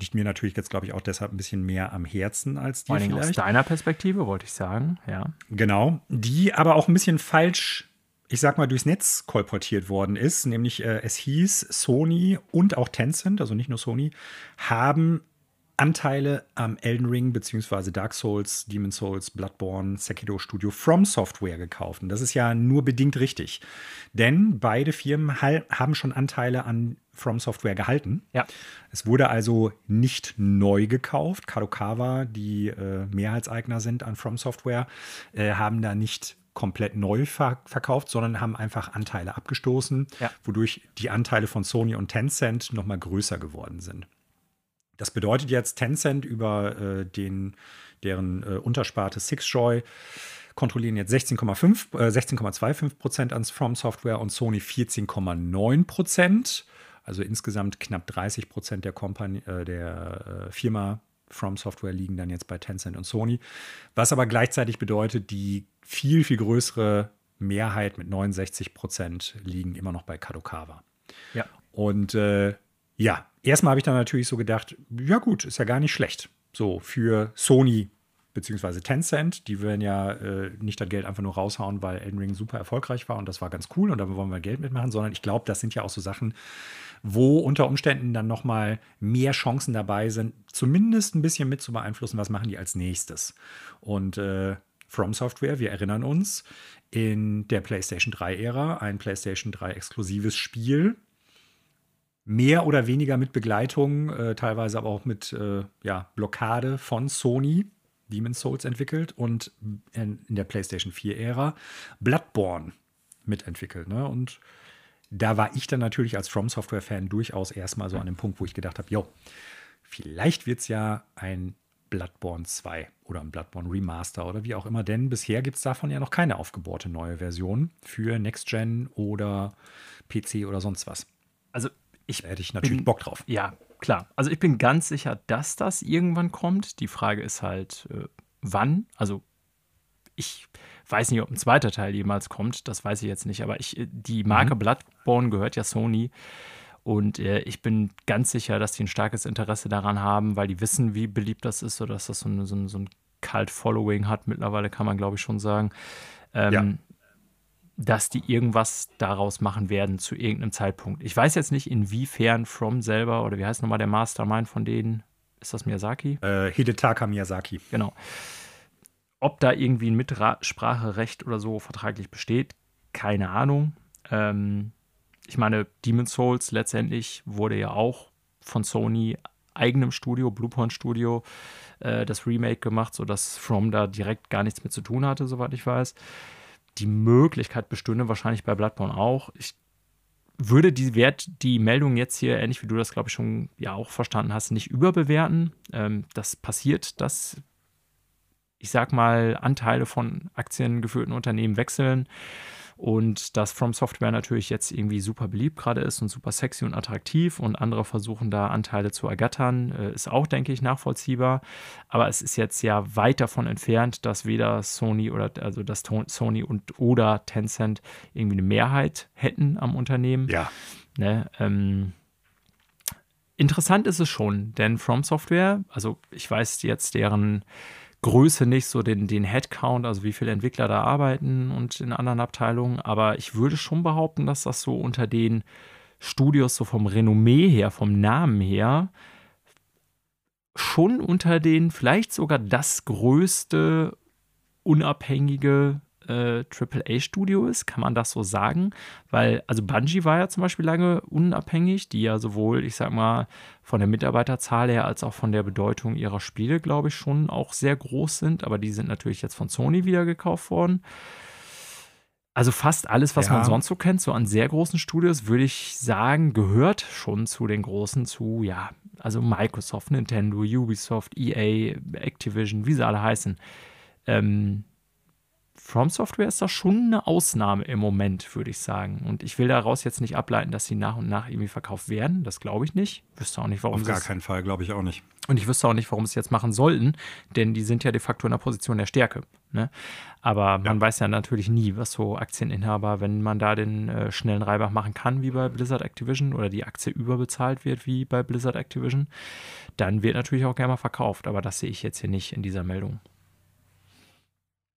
liegt mir natürlich jetzt, glaube ich, auch deshalb ein bisschen mehr am Herzen als die vielleicht. Aus deiner Perspektive, wollte ich sagen, ja. Genau, die aber auch ein bisschen falsch, ich sag mal, durchs Netz kolportiert worden ist. Nämlich, äh, es hieß, Sony und auch Tencent, also nicht nur Sony, haben Anteile am Elden Ring bzw. Dark Souls, Demon Souls, Bloodborne, Sekiro Studio From Software gekauft. Und das ist ja nur bedingt richtig. Denn beide Firmen haben schon Anteile an From Software gehalten. Ja. Es wurde also nicht neu gekauft. Kadokawa, die äh, Mehrheitseigner sind an From Software, äh, haben da nicht komplett neu ver verkauft, sondern haben einfach Anteile abgestoßen, ja. wodurch die Anteile von Sony und Tencent noch mal größer geworden sind. Das bedeutet jetzt, Tencent über äh, den, deren äh, Untersparte Sixjoy kontrollieren jetzt 16,5, äh, 16,25 Prozent an From Software und Sony 14,9 Prozent. Also insgesamt knapp 30 Prozent der, Kompanie, äh, der äh, Firma From Software liegen dann jetzt bei Tencent und Sony. Was aber gleichzeitig bedeutet, die viel, viel größere Mehrheit mit 69 Prozent liegen immer noch bei Kadokawa. Ja. Und äh, ja, erstmal habe ich dann natürlich so gedacht, ja gut, ist ja gar nicht schlecht. So für Sony beziehungsweise Tencent, die werden ja äh, nicht das Geld einfach nur raushauen, weil Elden Ring super erfolgreich war und das war ganz cool und da wollen wir Geld mitmachen, sondern ich glaube, das sind ja auch so Sachen, wo unter Umständen dann noch mal mehr Chancen dabei sind, zumindest ein bisschen mit zu beeinflussen, was machen die als nächstes. Und äh, From Software, wir erinnern uns, in der PlayStation 3-Ära ein PlayStation 3 exklusives Spiel, mehr oder weniger mit Begleitung, äh, teilweise aber auch mit äh, ja, Blockade von Sony, Demon's Souls entwickelt und in, in der PlayStation 4-Ära Bloodborne mitentwickelt. Ne? Und da war ich dann natürlich als From Software-Fan durchaus erstmal so an dem Punkt, wo ich gedacht habe, jo, vielleicht wird es ja ein Bloodborne 2 oder ein Bloodborne Remaster oder wie auch immer, denn bisher gibt es davon ja noch keine aufgebohrte neue Version für Next Gen oder PC oder sonst was. Also ich da hätte ich natürlich bin, Bock drauf. Ja, klar. Also ich bin ganz sicher, dass das irgendwann kommt. Die Frage ist halt, äh, wann. Also ich weiß nicht, ob ein zweiter Teil jemals kommt, das weiß ich jetzt nicht, aber ich, äh, die Marke mhm. Bloodborne gehört ja Sony. Und äh, ich bin ganz sicher, dass die ein starkes Interesse daran haben, weil die wissen, wie beliebt das ist oder dass das so, eine, so, ein, so ein Cult-Following hat. Mittlerweile kann man, glaube ich, schon sagen. Ähm, ja. Dass die irgendwas daraus machen werden zu irgendeinem Zeitpunkt. Ich weiß jetzt nicht, inwiefern From selber oder wie heißt nochmal der Mastermind von denen? Ist das Miyazaki? Äh, Hidetaka Miyazaki. Genau ob da irgendwie ein Mitspracherecht oder so vertraglich besteht, keine Ahnung. Ähm, ich meine, Demon's Souls letztendlich wurde ja auch von Sony eigenem Studio, Bluepoint Studio, äh, das Remake gemacht, sodass From da direkt gar nichts mit zu tun hatte, soweit ich weiß. Die Möglichkeit bestünde wahrscheinlich bei Bloodborne auch. Ich würde die Wert, die Meldung jetzt hier, ähnlich wie du das, glaube ich, schon ja auch verstanden hast, nicht überbewerten. Ähm, das passiert, dass ich sag mal, Anteile von aktiengeführten Unternehmen wechseln. Und dass From Software natürlich jetzt irgendwie super beliebt gerade ist und super sexy und attraktiv und andere versuchen da Anteile zu ergattern, äh, ist auch, denke ich, nachvollziehbar. Aber es ist jetzt ja weit davon entfernt, dass weder Sony oder also dass Sony und oder Tencent irgendwie eine Mehrheit hätten am Unternehmen. Ja. Ne, ähm, interessant ist es schon, denn From Software, also ich weiß jetzt deren Größe nicht, so den, den Headcount, also wie viele Entwickler da arbeiten und in anderen Abteilungen. Aber ich würde schon behaupten, dass das so unter den Studios, so vom Renommee her, vom Namen her, schon unter den, vielleicht sogar das größte unabhängige äh, AAA-Studio ist, kann man das so sagen? Weil, also Bungie war ja zum Beispiel lange unabhängig, die ja sowohl, ich sag mal, von der Mitarbeiterzahl her als auch von der Bedeutung ihrer Spiele, glaube ich, schon auch sehr groß sind, aber die sind natürlich jetzt von Sony wieder gekauft worden. Also fast alles, was ja. man sonst so kennt, so an sehr großen Studios, würde ich sagen, gehört schon zu den großen, zu, ja, also Microsoft, Nintendo, Ubisoft, EA, Activision, wie sie alle heißen. Ähm, From Software ist da schon eine Ausnahme im Moment, würde ich sagen. Und ich will daraus jetzt nicht ableiten, dass sie nach und nach irgendwie verkauft werden. Das glaube ich nicht. Wüsste auch nicht, warum. Auf gar keinen Fall, glaube ich auch nicht. Und ich wüsste auch nicht, warum sie es jetzt machen sollten, denn die sind ja de facto in der Position der Stärke. Ne? Aber man ja. weiß ja natürlich nie, was so Aktieninhaber, wenn man da den äh, schnellen Reibach machen kann, wie bei Blizzard Activision, oder die Aktie überbezahlt wird, wie bei Blizzard Activision, dann wird natürlich auch gerne mal verkauft. Aber das sehe ich jetzt hier nicht in dieser Meldung.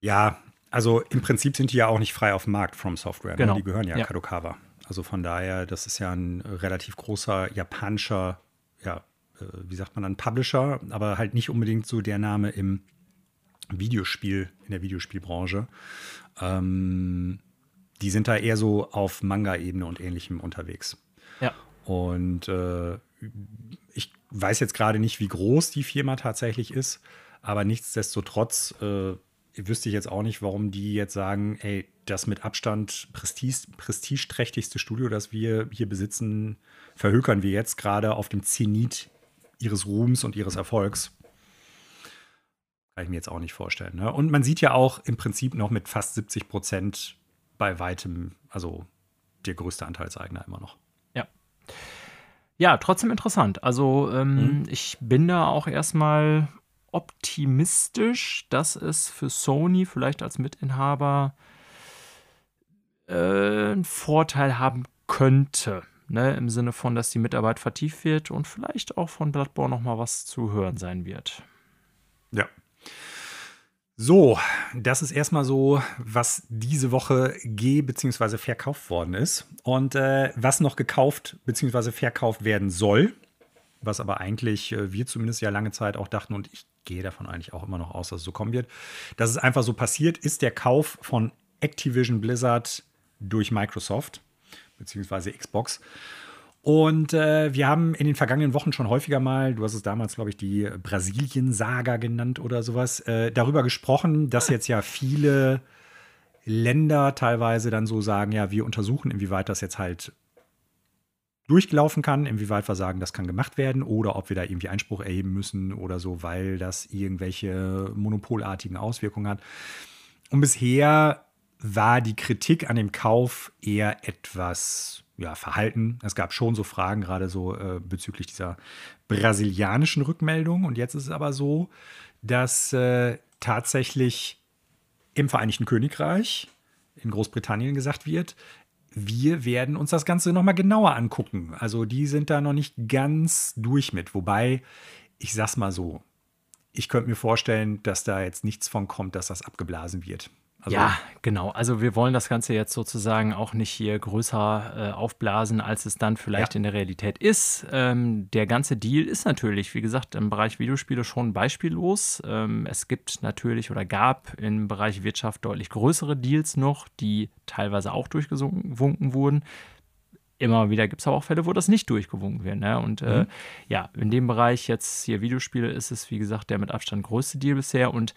Ja, also im Prinzip sind die ja auch nicht frei auf dem Markt From Software. Ne? Genau. Die gehören ja, ja Kadokawa. Also von daher, das ist ja ein relativ großer japanischer, ja, äh, wie sagt man dann, Publisher, aber halt nicht unbedingt so der Name im Videospiel, in der Videospielbranche. Ähm, die sind da eher so auf Manga-Ebene und ähnlichem unterwegs. Ja. Und äh, ich weiß jetzt gerade nicht, wie groß die Firma tatsächlich ist, aber nichtsdestotrotz äh, wüsste ich jetzt auch nicht, warum die jetzt sagen, ey, das mit Abstand Prestige, prestigeträchtigste Studio, das wir hier besitzen, verhökern wir jetzt gerade auf dem Zenit ihres Ruhms und ihres Erfolgs. Kann ich mir jetzt auch nicht vorstellen. Ne? Und man sieht ja auch im Prinzip noch mit fast 70 Prozent bei weitem, also der größte Anteilseigner immer noch. Ja. Ja, trotzdem interessant. Also ähm, mhm. ich bin da auch erstmal optimistisch, dass es für Sony vielleicht als Mitinhaber äh, einen Vorteil haben könnte. Ne, Im Sinne von, dass die Mitarbeit vertieft wird und vielleicht auch von Bloodborne noch mal was zu hören sein wird. Ja. So, das ist erstmal so, was diese Woche ge- bzw. verkauft worden ist. Und äh, was noch gekauft bzw. verkauft werden soll, was aber eigentlich äh, wir zumindest ja lange Zeit auch dachten und ich gehe davon eigentlich auch immer noch aus, dass es so kommen wird. Dass es einfach so passiert, ist der Kauf von Activision Blizzard durch Microsoft beziehungsweise Xbox. Und äh, wir haben in den vergangenen Wochen schon häufiger mal, du hast es damals, glaube ich, die Brasilien-Saga genannt oder sowas, äh, darüber gesprochen, dass jetzt ja viele Länder teilweise dann so sagen, ja, wir untersuchen, inwieweit das jetzt halt durchgelaufen kann, inwieweit wir sagen, das kann gemacht werden oder ob wir da irgendwie Einspruch erheben müssen oder so, weil das irgendwelche monopolartigen Auswirkungen hat. Und bisher war die Kritik an dem Kauf eher etwas ja, verhalten. Es gab schon so Fragen, gerade so äh, bezüglich dieser brasilianischen Rückmeldung. Und jetzt ist es aber so, dass äh, tatsächlich im Vereinigten Königreich, in Großbritannien gesagt wird, wir werden uns das Ganze nochmal genauer angucken. Also die sind da noch nicht ganz durch mit. Wobei, ich sag's mal so, ich könnte mir vorstellen, dass da jetzt nichts von kommt, dass das abgeblasen wird. Also ja, genau. Also wir wollen das Ganze jetzt sozusagen auch nicht hier größer äh, aufblasen, als es dann vielleicht ja. in der Realität ist. Ähm, der ganze Deal ist natürlich, wie gesagt, im Bereich Videospiele schon beispiellos. Ähm, es gibt natürlich oder gab im Bereich Wirtschaft deutlich größere Deals noch, die teilweise auch durchgewunken wurden. Immer wieder gibt es aber auch Fälle, wo das nicht durchgewunken wird. Ne? Und äh, mhm. äh, ja, in dem Bereich jetzt hier Videospiele ist es, wie gesagt, der mit Abstand größte Deal bisher. Und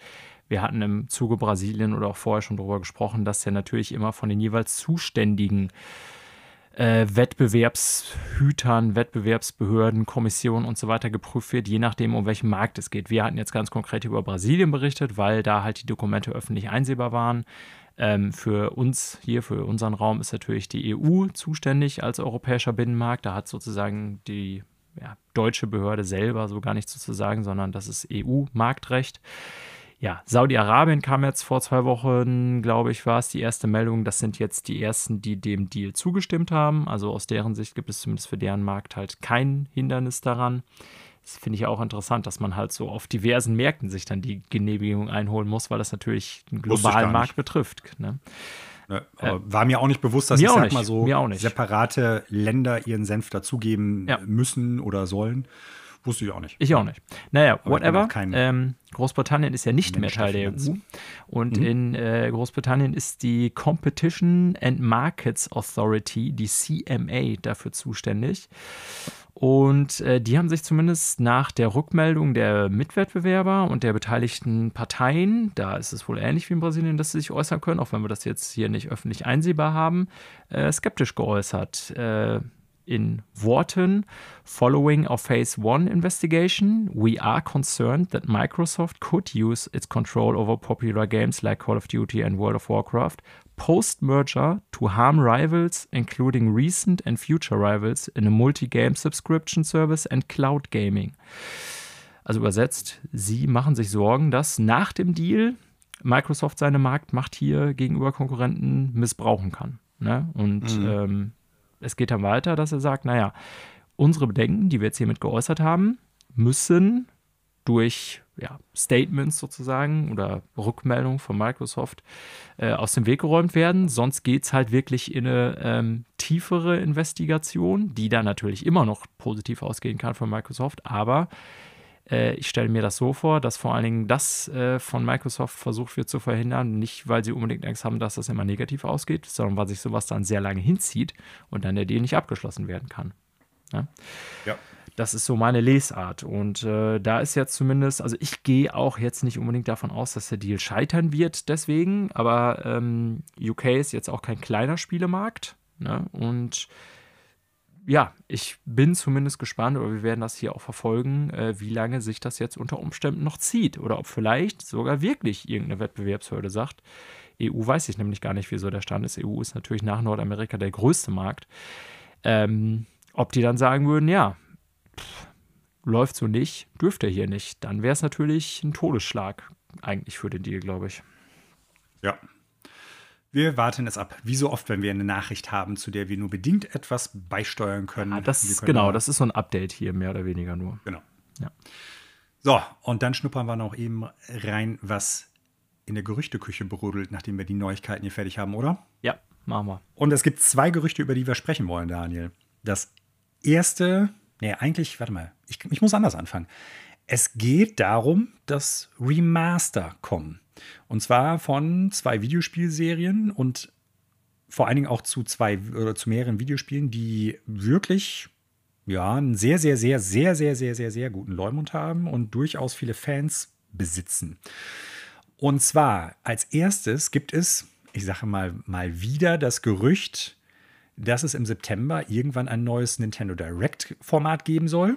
wir hatten im Zuge Brasilien oder auch vorher schon darüber gesprochen, dass der natürlich immer von den jeweils zuständigen äh, Wettbewerbshütern, Wettbewerbsbehörden, Kommissionen und so weiter geprüft wird, je nachdem, um welchen Markt es geht. Wir hatten jetzt ganz konkret über Brasilien berichtet, weil da halt die Dokumente öffentlich einsehbar waren. Ähm, für uns hier, für unseren Raum, ist natürlich die EU zuständig als europäischer Binnenmarkt. Da hat sozusagen die ja, deutsche Behörde selber so gar nichts zu sagen, sondern das ist EU-Marktrecht. Ja, Saudi-Arabien kam jetzt vor zwei Wochen, glaube ich, war es die erste Meldung. Das sind jetzt die ersten, die dem Deal zugestimmt haben. Also aus deren Sicht gibt es zumindest für deren Markt halt kein Hindernis daran. Das finde ich auch interessant, dass man halt so auf diversen Märkten sich dann die Genehmigung einholen muss, weil das natürlich den globalen Markt betrifft. Ne? Ne, äh, war mir auch nicht bewusst, dass ich sag mal so separate Länder ihren Senf dazugeben ja. müssen oder sollen. Wusste ich auch nicht. Ich auch nicht. Naja, Aber whatever. Ähm, Großbritannien ist ja nicht mehr Teil der EU. Und mhm. in äh, Großbritannien ist die Competition and Markets Authority, die CMA, dafür zuständig. Und äh, die haben sich zumindest nach der Rückmeldung der Mitwettbewerber und der beteiligten Parteien, da ist es wohl ähnlich wie in Brasilien, dass sie sich äußern können, auch wenn wir das jetzt hier nicht öffentlich einsehbar haben, äh, skeptisch geäußert. Äh, in Worten Following our Phase 1 investigation, we are concerned that Microsoft could use its control over popular games like Call of Duty and World of Warcraft post merger to harm rivals, including recent and future rivals, in a multi game subscription service and cloud gaming. Also übersetzt, sie machen sich Sorgen, dass nach dem Deal Microsoft seine Marktmacht hier gegenüber Konkurrenten missbrauchen kann. Ne? Und mhm. ähm, es geht dann weiter, dass er sagt, naja, unsere Bedenken, die wir jetzt hiermit geäußert haben, müssen durch ja, Statements sozusagen oder Rückmeldungen von Microsoft äh, aus dem Weg geräumt werden. Sonst geht es halt wirklich in eine ähm, tiefere Investigation, die dann natürlich immer noch positiv ausgehen kann von Microsoft, aber äh, ich stelle mir das so vor, dass vor allen Dingen das äh, von Microsoft versucht wird zu verhindern, nicht weil sie unbedingt Angst haben, dass das immer negativ ausgeht, sondern weil sich sowas dann sehr lange hinzieht und dann der Deal nicht abgeschlossen werden kann. Ja. ja. Das ist so meine Lesart. Und äh, da ist jetzt zumindest, also ich gehe auch jetzt nicht unbedingt davon aus, dass der Deal scheitern wird, deswegen, aber ähm, UK ist jetzt auch kein kleiner Spielemarkt. Ne? Und ja, ich bin zumindest gespannt, oder wir werden das hier auch verfolgen, äh, wie lange sich das jetzt unter Umständen noch zieht. Oder ob vielleicht sogar wirklich irgendeine Wettbewerbshürde sagt. EU weiß ich nämlich gar nicht, wieso der Stand ist. EU ist natürlich nach Nordamerika der größte Markt. Ähm, ob die dann sagen würden, ja, pff, läuft so nicht, dürfte er hier nicht, dann wäre es natürlich ein Todesschlag eigentlich für den Deal, glaube ich. Ja, wir warten es ab. Wie so oft, wenn wir eine Nachricht haben, zu der wir nur bedingt etwas beisteuern können. Ja, das ist, genau, das ist so ein Update hier, mehr oder weniger nur. Genau. Ja. So, und dann schnuppern wir noch eben rein, was in der Gerüchteküche brodelt, nachdem wir die Neuigkeiten hier fertig haben, oder? Ja, machen wir. Und es gibt zwei Gerüchte, über die wir sprechen wollen, Daniel. Das erste, nee, eigentlich, warte mal, ich, ich muss anders anfangen. Es geht darum, dass Remaster kommen. Und zwar von zwei Videospielserien und vor allen Dingen auch zu zwei oder zu mehreren Videospielen, die wirklich ja, einen sehr, sehr, sehr, sehr, sehr, sehr, sehr, sehr guten Leumund haben und durchaus viele Fans besitzen. Und zwar als erstes gibt es, ich sage mal, mal wieder das Gerücht, dass es im September irgendwann ein neues Nintendo Direct-Format geben soll.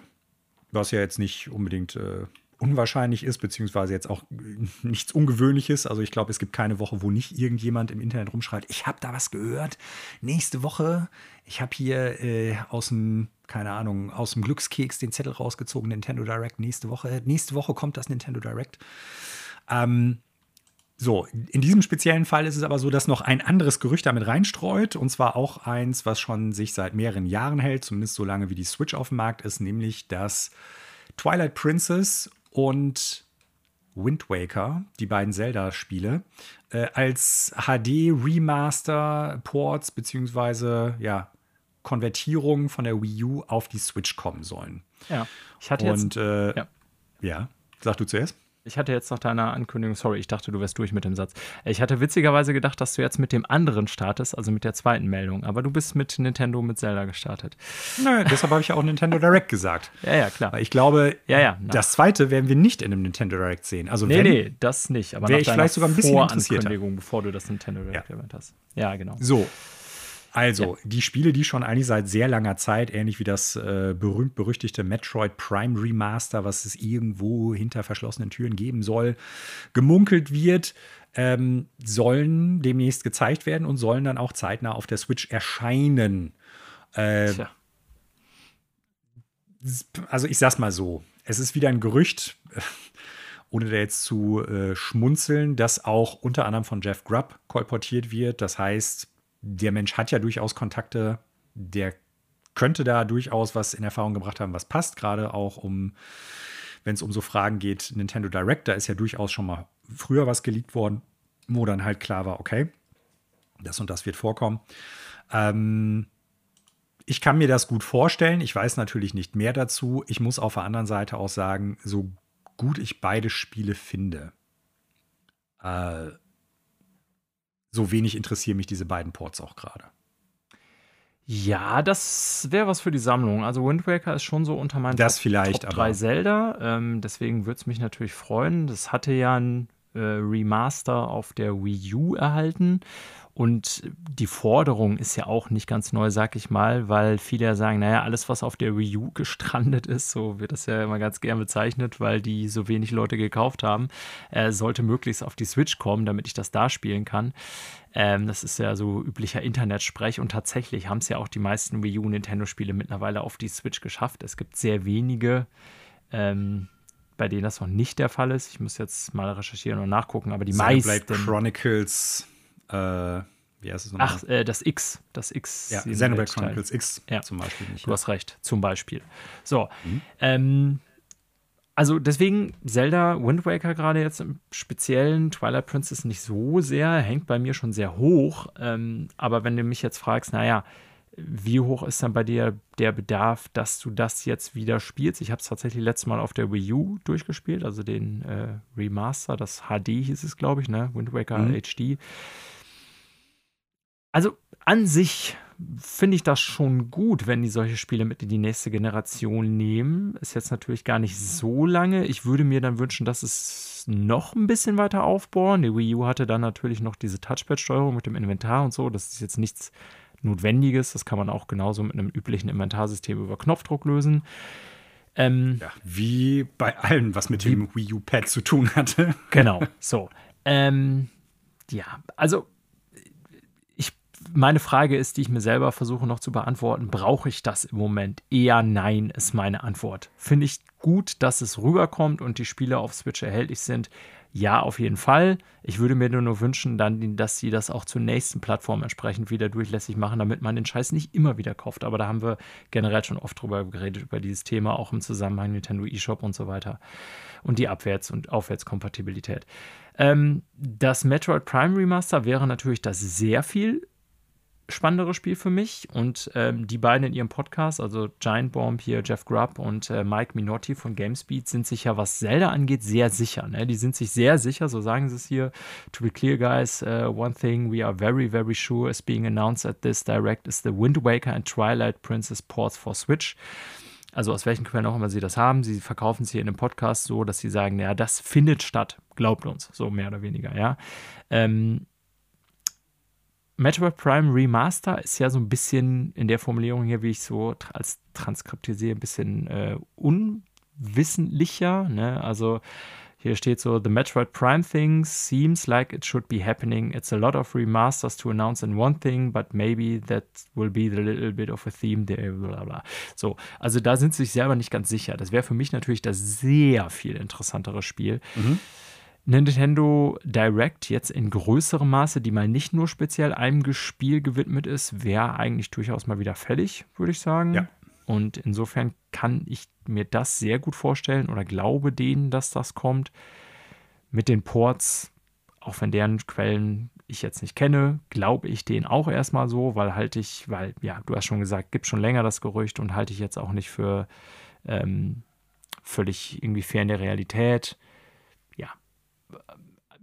Was ja jetzt nicht unbedingt äh, unwahrscheinlich ist, beziehungsweise jetzt auch nichts Ungewöhnliches. Also ich glaube, es gibt keine Woche, wo nicht irgendjemand im Internet rumschreit, ich habe da was gehört. Nächste Woche, ich habe hier äh, aus dem, keine Ahnung, aus dem Glückskeks den Zettel rausgezogen, Nintendo Direct nächste Woche. Nächste Woche kommt das Nintendo Direct. Ähm, so, in diesem speziellen Fall ist es aber so, dass noch ein anderes Gerücht damit reinstreut. Und zwar auch eins, was schon sich seit mehreren Jahren hält, zumindest so lange wie die Switch auf dem Markt ist, nämlich dass Twilight Princess und Wind Waker, die beiden Zelda-Spiele, äh, als HD-Remaster-Ports beziehungsweise ja, Konvertierungen von der Wii U auf die Switch kommen sollen. Ja, ich hatte und, jetzt. Äh, ja. ja, sag du zuerst. Ich hatte jetzt nach deiner Ankündigung, sorry, ich dachte, du wärst durch mit dem Satz. Ich hatte witzigerweise gedacht, dass du jetzt mit dem anderen startest, also mit der zweiten Meldung. Aber du bist mit Nintendo mit Zelda gestartet. Nö, deshalb habe ich ja auch Nintendo Direct gesagt. ja, ja, klar. Weil ich glaube, ja, ja, das zweite werden wir nicht in einem Nintendo Direct sehen. Also nee, wenn, nee, das nicht. Aber wäre ich vielleicht sogar ein bisschen interessiert. bevor du das Nintendo Direct ja. erwähnt hast. Ja, genau. So, also, ja. die Spiele, die schon eigentlich seit sehr langer Zeit, ähnlich wie das äh, berühmt-berüchtigte Metroid Prime Remaster, was es irgendwo hinter verschlossenen Türen geben soll, gemunkelt wird, ähm, sollen demnächst gezeigt werden und sollen dann auch zeitnah auf der Switch erscheinen. Äh, also, ich sag's mal so: Es ist wieder ein Gerücht. ohne da jetzt zu äh, schmunzeln, das auch unter anderem von Jeff Grubb kolportiert wird. Das heißt, der Mensch hat ja durchaus Kontakte, der könnte da durchaus was in Erfahrung gebracht haben, was passt, gerade auch um, wenn es um so Fragen geht, Nintendo Direct, da ist ja durchaus schon mal früher was geleakt worden, wo dann halt klar war, okay, das und das wird vorkommen. Ähm, ich kann mir das gut vorstellen. Ich weiß natürlich nicht mehr dazu. Ich muss auf der anderen Seite auch sagen, so gut ich beide Spiele finde, äh, so wenig interessieren mich diese beiden Ports auch gerade. Ja, das wäre was für die Sammlung. Also Wind Waker ist schon so unter meinen das Top, vielleicht, Top 3 Zelda. Ähm, deswegen würde es mich natürlich freuen. Das hatte ja ein äh, Remaster auf der Wii U erhalten. Und die Forderung ist ja auch nicht ganz neu, sag ich mal, weil viele ja sagen, naja, alles, was auf der Wii U gestrandet ist, so wird das ja immer ganz gern bezeichnet, weil die so wenig Leute gekauft haben, äh, sollte möglichst auf die Switch kommen, damit ich das da spielen kann. Ähm, das ist ja so üblicher Internetsprech und tatsächlich haben es ja auch die meisten Wii U Nintendo-Spiele mittlerweile auf die Switch geschafft. Es gibt sehr wenige. Ähm, bei denen das noch nicht der Fall ist. Ich muss jetzt mal recherchieren und nachgucken, aber die Xenoblade meisten. Chronicles äh, wie heißt es nochmal? Ach, äh, das X. Das X. Ja, Xenoblade Chronicles X ja. zum Beispiel nicht. Du ja. hast recht, zum Beispiel. So. Mhm. Ähm, also deswegen Zelda Wind Waker gerade jetzt im Speziellen, Twilight Princess nicht so sehr, hängt bei mir schon sehr hoch. Ähm, aber wenn du mich jetzt fragst, naja, wie hoch ist dann bei dir der Bedarf, dass du das jetzt wieder spielst? Ich habe es tatsächlich letztes Mal auf der Wii U durchgespielt, also den äh, Remaster, das HD hieß es, glaube ich, ne? Wind Waker mhm. HD. Also an sich finde ich das schon gut, wenn die solche Spiele mit in die nächste Generation nehmen. Ist jetzt natürlich gar nicht so lange. Ich würde mir dann wünschen, dass es noch ein bisschen weiter aufbohren. Die Wii U hatte dann natürlich noch diese Touchpad-Steuerung mit dem Inventar und so. Das ist jetzt nichts Notwendiges. Das kann man auch genauso mit einem üblichen Inventarsystem über Knopfdruck lösen. Ähm, ja, wie bei allem, was mit dem Wii U-Pad zu tun hatte. Genau, so. Ähm, ja, also meine Frage ist, die ich mir selber versuche noch zu beantworten, brauche ich das im Moment? Eher nein ist meine Antwort. Finde ich gut, dass es rüberkommt und die Spiele auf Switch erhältlich sind? Ja, auf jeden Fall. Ich würde mir nur wünschen, dann, dass sie das auch zur nächsten Plattform entsprechend wieder durchlässig machen, damit man den Scheiß nicht immer wieder kauft. Aber da haben wir generell schon oft drüber geredet, über dieses Thema, auch im Zusammenhang Nintendo eShop und so weiter. Und die Abwärts- und Aufwärtskompatibilität. Ähm, das Metroid Prime Remaster wäre natürlich das sehr viel spannendere Spiel für mich. Und ähm, die beiden in ihrem Podcast, also Giant Bomb hier, Jeff Grubb und äh, Mike Minotti von GameSpeed, sind sich ja, was Zelda angeht, sehr sicher. Ne? Die sind sich sehr sicher, so sagen sie es hier. To be clear, guys, uh, one thing we are very, very sure is being announced at this direct is the Wind Waker and Twilight Princess ports for Switch. Also aus welchen Quellen auch immer sie das haben. Sie verkaufen es hier in einem Podcast so, dass sie sagen, ja, das findet statt. Glaubt uns, so mehr oder weniger, ja. Ähm, Metroid Prime Remaster ist ja so ein bisschen in der Formulierung hier, wie ich so als Transkript sehe, ein bisschen äh, unwissentlicher. Ne? Also hier steht so, The Metroid Prime thing seems like it should be happening. It's a lot of remasters to announce in one thing, but maybe that will be the little bit of a theme there, bla bla. So, also da sind sie sich selber nicht ganz sicher. Das wäre für mich natürlich das sehr viel interessantere Spiel. Mhm. Nintendo Direct jetzt in größerem Maße, die mal nicht nur speziell einem Spiel gewidmet ist, wäre eigentlich durchaus mal wieder fällig, würde ich sagen. Ja. Und insofern kann ich mir das sehr gut vorstellen oder glaube denen, dass das kommt. Mit den Ports, auch wenn deren Quellen ich jetzt nicht kenne, glaube ich denen auch erstmal so, weil halte ich, weil, ja, du hast schon gesagt, gibt schon länger das Gerücht und halte ich jetzt auch nicht für ähm, völlig irgendwie fern der Realität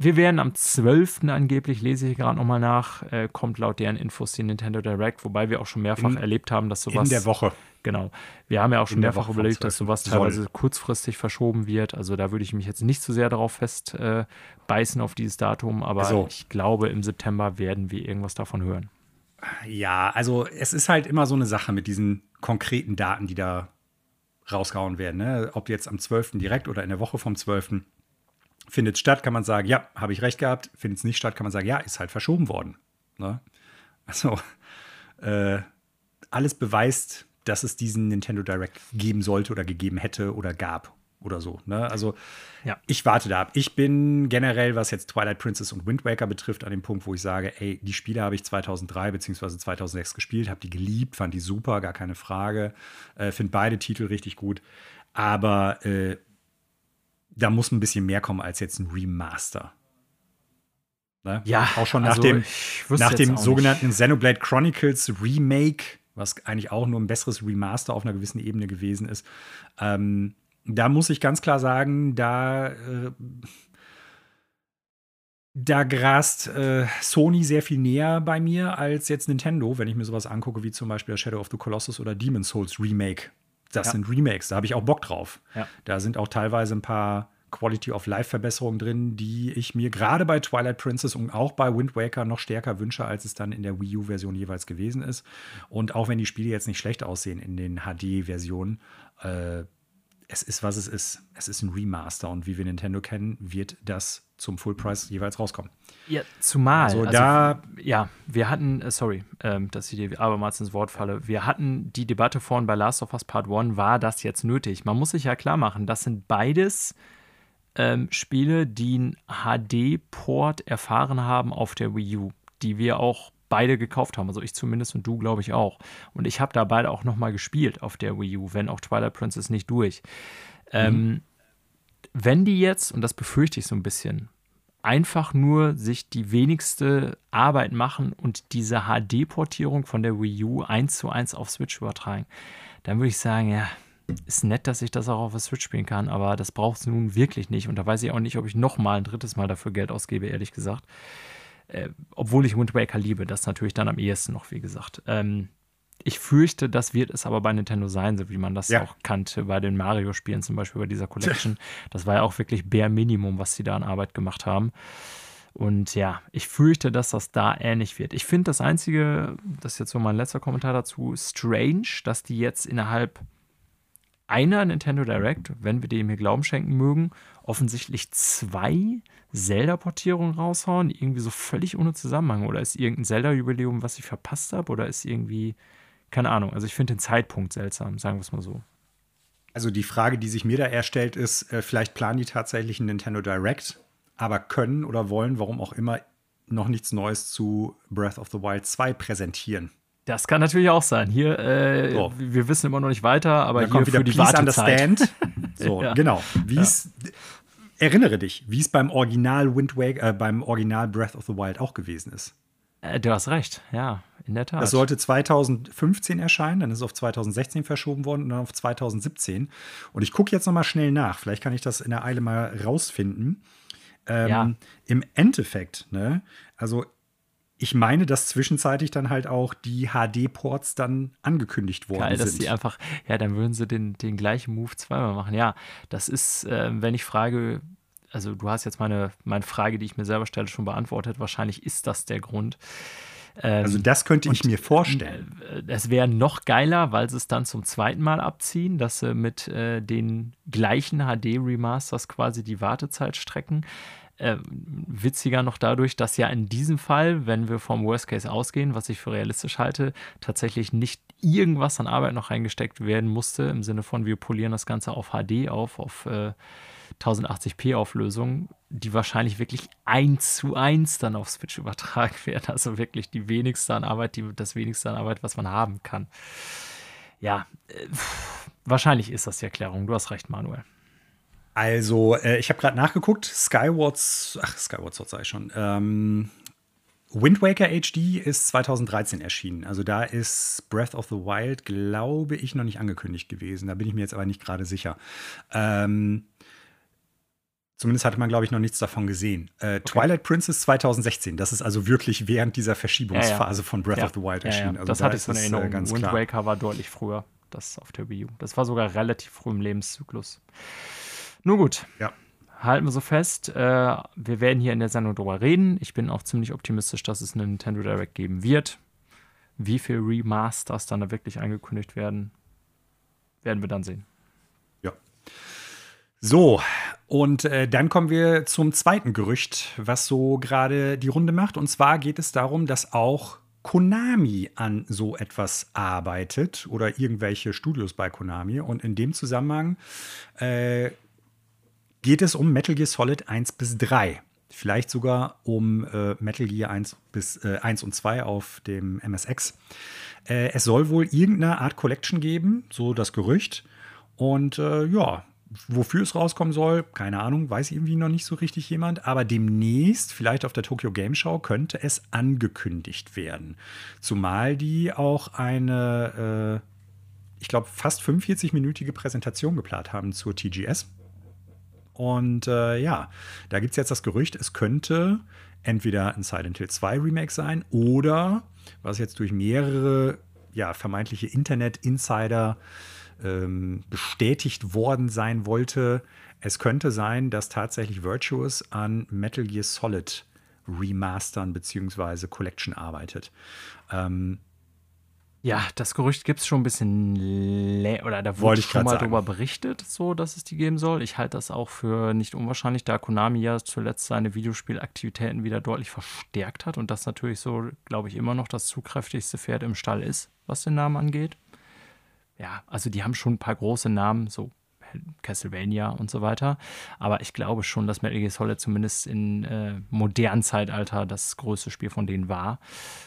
wir werden am 12. angeblich, lese ich gerade nochmal nach, äh, kommt laut deren Infos die Nintendo Direct, wobei wir auch schon mehrfach in, erlebt haben, dass sowas. In der Woche. Genau. Wir haben ja auch schon mehrfach überlegt, dass sowas teilweise soll. kurzfristig verschoben wird. Also da würde ich mich jetzt nicht zu so sehr darauf festbeißen äh, auf dieses Datum, aber so. ich glaube, im September werden wir irgendwas davon hören. Ja, also es ist halt immer so eine Sache mit diesen konkreten Daten, die da rausgehauen werden. Ne? Ob jetzt am 12. direkt oder in der Woche vom 12. Findet es statt, kann man sagen, ja, habe ich recht gehabt. Findet es nicht statt, kann man sagen, ja, ist halt verschoben worden. Ne? Also, äh, alles beweist, dass es diesen Nintendo Direct geben sollte oder gegeben hätte oder gab oder so. Ne? Also, ja. ich warte da ab. Ich bin generell, was jetzt Twilight Princess und Wind Waker betrifft, an dem Punkt, wo ich sage, ey, die Spiele habe ich 2003 bzw. 2006 gespielt, habe die geliebt, fand die super, gar keine Frage. Äh, Finde beide Titel richtig gut. Aber äh, da muss ein bisschen mehr kommen als jetzt ein Remaster. Ne? Ja, auch schon nach also dem, nach dem sogenannten nicht. Xenoblade Chronicles Remake, was eigentlich auch nur ein besseres Remaster auf einer gewissen Ebene gewesen ist. Ähm, da muss ich ganz klar sagen, da, äh, da grast äh, Sony sehr viel näher bei mir als jetzt Nintendo, wenn ich mir sowas angucke, wie zum Beispiel Shadow of the Colossus oder Demon's Souls Remake das ja. sind Remakes, da habe ich auch Bock drauf. Ja. Da sind auch teilweise ein paar Quality of Life Verbesserungen drin, die ich mir gerade bei Twilight Princess und auch bei Wind Waker noch stärker wünsche, als es dann in der Wii U-Version jeweils gewesen ist. Und auch wenn die Spiele jetzt nicht schlecht aussehen in den HD-Versionen, äh, es ist, was es ist. Es ist ein Remaster und wie wir Nintendo kennen, wird das zum Full Price jeweils rauskommen. Ja, zumal. Also, also da. Ja, wir hatten, äh, sorry, ähm, dass ich dir abermals ins Wort falle. Wir hatten die Debatte vorhin bei Last of Us Part 1, war das jetzt nötig? Man muss sich ja klar machen, das sind beides ähm, Spiele, die einen HD-Port erfahren haben auf der Wii U, die wir auch beide gekauft haben. Also ich zumindest und du, glaube ich, auch. Und ich habe da beide auch nochmal gespielt auf der Wii U, wenn auch Twilight Princess nicht durch. Mhm. Ähm, wenn die jetzt, und das befürchte ich so ein bisschen, einfach nur sich die wenigste Arbeit machen und diese HD-Portierung von der Wii U eins zu eins auf Switch übertragen, dann würde ich sagen, ja, ist nett, dass ich das auch auf der Switch spielen kann, aber das braucht es nun wirklich nicht. Und da weiß ich auch nicht, ob ich noch mal ein drittes Mal dafür Geld ausgebe, ehrlich gesagt. Äh, obwohl ich Wind Waker liebe, das natürlich dann am ehesten noch, wie gesagt. Ähm, ich fürchte, das wird es aber bei Nintendo sein, so wie man das ja. auch kannte bei den Mario-Spielen, zum Beispiel bei dieser Collection. Das war ja auch wirklich bare Minimum, was sie da an Arbeit gemacht haben. Und ja, ich fürchte, dass das da ähnlich wird. Ich finde das Einzige, das ist jetzt so mein letzter Kommentar dazu, strange, dass die jetzt innerhalb einer Nintendo Direct, wenn wir dem hier Glauben schenken mögen, offensichtlich zwei Zelda-Portierungen raushauen, irgendwie so völlig ohne Zusammenhang. Oder ist irgendein Zelda-Jubiläum, was ich verpasst habe? Oder ist irgendwie, keine Ahnung. Also ich finde den Zeitpunkt seltsam, sagen wir es mal so. Also die Frage, die sich mir da erstellt, ist, äh, vielleicht planen die tatsächlich einen Nintendo Direct, aber können oder wollen, warum auch immer, noch nichts Neues zu Breath of the Wild 2 präsentieren. Das kann natürlich auch sein. Hier, äh, so. wir wissen immer noch nicht weiter, aber da hier für die Please Wartezeit. Understand. So, ja. genau. Wie ja. erinnere dich, wie es beim Original Wind Waker, äh, beim Original Breath of the Wild auch gewesen ist. Äh, du hast recht, ja. In der Tat. Das sollte 2015 erscheinen, dann ist es auf 2016 verschoben worden und dann auf 2017. Und ich gucke jetzt noch mal schnell nach. Vielleicht kann ich das in der Eile mal rausfinden. Ähm, ja. Im Endeffekt, ne, also ich meine, dass zwischenzeitlich dann halt auch die HD-Ports dann angekündigt worden Geil, sind. dass sie einfach, ja, dann würden sie den, den gleichen Move zweimal machen. Ja, das ist, äh, wenn ich frage, also du hast jetzt meine, meine Frage, die ich mir selber stelle, schon beantwortet. Wahrscheinlich ist das der Grund. Ähm, also das könnte ich mir vorstellen. Äh, es wäre noch geiler, weil sie es dann zum zweiten Mal abziehen, dass sie mit äh, den gleichen HD-Remasters quasi die Wartezeit strecken. Äh, witziger noch dadurch, dass ja in diesem Fall, wenn wir vom Worst Case ausgehen, was ich für realistisch halte, tatsächlich nicht irgendwas an Arbeit noch reingesteckt werden musste, im Sinne von wir polieren das Ganze auf HD auf, auf äh, 1080p Auflösung, die wahrscheinlich wirklich eins zu eins dann auf Switch übertragen werden. Also wirklich die wenigste an Arbeit, die, das wenigste an Arbeit, was man haben kann. Ja, äh, wahrscheinlich ist das die Erklärung. Du hast recht, Manuel. Also, äh, ich habe gerade nachgeguckt. Skywards, ach, Skyward Sword sei schon. Ähm, Wind Waker HD ist 2013 erschienen. Also da ist Breath of the Wild, glaube ich, noch nicht angekündigt gewesen. Da bin ich mir jetzt aber nicht gerade sicher. Ähm, zumindest hatte man, glaube ich, noch nichts davon gesehen. Äh, okay. Twilight Princess 2016. Das ist also wirklich während dieser Verschiebungsphase ja, ja. von Breath ja. of the Wild erschienen. Also das da hatte ich so eine Erinnerung. Äh, ganz Wind klar. Waker war deutlich früher. Das auf der Wii U. Das war sogar relativ früh im Lebenszyklus. Nur gut. Ja. Halten wir so fest. Äh, wir werden hier in der Sendung drüber reden. Ich bin auch ziemlich optimistisch, dass es eine Nintendo Direct geben wird. Wie viele Remasters dann da wirklich angekündigt werden, werden wir dann sehen. So, und äh, dann kommen wir zum zweiten Gerücht, was so gerade die Runde macht. Und zwar geht es darum, dass auch Konami an so etwas arbeitet oder irgendwelche Studios bei Konami. Und in dem Zusammenhang äh, geht es um Metal Gear Solid 1 bis 3. Vielleicht sogar um äh, Metal Gear 1 bis äh, 1 und 2 auf dem MSX. Äh, es soll wohl irgendeine Art Collection geben, so das Gerücht. Und äh, ja, wofür es rauskommen soll, keine Ahnung, weiß irgendwie noch nicht so richtig jemand. Aber demnächst, vielleicht auf der Tokyo Game Show, könnte es angekündigt werden. Zumal die auch eine, äh, ich glaube, fast 45-minütige Präsentation geplant haben zur TGS. Und äh, ja, da gibt es jetzt das Gerücht, es könnte entweder ein Silent Hill 2 Remake sein oder, was jetzt durch mehrere ja, vermeintliche Internet-Insider ähm, bestätigt worden sein wollte, es könnte sein, dass tatsächlich Virtuous an Metal Gear Solid Remastern bzw. Collection arbeitet. Ähm, ja, das Gerücht gibt es schon ein bisschen oder da wurde schon mal darüber berichtet, so dass es die geben soll. Ich halte das auch für nicht unwahrscheinlich, da Konami ja zuletzt seine Videospielaktivitäten wieder deutlich verstärkt hat und das natürlich so, glaube ich, immer noch das zugkräftigste Pferd im Stall ist, was den Namen angeht. Ja, also die haben schon ein paar große Namen, so Castlevania und so weiter. Aber ich glaube schon, dass Metal Gear Solid zumindest in äh, modernen Zeitalter das größte Spiel von denen war.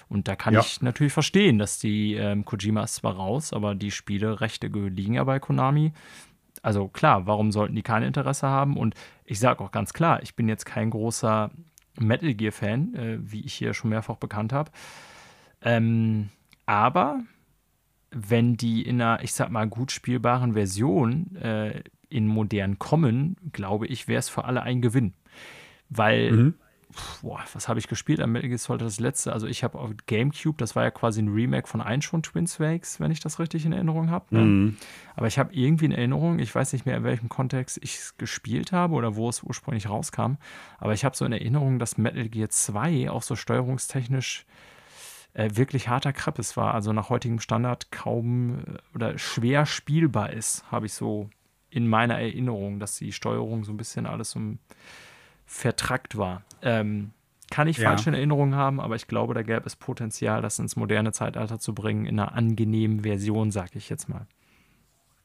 Und da kann ja. ich natürlich verstehen, dass die ähm, Kojima ist zwar raus, aber die Spielerechte liegen ja bei Konami. Also klar, warum sollten die kein Interesse haben? Und ich sage auch ganz klar, ich bin jetzt kein großer Metal Gear-Fan, äh, wie ich hier schon mehrfach bekannt habe. Ähm, aber wenn die in einer, ich sag mal, gut spielbaren Version äh, in modern kommen, glaube ich, wäre es für alle ein Gewinn. Weil, mhm. boah, was habe ich gespielt am Metal Gear Solid das letzte? Also ich habe auf GameCube, das war ja quasi ein Remake von ein schon Twin Snakes, wenn ich das richtig in Erinnerung habe. Ne? Mhm. Aber ich habe irgendwie in Erinnerung, ich weiß nicht mehr, in welchem Kontext ich es gespielt habe oder wo es ursprünglich rauskam, aber ich habe so in Erinnerung, dass Metal Gear 2 auch so steuerungstechnisch äh, wirklich harter Kreppes war, also nach heutigem Standard kaum äh, oder schwer spielbar ist, habe ich so in meiner Erinnerung, dass die Steuerung so ein bisschen alles so vertrackt war. Ähm, kann ich ja. falsche Erinnerungen haben, aber ich glaube, da gäbe es Potenzial, das ins moderne Zeitalter zu bringen, in einer angenehmen Version, sage ich jetzt mal.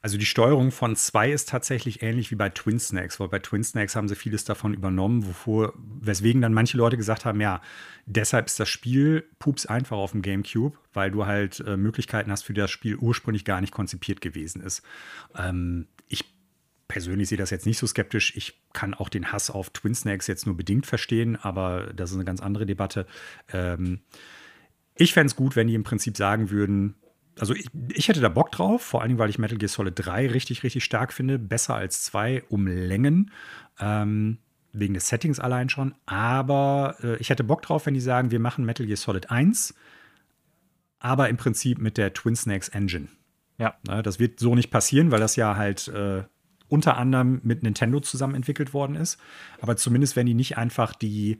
Also die Steuerung von 2 ist tatsächlich ähnlich wie bei Twin Snakes, weil bei Twin Snakes haben sie vieles davon übernommen, wovor, weswegen dann manche Leute gesagt haben, ja, deshalb ist das Spiel pups einfach auf dem GameCube, weil du halt äh, Möglichkeiten hast, für das Spiel ursprünglich gar nicht konzipiert gewesen ist. Ähm, ich persönlich sehe das jetzt nicht so skeptisch. Ich kann auch den Hass auf Twin Snakes jetzt nur bedingt verstehen, aber das ist eine ganz andere Debatte. Ähm, ich fände es gut, wenn die im Prinzip sagen würden, also ich, ich, hätte da Bock drauf, vor allem, weil ich Metal Gear Solid 3 richtig, richtig stark finde. Besser als 2 um Längen. Ähm, wegen des Settings allein schon. Aber äh, ich hätte Bock drauf, wenn die sagen, wir machen Metal Gear Solid 1, aber im Prinzip mit der Twin Snakes Engine. Ja. Na, das wird so nicht passieren, weil das ja halt äh, unter anderem mit Nintendo zusammen entwickelt worden ist. Aber zumindest, wenn die nicht einfach die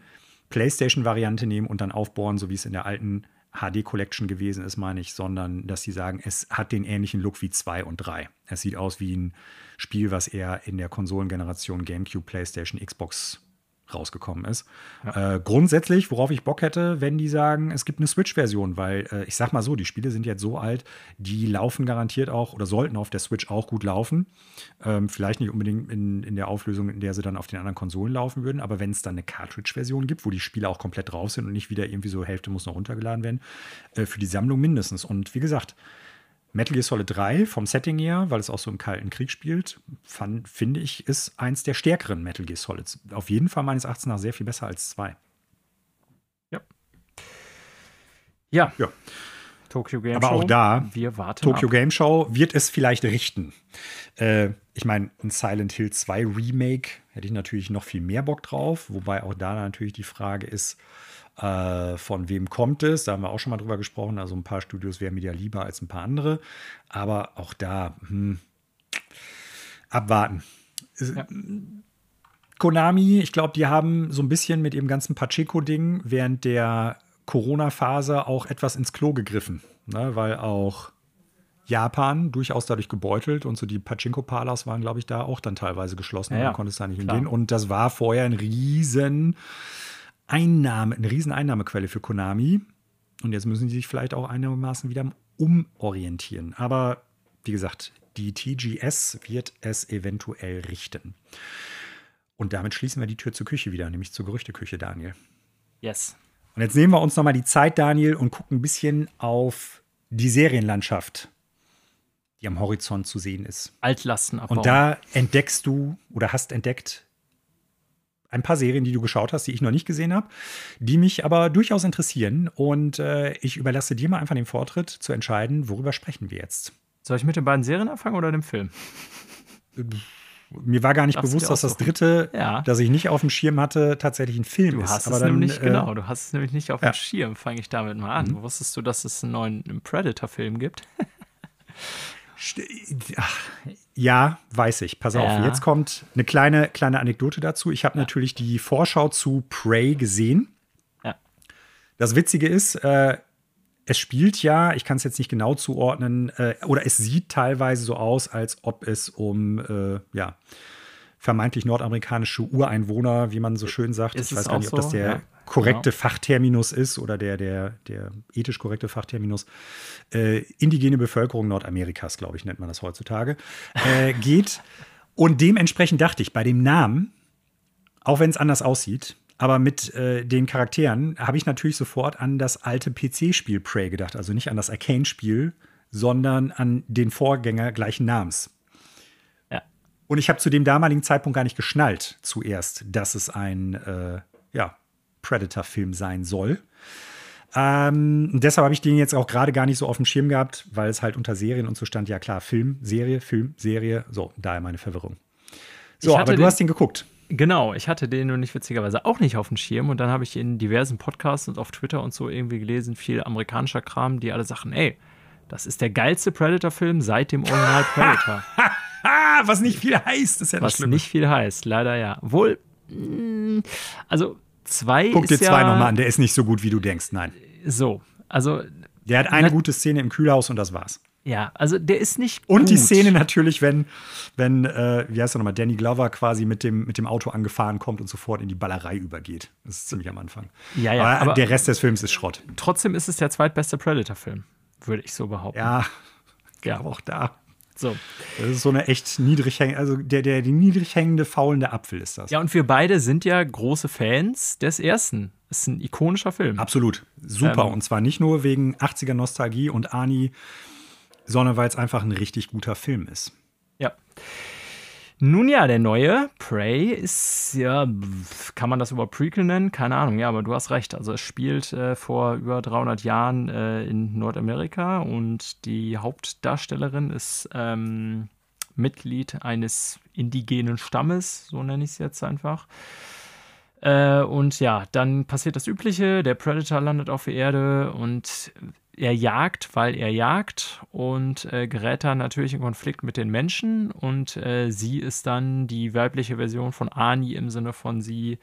PlayStation-Variante nehmen und dann aufbohren, so wie es in der alten HD Collection gewesen ist, meine ich, sondern dass sie sagen, es hat den ähnlichen Look wie 2 und 3. Es sieht aus wie ein Spiel, was eher in der Konsolengeneration GameCube, PlayStation, Xbox rausgekommen ist. Ja. Äh, grundsätzlich, worauf ich Bock hätte, wenn die sagen, es gibt eine Switch-Version, weil äh, ich sag mal so, die Spiele sind jetzt so alt, die laufen garantiert auch oder sollten auf der Switch auch gut laufen. Ähm, vielleicht nicht unbedingt in, in der Auflösung, in der sie dann auf den anderen Konsolen laufen würden, aber wenn es dann eine Cartridge-Version gibt, wo die Spiele auch komplett drauf sind und nicht wieder irgendwie so Hälfte muss noch runtergeladen werden, äh, für die Sammlung mindestens. Und wie gesagt, Metal Gear Solid 3 vom Setting her, weil es auch so im Kalten Krieg spielt, fand, finde ich, ist eins der stärkeren Metal Gear Solids. Auf jeden Fall meines Erachtens nach sehr viel besser als 2. Ja. Ja. ja. Tokyo Game Aber Show. auch da, wir warten Tokyo ab. Game Show wird es vielleicht richten. Äh, ich meine, ein Silent Hill 2 Remake hätte ich natürlich noch viel mehr Bock drauf, wobei auch da natürlich die Frage ist, äh, von wem kommt es? Da haben wir auch schon mal drüber gesprochen. Also ein paar Studios wären mir ja lieber als ein paar andere. Aber auch da, hm, abwarten. Ja. Konami, ich glaube, die haben so ein bisschen mit ihrem ganzen Pacheco-Ding während der Corona-Phase auch etwas ins Klo gegriffen. Ne? Weil auch Japan durchaus dadurch gebeutelt und so die Pachinko-Palas waren, glaube ich, da auch dann teilweise geschlossen. Ja, ja. Man konnte es da nicht klar. hingehen. Und das war vorher ein riesen Einnahme, eine riesen Einnahmequelle für Konami. Und jetzt müssen sie sich vielleicht auch einigermaßen wieder umorientieren. Aber wie gesagt, die TGS wird es eventuell richten. Und damit schließen wir die Tür zur Küche wieder, nämlich zur Gerüchteküche, Daniel. Yes. Und jetzt nehmen wir uns nochmal die Zeit, Daniel, und gucken ein bisschen auf die Serienlandschaft, die am Horizont zu sehen ist. Altlasten abbauen. Und da entdeckst du oder hast entdeckt ein paar Serien, die du geschaut hast, die ich noch nicht gesehen habe, die mich aber durchaus interessieren. Und äh, ich überlasse dir mal einfach den Vortritt zu entscheiden, worüber sprechen wir jetzt. Soll ich mit den beiden Serien anfangen oder dem Film? Mir war gar nicht Darfst bewusst, dass das dritte, ja. das ich nicht auf dem Schirm hatte, tatsächlich ein Film du ist. Hast es dann, nämlich, äh, genau, du hast es nämlich nicht auf ja. dem Schirm, fange ich damit mal an. Mhm. Wusstest du, dass es einen neuen Predator-Film gibt? Ach, ja, weiß ich. Pass auf, jetzt kommt eine kleine, kleine Anekdote dazu. Ich habe ja. natürlich die Vorschau zu Prey gesehen. Ja. Das Witzige ist, äh, es spielt ja, ich kann es jetzt nicht genau zuordnen, äh, oder es sieht teilweise so aus, als ob es um, äh, ja, vermeintlich nordamerikanische Ureinwohner, wie man so schön sagt. Ist ich weiß gar nicht, ob das der ja, korrekte genau. Fachterminus ist oder der, der, der ethisch korrekte Fachterminus. Äh, indigene Bevölkerung Nordamerikas, glaube ich, nennt man das heutzutage, äh, geht. Und dementsprechend dachte ich, bei dem Namen, auch wenn es anders aussieht, aber mit äh, den Charakteren habe ich natürlich sofort an das alte PC-Spiel Prey gedacht. Also nicht an das Arcane-Spiel, sondern an den Vorgänger gleichen Namens. Und ich habe zu dem damaligen Zeitpunkt gar nicht geschnallt, zuerst, dass es ein äh, ja, Predator-Film sein soll. Ähm, deshalb habe ich den jetzt auch gerade gar nicht so auf dem Schirm gehabt, weil es halt unter Serien und so stand, ja klar, Film, Serie, Film, Serie. So, daher meine Verwirrung. So, aber du den, hast den geguckt. Genau, ich hatte den nur nicht witzigerweise auch nicht auf dem Schirm und dann habe ich in diversen Podcasts und auf Twitter und so irgendwie gelesen, viel amerikanischer Kram, die alle sagen, ey, das ist der geilste Predator-Film seit dem Original Predator. was nicht viel heißt, ist ja Was Schlimme. nicht viel heißt, leider ja. Wohl, mm, also zwei. Guck dir ja, zwei nochmal an, der ist nicht so gut, wie du denkst, nein. So, also. Der hat eine na, gute Szene im Kühlhaus und das war's. Ja, also der ist nicht Und gut. die Szene natürlich, wenn, wenn äh, wie heißt er nochmal, Danny Glover quasi mit dem, mit dem Auto angefahren kommt und sofort in die Ballerei übergeht. Das ist ziemlich am Anfang. Ja, ja. Aber, aber der Rest des Films ist Schrott. Trotzdem ist es der zweitbeste Predator-Film, würde ich so behaupten. Ja, ja. auch da. So. Das ist so eine echt niedrig hängende, also der, der, die niedrig hängende, faulende Apfel ist das. Ja, und wir beide sind ja große Fans des ersten. Es ist ein ikonischer Film. Absolut. Super. Ähm, und zwar nicht nur wegen 80er Nostalgie und Ani, sondern weil es einfach ein richtig guter Film ist. Ja. Nun ja, der neue Prey ist, ja, kann man das über Prequel nennen? Keine Ahnung, ja, aber du hast recht. Also es spielt äh, vor über 300 Jahren äh, in Nordamerika und die Hauptdarstellerin ist ähm, Mitglied eines indigenen Stammes, so nenne ich es jetzt einfach. Äh, und ja, dann passiert das Übliche, der Predator landet auf der Erde und er jagt, weil er jagt und äh, gerät dann natürlich in Konflikt mit den Menschen und äh, sie ist dann die weibliche Version von Ani im Sinne von sie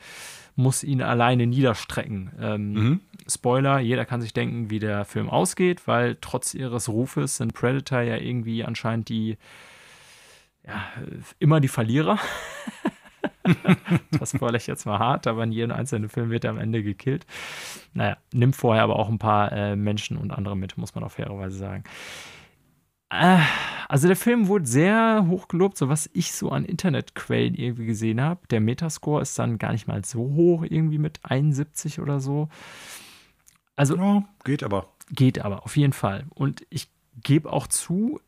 muss ihn alleine niederstrecken. Ähm, mhm. Spoiler, jeder kann sich denken, wie der Film ausgeht, weil trotz ihres Rufes sind Predator ja irgendwie anscheinend die ja, immer die Verlierer. das spoilere ich jetzt mal hart, aber in jedem einzelnen Film wird er am Ende gekillt. Naja, nimmt vorher aber auch ein paar äh, Menschen und andere mit, muss man auf fairerweise sagen. Äh, also der Film wurde sehr hoch gelobt, so was ich so an Internetquellen irgendwie gesehen habe. Der Metascore ist dann gar nicht mal so hoch, irgendwie mit 71 oder so. Also ja, geht aber. Geht aber, auf jeden Fall. Und ich gebe auch zu,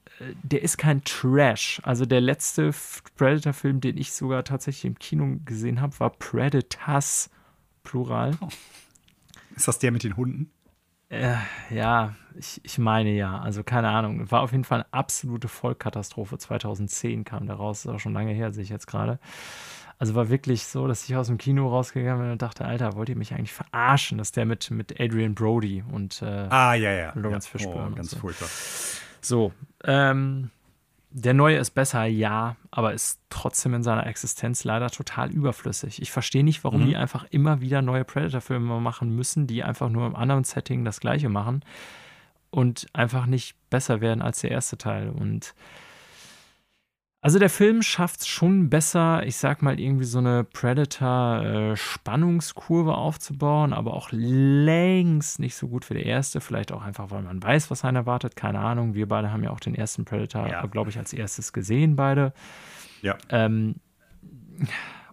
der ist kein Trash. Also der letzte Predator-Film, den ich sogar tatsächlich im Kino gesehen habe, war Predators, Plural. Oh. Ist das der mit den Hunden? Äh, ja, ich, ich meine ja. Also keine Ahnung. War auf jeden Fall eine absolute Vollkatastrophe. 2010 kam der raus. Ist auch schon lange her, sehe ich jetzt gerade. Also war wirklich so, dass ich aus dem Kino rausgegangen bin und dachte, Alter, wollt ihr mich eigentlich verarschen? Das ist der mit, mit Adrian Brody und äh, ah, ja, ja. Lawrence ja. Fishburne. Oh, ganz so. furchtbar. So, ähm, der neue ist besser, ja, aber ist trotzdem in seiner Existenz leider total überflüssig. Ich verstehe nicht, warum mhm. die einfach immer wieder neue Predator-Filme machen müssen, die einfach nur im anderen Setting das gleiche machen und einfach nicht besser werden als der erste Teil. Und also der Film schafft es schon besser, ich sag mal, irgendwie so eine Predator-Spannungskurve aufzubauen, aber auch längst nicht so gut wie der erste. Vielleicht auch einfach, weil man weiß, was einen erwartet. Keine Ahnung. Wir beide haben ja auch den ersten Predator, ja. glaube ich, als erstes gesehen, beide. Ja. Ähm,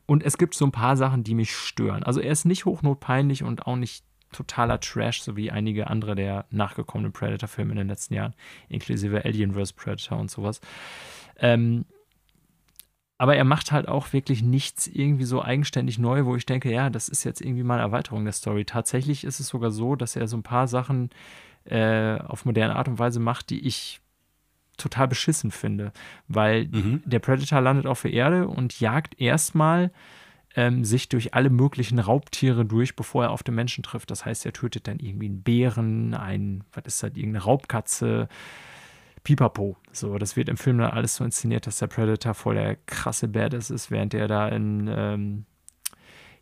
und es gibt so ein paar Sachen, die mich stören. Also er ist nicht hochnotpeinlich und auch nicht totaler Trash, so wie einige andere der nachgekommenen Predator-Filme in den letzten Jahren, inklusive Alien vs. Predator und sowas. Ähm, aber er macht halt auch wirklich nichts irgendwie so eigenständig neu, wo ich denke, ja, das ist jetzt irgendwie mal eine Erweiterung der Story. Tatsächlich ist es sogar so, dass er so ein paar Sachen äh, auf moderne Art und Weise macht, die ich total beschissen finde. Weil mhm. der Predator landet auf der Erde und jagt erstmal ähm, sich durch alle möglichen Raubtiere durch, bevor er auf den Menschen trifft. Das heißt, er tötet dann irgendwie einen Bären, ein, was ist das, irgendeine Raubkatze, Pipapo. So, das wird im Film dann alles so inszeniert, dass der Predator voll der krasse Badass ist, während der da in, ähm,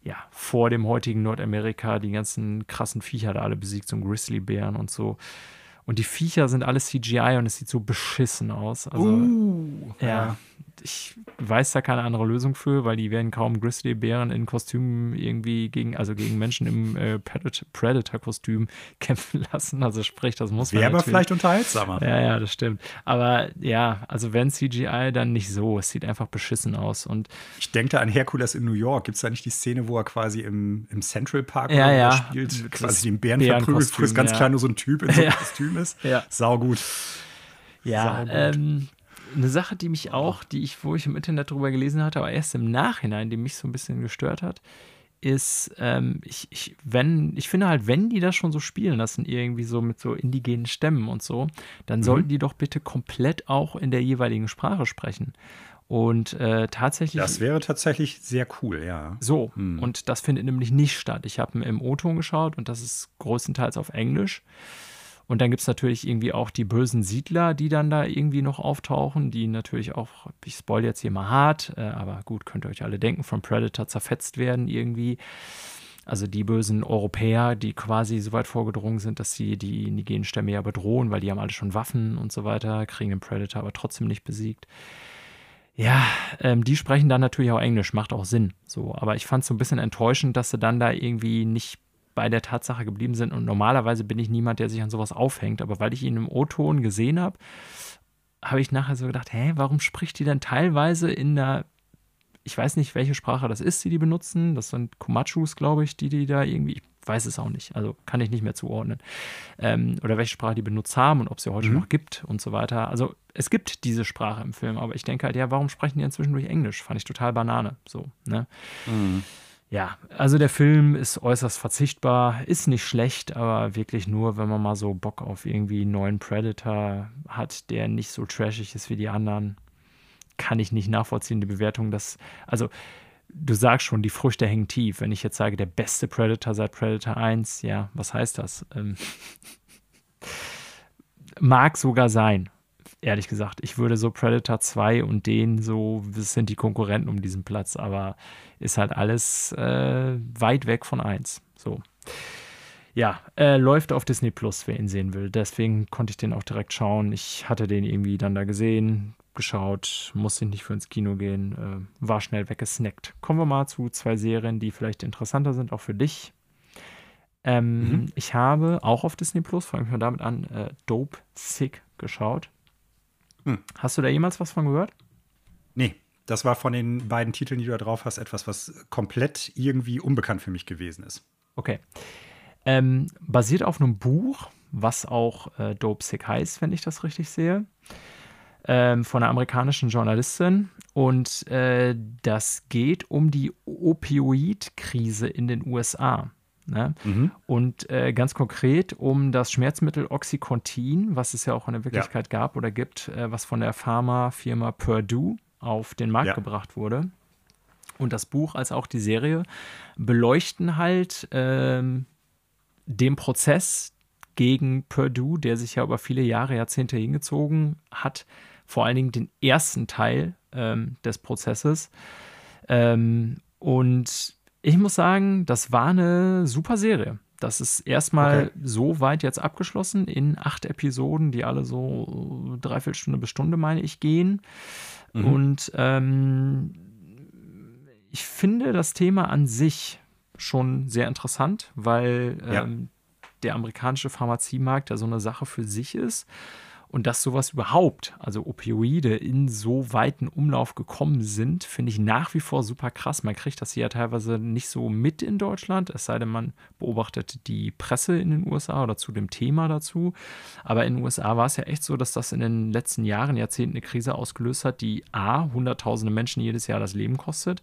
ja, vor dem heutigen Nordamerika die ganzen krassen Viecher da alle besiegt, so ein Grizzlybären und so. Und die Viecher sind alles CGI und es sieht so beschissen aus. Also, uh, ja. ja ich weiß da keine andere Lösung für, weil die werden kaum Grizzlybären in Kostümen irgendwie gegen, also gegen Menschen im äh, Predator-Kostüm kämpfen lassen. Also sprich, das muss man. Wäre aber vielleicht unterhaltsamer. Ja, ja, das stimmt. Aber ja, also wenn CGI, dann nicht so. Es sieht einfach beschissen aus. Und ich denke da an Herkules in New York. Gibt es da nicht die Szene, wo er quasi im, im Central Park ja, ja. spielt, quasi den Bären verprügelt, wo es ganz ja. klar nur so ein Typ in so einem. Kostüm ist? Ja. Sau gut. Ja. Ähm, eine Sache, die mich auch, die ich, wo ich im Internet drüber gelesen hatte, aber erst im Nachhinein, die mich so ein bisschen gestört hat, ist, ähm, ich, ich, wenn, ich finde halt, wenn die das schon so spielen lassen, irgendwie so mit so indigenen Stämmen und so, dann mhm. sollten die doch bitte komplett auch in der jeweiligen Sprache sprechen. Und äh, tatsächlich. Das wäre tatsächlich sehr cool, ja. So, hm. und das findet nämlich nicht statt. Ich habe im O-Ton geschaut und das ist größtenteils auf Englisch. Und dann gibt es natürlich irgendwie auch die bösen Siedler, die dann da irgendwie noch auftauchen, die natürlich auch, ich spoil jetzt hier mal hart, äh, aber gut, könnt ihr euch alle denken, von Predator zerfetzt werden irgendwie. Also die bösen Europäer, die quasi so weit vorgedrungen sind, dass sie die indigenen Stämme ja bedrohen, weil die haben alle schon Waffen und so weiter, kriegen den Predator aber trotzdem nicht besiegt. Ja, ähm, die sprechen dann natürlich auch Englisch, macht auch Sinn. So, aber ich fand es so ein bisschen enttäuschend, dass sie dann da irgendwie nicht bei der Tatsache geblieben sind. Und normalerweise bin ich niemand, der sich an sowas aufhängt. Aber weil ich ihn im O-Ton gesehen habe, habe ich nachher so gedacht, hä, warum spricht die denn teilweise in der, ich weiß nicht, welche Sprache das ist, die die benutzen. Das sind Komachus, glaube ich, die die da irgendwie, ich weiß es auch nicht. Also kann ich nicht mehr zuordnen. Ähm, oder welche Sprache die benutzt haben und ob es sie heute mhm. noch gibt und so weiter. Also es gibt diese Sprache im Film, aber ich denke halt, ja, warum sprechen die inzwischen durch Englisch? Fand ich total Banane. So, ne? Mhm. Ja, also der Film ist äußerst verzichtbar, ist nicht schlecht, aber wirklich nur, wenn man mal so Bock auf irgendwie einen neuen Predator hat, der nicht so trashig ist wie die anderen, kann ich nicht nachvollziehen, die Bewertung, dass, also du sagst schon, die Früchte hängen tief. Wenn ich jetzt sage, der beste Predator seit Predator 1, ja, was heißt das? Ähm, mag sogar sein, ehrlich gesagt. Ich würde so Predator 2 und den so, das sind die Konkurrenten um diesen Platz, aber ist halt alles äh, weit weg von 1. So. Ja, äh, läuft auf Disney Plus, wer ihn sehen will. Deswegen konnte ich den auch direkt schauen. Ich hatte den irgendwie dann da gesehen, geschaut, musste nicht für ins Kino gehen, äh, war schnell weggesnackt. Kommen wir mal zu zwei Serien, die vielleicht interessanter sind, auch für dich. Ähm, mhm. Ich habe auch auf Disney Plus, fange ich mal damit an, äh, Dope Sick geschaut. Hm. Hast du da jemals was von gehört? Nee, das war von den beiden Titeln, die du da drauf hast, etwas, was komplett irgendwie unbekannt für mich gewesen ist. Okay. Ähm, basiert auf einem Buch, was auch äh, Dope Sick heißt, wenn ich das richtig sehe ähm, von einer amerikanischen Journalistin. Und äh, das geht um die Opioid-Krise in den USA. Ne? Mhm. Und äh, ganz konkret um das Schmerzmittel Oxycontin, was es ja auch in der Wirklichkeit ja. gab oder gibt, äh, was von der Pharmafirma Purdue auf den Markt ja. gebracht wurde. Und das Buch als auch die Serie beleuchten halt ähm, den Prozess gegen Purdue, der sich ja über viele Jahre, Jahrzehnte hingezogen hat, vor allen Dingen den ersten Teil ähm, des Prozesses. Ähm, und ich muss sagen, das war eine super Serie. Das ist erstmal okay. so weit jetzt abgeschlossen in acht Episoden, die alle so dreiviertel Stunde bis Stunde, meine ich, gehen. Mhm. Und ähm, ich finde das Thema an sich schon sehr interessant, weil ja. ähm, der amerikanische Pharmaziemarkt ja so eine Sache für sich ist. Und dass sowas überhaupt, also Opioide, in so weiten Umlauf gekommen sind, finde ich nach wie vor super krass. Man kriegt das hier ja teilweise nicht so mit in Deutschland, es sei denn, man beobachtet die Presse in den USA oder zu dem Thema dazu. Aber in den USA war es ja echt so, dass das in den letzten Jahren, Jahrzehnten eine Krise ausgelöst hat, die A, hunderttausende Menschen jedes Jahr das Leben kostet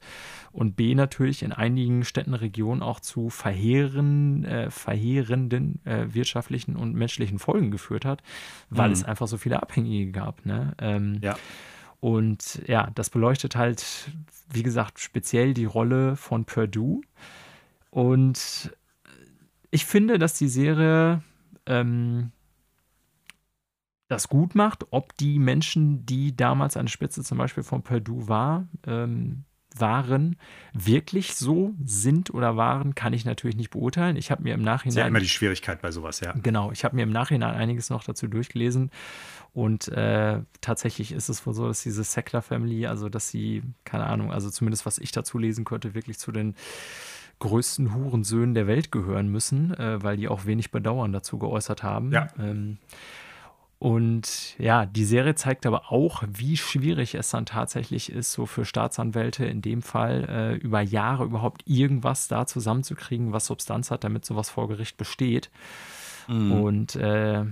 und B, natürlich in einigen Städten, Regionen auch zu verheeren, äh, verheerenden äh, wirtschaftlichen und menschlichen Folgen geführt hat, weil mhm. es einfach einfach so viele Abhängige gab. Ne? Ähm, ja. Und ja, das beleuchtet halt, wie gesagt, speziell die Rolle von Purdue. Und ich finde, dass die Serie ähm, das gut macht, ob die Menschen, die damals an der Spitze zum Beispiel von Purdue war, ähm, waren, wirklich so sind oder waren, kann ich natürlich nicht beurteilen. Ich habe mir im Nachhinein. Das ist ja immer die Schwierigkeit bei sowas, ja. Genau, ich habe mir im Nachhinein einiges noch dazu durchgelesen. Und äh, tatsächlich ist es wohl so, dass diese Sackler Family, also dass sie, keine Ahnung, also zumindest was ich dazu lesen könnte, wirklich zu den größten Hurensöhnen der Welt gehören müssen, äh, weil die auch wenig Bedauern dazu geäußert haben. Ja. Ähm, und ja, die Serie zeigt aber auch, wie schwierig es dann tatsächlich ist, so für Staatsanwälte in dem Fall äh, über Jahre überhaupt irgendwas da zusammenzukriegen, was Substanz hat, damit sowas vor Gericht besteht. Mhm. Und äh,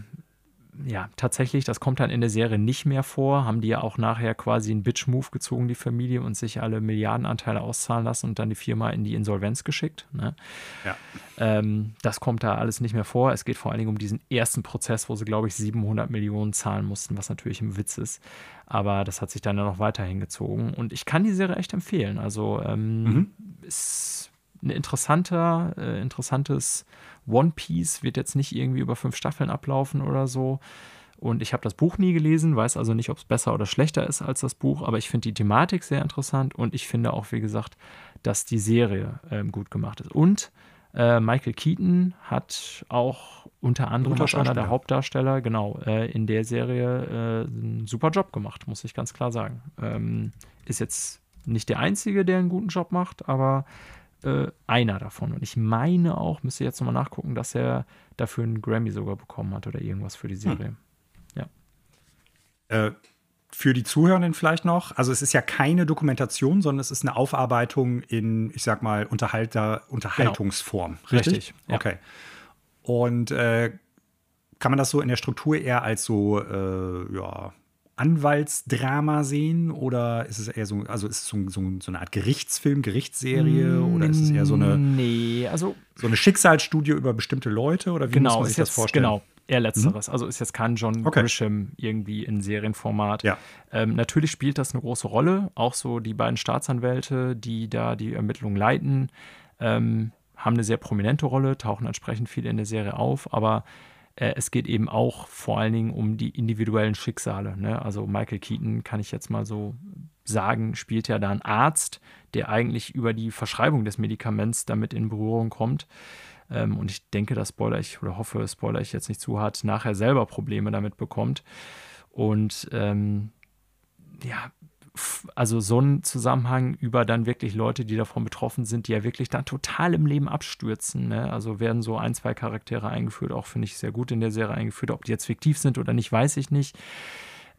ja, tatsächlich, das kommt dann in der Serie nicht mehr vor. Haben die ja auch nachher quasi einen Bitch-Move gezogen, die Familie, und sich alle Milliardenanteile auszahlen lassen und dann die Firma in die Insolvenz geschickt. Ne? Ja. Ähm, das kommt da alles nicht mehr vor. Es geht vor allen Dingen um diesen ersten Prozess, wo sie, glaube ich, 700 Millionen zahlen mussten, was natürlich ein Witz ist. Aber das hat sich dann ja noch weiterhin gezogen. Und ich kann die Serie echt empfehlen. Also, ähm, mhm. ist ein interessanter, äh, interessantes One Piece wird jetzt nicht irgendwie über fünf Staffeln ablaufen oder so. Und ich habe das Buch nie gelesen, weiß also nicht, ob es besser oder schlechter ist als das Buch, aber ich finde die Thematik sehr interessant und ich finde auch, wie gesagt, dass die Serie ähm, gut gemacht ist. Und äh, Michael Keaton hat auch unter anderem als einer der Hauptdarsteller, genau, äh, in der Serie äh, einen super Job gemacht, muss ich ganz klar sagen. Ähm, ist jetzt nicht der Einzige, der einen guten Job macht, aber äh, einer davon. Und ich meine auch, müsste jetzt nochmal nachgucken, dass er dafür einen Grammy sogar bekommen hat oder irgendwas für die hm. Serie. Hm. Ja. Äh, für die Zuhörenden vielleicht noch, also es ist ja keine Dokumentation, sondern es ist eine Aufarbeitung in, ich sag mal, Unterhalter, Unterhaltungsform. Genau. Richtig? Richtig ja. Okay. Und äh, kann man das so in der Struktur eher als so, äh, ja, Anwaltsdrama sehen oder ist es eher so, also ist es so, so, so eine Art Gerichtsfilm, Gerichtsserie oder ist es eher so eine, nee, also so eine Schicksalsstudie über bestimmte Leute oder wie genau, muss man sich das jetzt, vorstellen? Genau, eher letzteres. Mhm. Also ist jetzt kein John okay. Grisham irgendwie in Serienformat. Ja. Ähm, natürlich spielt das eine große Rolle. Auch so die beiden Staatsanwälte, die da die Ermittlungen leiten, ähm, haben eine sehr prominente Rolle, tauchen entsprechend viel in der Serie auf, aber äh, es geht eben auch vor allen Dingen um die individuellen Schicksale. Ne? Also Michael Keaton, kann ich jetzt mal so sagen, spielt ja da einen Arzt, der eigentlich über die Verschreibung des Medikaments damit in Berührung kommt. Ähm, und ich denke, dass Spoiler ich oder hoffe, Spoiler ich jetzt nicht zu hart, nachher selber Probleme damit bekommt. Und ähm, ja, also so ein Zusammenhang über dann wirklich Leute, die davon betroffen sind, die ja wirklich dann total im Leben abstürzen. Ne? Also werden so ein, zwei Charaktere eingeführt, auch finde ich sehr gut in der Serie eingeführt. Ob die jetzt fiktiv sind oder nicht, weiß ich nicht.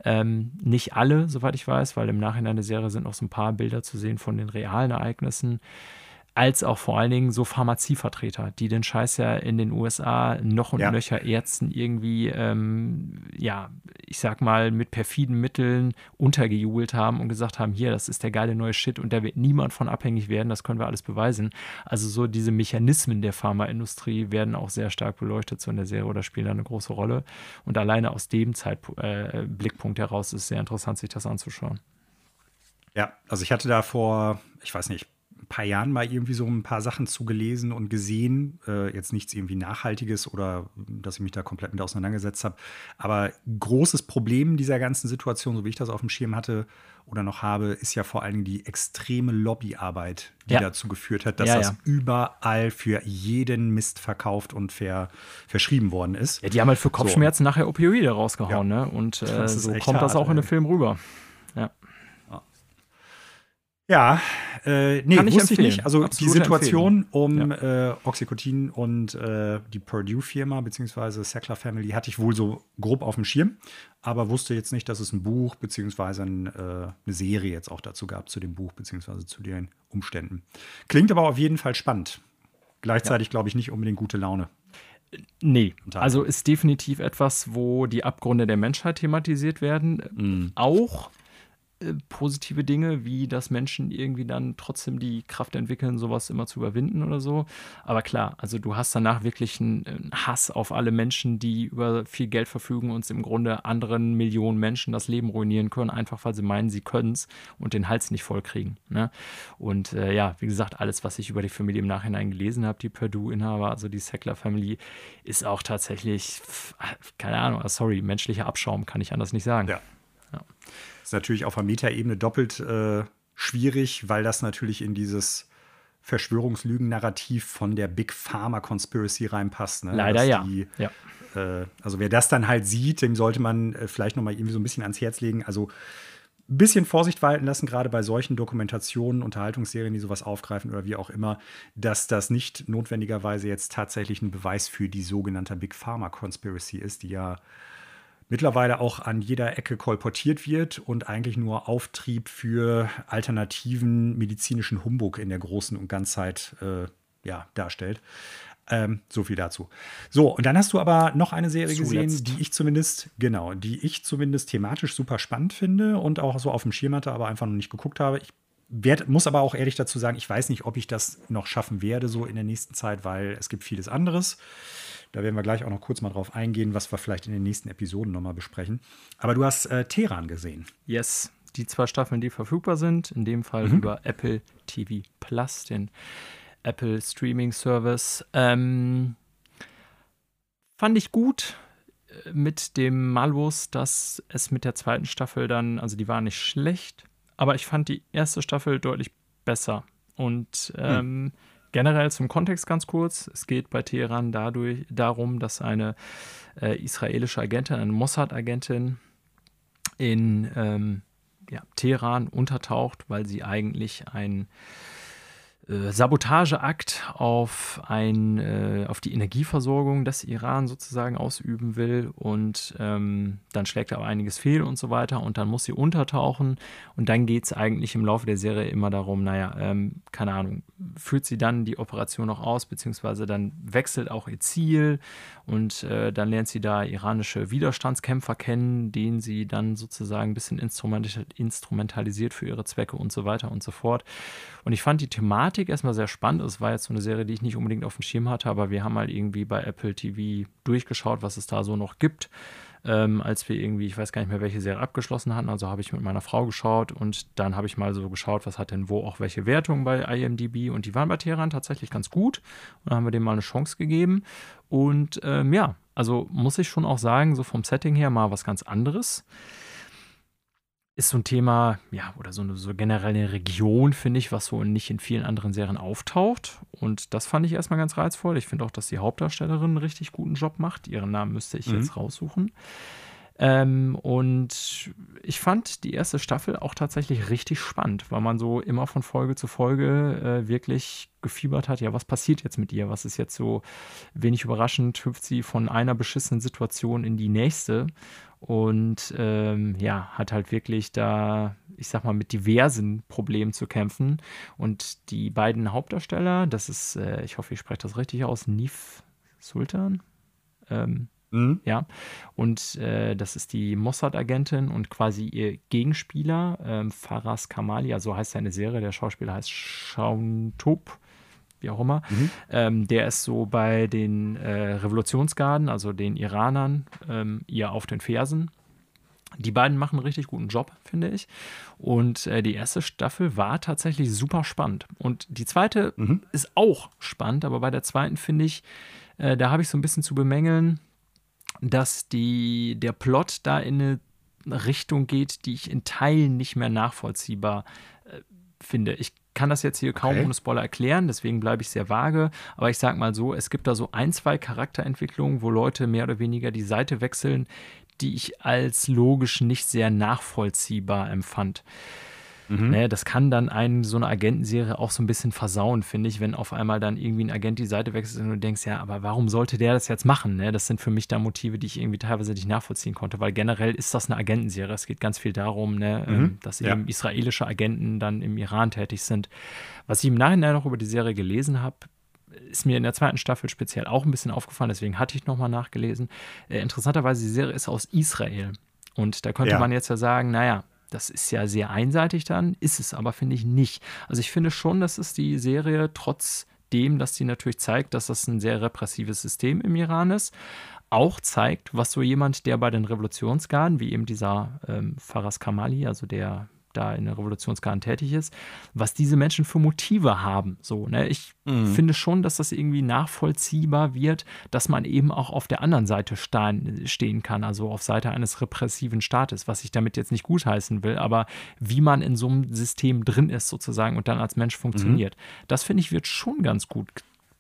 Ähm, nicht alle, soweit ich weiß, weil im Nachhinein der Serie sind noch so ein paar Bilder zu sehen von den realen Ereignissen als auch vor allen Dingen so Pharmazievertreter, die den Scheiß ja in den USA noch und ja. nöcher Ärzten irgendwie, ähm, ja, ich sag mal, mit perfiden Mitteln untergejubelt haben und gesagt haben, hier, das ist der geile neue Shit und da wird niemand von abhängig werden, das können wir alles beweisen. Also so diese Mechanismen der Pharmaindustrie werden auch sehr stark beleuchtet so in der Serie oder spielen da eine große Rolle. Und alleine aus dem Zeitblickpunkt äh, heraus ist es sehr interessant, sich das anzuschauen. Ja, also ich hatte da vor, ich weiß nicht, paar Jahren mal irgendwie so ein paar Sachen zugelesen und gesehen. Äh, jetzt nichts irgendwie Nachhaltiges oder dass ich mich da komplett mit auseinandergesetzt habe. Aber großes Problem dieser ganzen Situation, so wie ich das auf dem Schirm hatte oder noch habe, ist ja vor allem die extreme Lobbyarbeit, die ja. dazu geführt hat, dass ja, das ja. überall für jeden Mist verkauft und ver, verschrieben worden ist. Ja, die haben halt für Kopfschmerzen so. nachher Opioide rausgehauen, ne? Und äh, so kommt hart, das auch in dem Film rüber. Ja. Äh, nee, Kann ich wusste ich nicht. Also Absolute die Situation Empfehlung. um ja. äh, Oxycontin und äh, die Purdue-Firma beziehungsweise Sackler Family hatte ich wohl so grob auf dem Schirm, aber wusste jetzt nicht, dass es ein Buch beziehungsweise ein, äh, eine Serie jetzt auch dazu gab, zu dem Buch beziehungsweise zu den Umständen. Klingt aber auf jeden Fall spannend. Gleichzeitig ja. glaube ich nicht unbedingt gute Laune. Nee, also ist definitiv etwas, wo die Abgründe der Menschheit thematisiert werden. Mm. Auch äh, positive Dinge, wie dass Menschen irgendwie dann trotzdem die Kraft entwickeln, sowas immer zu überwinden oder so. Aber klar, also du hast danach wirklich einen Hass auf alle Menschen, die über viel Geld verfügen und im Grunde anderen Millionen Menschen das Leben ruinieren können, einfach weil sie meinen, sie können es und den Hals nicht vollkriegen. Ne? Und äh, ja, wie gesagt, alles, was ich über die Familie im Nachhinein gelesen habe, die Purdue-Inhaber, also die Sackler Family, ist auch tatsächlich, keine Ahnung, sorry, menschlicher Abschaum, kann ich anders nicht sagen. Ja. Ja ist natürlich auf der Metaebene doppelt äh, schwierig, weil das natürlich in dieses Verschwörungslügen-Narrativ von der Big Pharma Conspiracy reinpasst. Ne? Leider ja. Die, ja. Äh, also wer das dann halt sieht, dem sollte man äh, vielleicht noch mal irgendwie so ein bisschen ans Herz legen. Also ein bisschen Vorsicht walten lassen, gerade bei solchen Dokumentationen, Unterhaltungsserien, die sowas aufgreifen oder wie auch immer, dass das nicht notwendigerweise jetzt tatsächlich ein Beweis für die sogenannte Big Pharma Conspiracy ist, die ja mittlerweile auch an jeder Ecke kolportiert wird und eigentlich nur Auftrieb für alternativen medizinischen Humbug in der großen und Ganzzeit äh, ja, darstellt. Ähm, so viel dazu. So, und dann hast du aber noch eine Serie Zuletzt. gesehen, die ich zumindest, genau, die ich zumindest thematisch super spannend finde und auch so auf dem Schirm hatte, aber einfach noch nicht geguckt habe. Ich werd, muss aber auch ehrlich dazu sagen, ich weiß nicht, ob ich das noch schaffen werde, so in der nächsten Zeit, weil es gibt vieles anderes. Da werden wir gleich auch noch kurz mal drauf eingehen, was wir vielleicht in den nächsten Episoden nochmal besprechen. Aber du hast äh, Teheran gesehen. Yes, die zwei Staffeln, die verfügbar sind, in dem Fall mhm. über Apple TV Plus, den Apple Streaming Service. Ähm, fand ich gut äh, mit dem Malus, dass es mit der zweiten Staffel dann, also die war nicht schlecht, aber ich fand die erste Staffel deutlich besser. Und hm. ähm, mhm. Generell zum Kontext ganz kurz. Es geht bei Teheran dadurch, darum, dass eine äh, israelische Agentin, eine Mossad-Agentin in ähm, ja, Teheran untertaucht, weil sie eigentlich ein äh, Sabotageakt auf, ein, äh, auf die Energieversorgung des Iran sozusagen ausüben will. Und ähm, dann schlägt aber einiges fehl und so weiter. Und dann muss sie untertauchen. Und dann geht es eigentlich im Laufe der Serie immer darum, naja, ähm, keine Ahnung, führt sie dann die Operation noch aus, beziehungsweise dann wechselt auch ihr Ziel. Und äh, dann lernt sie da iranische Widerstandskämpfer kennen, denen sie dann sozusagen ein bisschen instrumentalisiert für ihre Zwecke und so weiter und so fort. Und ich fand die Thematik erstmal sehr spannend. Es war jetzt so eine Serie, die ich nicht unbedingt auf dem Schirm hatte, aber wir haben mal halt irgendwie bei Apple TV durchgeschaut, was es da so noch gibt. Ähm, als wir irgendwie, ich weiß gar nicht mehr, welche Serie abgeschlossen hatten. Also habe ich mit meiner Frau geschaut und dann habe ich mal so geschaut, was hat denn wo auch welche Wertungen bei IMDb und die waren bei Teheran tatsächlich ganz gut. Und dann haben wir dem mal eine Chance gegeben. Und ähm, ja, also muss ich schon auch sagen, so vom Setting her mal was ganz anderes ist so ein Thema, ja, oder so eine so generelle Region, finde ich, was so nicht in vielen anderen Serien auftaucht. Und das fand ich erstmal ganz reizvoll. Ich finde auch, dass die Hauptdarstellerin einen richtig guten Job macht. Ihren Namen müsste ich mhm. jetzt raussuchen. Ähm, und ich fand die erste Staffel auch tatsächlich richtig spannend, weil man so immer von Folge zu Folge äh, wirklich gefiebert hat, ja, was passiert jetzt mit ihr? Was ist jetzt so wenig überraschend, hüpft sie von einer beschissenen Situation in die nächste und ähm, ja, hat halt wirklich da, ich sag mal, mit diversen Problemen zu kämpfen. Und die beiden Hauptdarsteller, das ist, äh, ich hoffe, ich spreche das richtig aus, Nif Sultan. Ähm, mhm. Ja, und äh, das ist die Mossad-Agentin und quasi ihr Gegenspieler, ähm, Faras Kamali, also heißt seine Serie, der Schauspieler heißt Shaun Top wie auch immer. Mhm. Ähm, der ist so bei den äh, Revolutionsgarden, also den Iranern, ähm, ihr auf den Fersen. Die beiden machen einen richtig guten Job, finde ich. Und äh, die erste Staffel war tatsächlich super spannend. Und die zweite mhm. ist auch spannend, aber bei der zweiten finde ich, äh, da habe ich so ein bisschen zu bemängeln, dass die, der Plot da in eine Richtung geht, die ich in Teilen nicht mehr nachvollziehbar äh, finde. Ich kann das jetzt hier kaum okay. ohne Spoiler erklären, deswegen bleibe ich sehr vage. Aber ich sage mal so, es gibt da so ein, zwei Charakterentwicklungen, wo Leute mehr oder weniger die Seite wechseln, die ich als logisch nicht sehr nachvollziehbar empfand. Mhm. Ne, das kann dann einen, so eine Agentenserie auch so ein bisschen versauen, finde ich, wenn auf einmal dann irgendwie ein Agent die Seite wechselt und du denkst, ja, aber warum sollte der das jetzt machen? Ne? Das sind für mich da Motive, die ich irgendwie teilweise nicht nachvollziehen konnte, weil generell ist das eine Agentenserie. Es geht ganz viel darum, ne, mhm. Ähm, dass ja. eben israelische Agenten dann im Iran tätig sind. Was ich im Nachhinein noch über die Serie gelesen habe, ist mir in der zweiten Staffel speziell auch ein bisschen aufgefallen, deswegen hatte ich nochmal nachgelesen. Äh, interessanterweise, die Serie ist aus Israel. Und da könnte ja. man jetzt ja sagen, naja, das ist ja sehr einseitig dann, ist es aber, finde ich, nicht. Also ich finde schon, dass es die Serie trotzdem, dass sie natürlich zeigt, dass das ein sehr repressives System im Iran ist, auch zeigt, was so jemand, der bei den Revolutionsgarden, wie eben dieser ähm, Faras Kamali, also der da in der Revolutionsgarden tätig ist, was diese Menschen für Motive haben. So, ne? Ich mhm. finde schon, dass das irgendwie nachvollziehbar wird, dass man eben auch auf der anderen Seite stehen kann, also auf Seite eines repressiven Staates, was ich damit jetzt nicht gutheißen will, aber wie man in so einem System drin ist sozusagen und dann als Mensch funktioniert. Mhm. Das finde ich wird schon ganz gut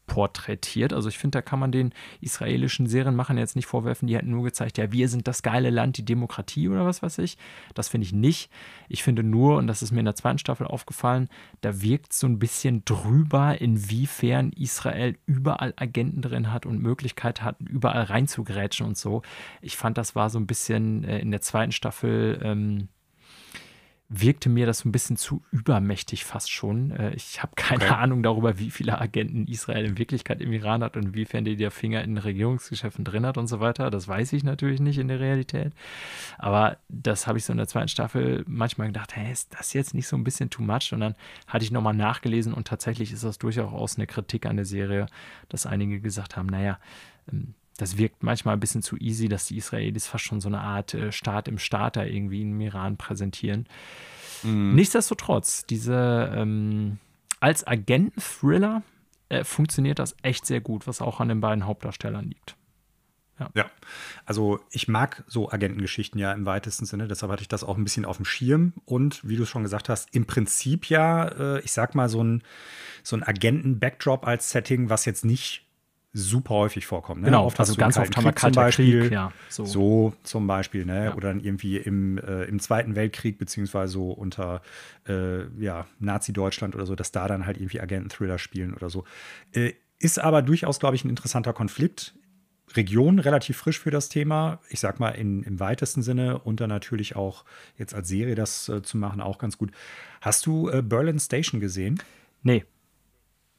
porträtiert. Also ich finde, da kann man den israelischen Serienmachern jetzt nicht vorwerfen, die hätten nur gezeigt, ja, wir sind das geile Land, die Demokratie oder was weiß ich. Das finde ich nicht. Ich finde nur, und das ist mir in der zweiten Staffel aufgefallen, da wirkt so ein bisschen drüber, inwiefern Israel überall Agenten drin hat und Möglichkeit hat, überall reinzugrätschen und so. Ich fand, das war so ein bisschen äh, in der zweiten Staffel ähm, wirkte mir das so ein bisschen zu übermächtig fast schon. Äh, ich habe keine okay. Ahnung darüber, wie viele Agenten Israel in Wirklichkeit im Iran hat und inwiefern die der Finger in Regierungsgeschäften drin hat und so weiter. Das weiß ich natürlich nicht in der Realität. Aber das habe ich so in der zweiten Staffel manchmal gedacht, hey, ist das jetzt nicht so ein bisschen too much? Und dann hatte ich nochmal nachgelesen und tatsächlich ist das durchaus eine Kritik an der Serie, dass einige gesagt haben, naja, ähm, das wirkt manchmal ein bisschen zu easy, dass die Israelis fast schon so eine Art äh, Staat im Starter irgendwie im Iran präsentieren. Mhm. Nichtsdestotrotz, diese ähm, als Agenten-Thriller äh, funktioniert das echt sehr gut, was auch an den beiden Hauptdarstellern liegt. Ja. ja. also ich mag so Agentengeschichten ja im weitesten Sinne, deshalb hatte ich das auch ein bisschen auf dem Schirm und wie du schon gesagt hast, im Prinzip ja, äh, ich sag mal, so ein, so ein Agenten-Backdrop als Setting, was jetzt nicht super häufig vorkommen. Ne? Genau, oft also ganz oft haben wir Kalter Beispiel, Krieg, ja, so. so. zum Beispiel, ne? Ja. oder dann irgendwie im, äh, im Zweiten Weltkrieg, beziehungsweise so unter äh, ja, Nazi-Deutschland oder so, dass da dann halt irgendwie Agenten-Thriller spielen oder so. Äh, ist aber durchaus, glaube ich, ein interessanter Konflikt. Region relativ frisch für das Thema. Ich sag mal in, im weitesten Sinne und dann natürlich auch jetzt als Serie das äh, zu machen, auch ganz gut. Hast du äh, Berlin Station gesehen? Nee,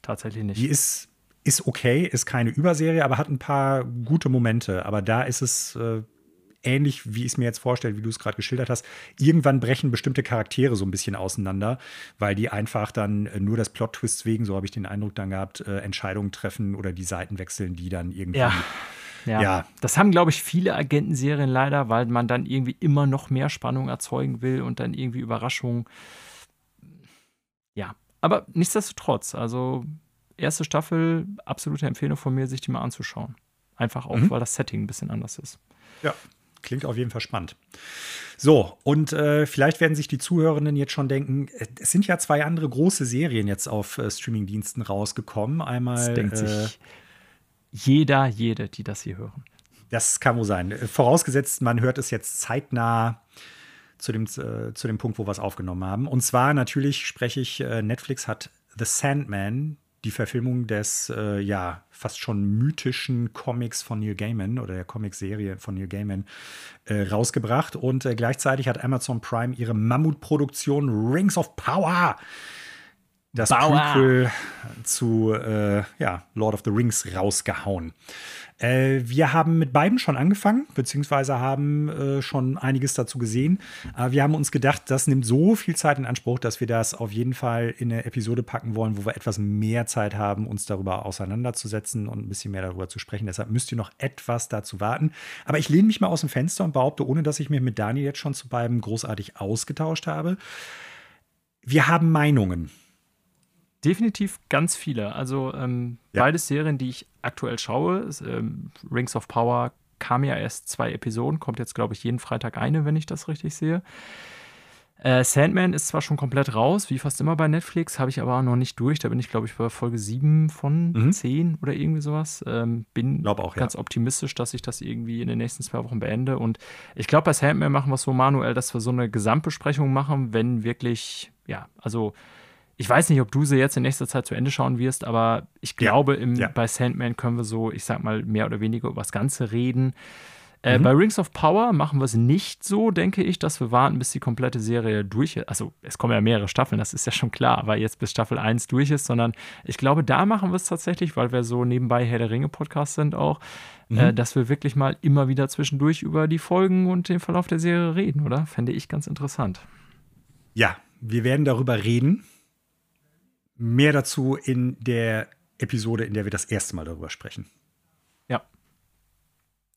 tatsächlich nicht. Die ist ist okay, ist keine Überserie, aber hat ein paar gute Momente. Aber da ist es äh, ähnlich, wie ich es mir jetzt vorstelle, wie du es gerade geschildert hast. Irgendwann brechen bestimmte Charaktere so ein bisschen auseinander, weil die einfach dann äh, nur des Plot-Twists wegen, so habe ich den Eindruck dann gehabt, äh, Entscheidungen treffen oder die Seiten wechseln, die dann irgendwie. Ja. Ja. ja. Das haben, glaube ich, viele Agentenserien leider, weil man dann irgendwie immer noch mehr Spannung erzeugen will und dann irgendwie Überraschungen. Ja, aber nichtsdestotrotz, also erste Staffel, absolute Empfehlung von mir, sich die mal anzuschauen. Einfach auch, mhm. weil das Setting ein bisschen anders ist. Ja, klingt auf jeden Fall spannend. So, und äh, vielleicht werden sich die Zuhörenden jetzt schon denken, äh, es sind ja zwei andere große Serien jetzt auf äh, Streamingdiensten rausgekommen. Einmal. Das denkt äh, sich jeder, jede, die das hier hören. Das kann wohl sein. Äh, vorausgesetzt, man hört es jetzt zeitnah zu dem, äh, zu dem Punkt, wo wir es aufgenommen haben. Und zwar natürlich spreche ich, Netflix hat The Sandman, die Verfilmung des äh, ja fast schon mythischen Comics von Neil Gaiman oder der Comicserie von Neil Gaiman äh, rausgebracht. Und äh, gleichzeitig hat Amazon Prime ihre Mammutproduktion Rings of Power das Bauer. Prequel zu äh, ja, Lord of the Rings rausgehauen. Äh, wir haben mit beiden schon angefangen, beziehungsweise haben äh, schon einiges dazu gesehen. Aber wir haben uns gedacht, das nimmt so viel Zeit in Anspruch, dass wir das auf jeden Fall in eine Episode packen wollen, wo wir etwas mehr Zeit haben, uns darüber auseinanderzusetzen und ein bisschen mehr darüber zu sprechen. Deshalb müsst ihr noch etwas dazu warten. Aber ich lehne mich mal aus dem Fenster und behaupte, ohne dass ich mich mit Daniel jetzt schon zu beiden großartig ausgetauscht habe, wir haben Meinungen. Definitiv ganz viele. Also ähm, ja. beide Serien, die ich aktuell schaue, ist, ähm, Rings of Power kam ja erst zwei Episoden, kommt jetzt, glaube ich, jeden Freitag eine, wenn ich das richtig sehe. Äh, Sandman ist zwar schon komplett raus, wie fast immer bei Netflix, habe ich aber auch noch nicht durch. Da bin ich, glaube ich, bei Folge 7 von mhm. 10 oder irgendwie sowas. Ähm, bin auch, ganz ja. optimistisch, dass ich das irgendwie in den nächsten zwei Wochen beende. Und ich glaube, bei Sandman machen wir es so manuell, dass wir so eine Gesamtbesprechung machen, wenn wirklich, ja, also ich weiß nicht, ob du sie jetzt in nächster Zeit zu Ende schauen wirst, aber ich glaube, im, ja. bei Sandman können wir so, ich sag mal, mehr oder weniger über das Ganze reden. Äh, mhm. Bei Rings of Power machen wir es nicht so, denke ich, dass wir warten, bis die komplette Serie durch ist. Also, es kommen ja mehrere Staffeln, das ist ja schon klar, aber jetzt bis Staffel 1 durch ist, sondern ich glaube, da machen wir es tatsächlich, weil wir so nebenbei Herr der Ringe-Podcast sind auch, äh, mhm. äh, dass wir wirklich mal immer wieder zwischendurch über die Folgen und den Verlauf der Serie reden, oder? Fände ich ganz interessant. Ja, wir werden darüber reden. Mehr dazu in der Episode, in der wir das erste Mal darüber sprechen. Ja.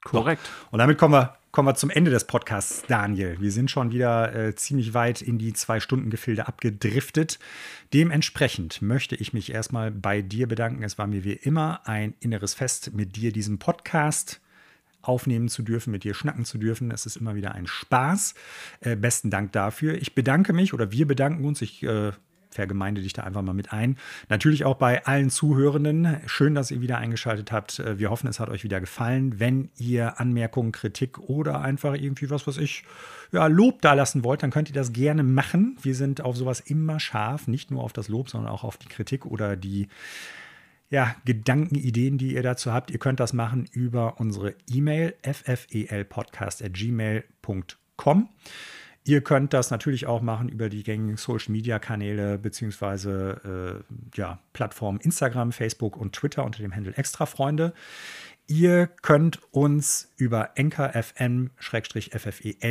Korrekt. So. Und damit kommen wir, kommen wir zum Ende des Podcasts, Daniel. Wir sind schon wieder äh, ziemlich weit in die Zwei-Stunden-Gefilde abgedriftet. Dementsprechend möchte ich mich erstmal bei dir bedanken. Es war mir wie immer ein inneres Fest, mit dir diesen Podcast aufnehmen zu dürfen, mit dir schnacken zu dürfen. Es ist immer wieder ein Spaß. Äh, besten Dank dafür. Ich bedanke mich oder wir bedanken uns. Ich äh, vergemeinde dich da einfach mal mit ein. Natürlich auch bei allen Zuhörenden. Schön, dass ihr wieder eingeschaltet habt. Äh, wir hoffen, es hat euch wieder gefallen. Wenn ihr Anmerkungen, Kritik oder einfach irgendwie was, was ich, ja, Lob da lassen wollt, dann könnt ihr das gerne machen. Wir sind auf sowas immer scharf, nicht nur auf das Lob, sondern auch auf die Kritik oder die ja, Gedanken, Ideen, die ihr dazu habt. Ihr könnt das machen über unsere E-Mail ffelpodcast.gmail.com. Ihr könnt das natürlich auch machen über die gängigen Social Media Kanäle beziehungsweise äh, ja, Plattformen Instagram, Facebook und Twitter unter dem Handel Extra Freunde. Ihr könnt uns über enkerfm-ffel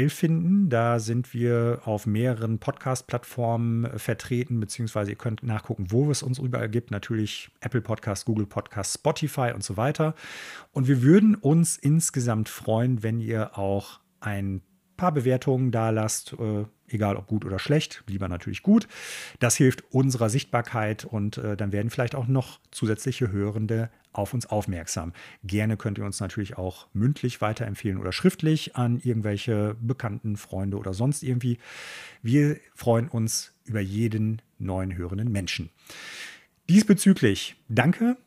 finden. Da sind wir auf mehreren Podcast-Plattformen vertreten, beziehungsweise ihr könnt nachgucken, wo es uns überall gibt. Natürlich Apple Podcast, Google Podcast, Spotify und so weiter. Und wir würden uns insgesamt freuen, wenn ihr auch ein paar Bewertungen da lasst, äh, egal ob gut oder schlecht, lieber natürlich gut. Das hilft unserer Sichtbarkeit und äh, dann werden vielleicht auch noch zusätzliche Hörende auf uns aufmerksam. Gerne könnt ihr uns natürlich auch mündlich weiterempfehlen oder schriftlich an irgendwelche Bekannten, Freunde oder sonst irgendwie. Wir freuen uns über jeden neuen hörenden Menschen. Diesbezüglich danke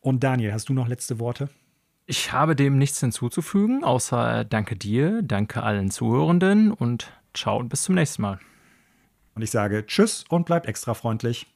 Und Daniel, hast du noch letzte Worte? Ich habe dem nichts hinzuzufügen, außer danke dir, danke allen Zuhörenden und ciao und bis zum nächsten Mal. Und ich sage Tschüss und bleib extra freundlich.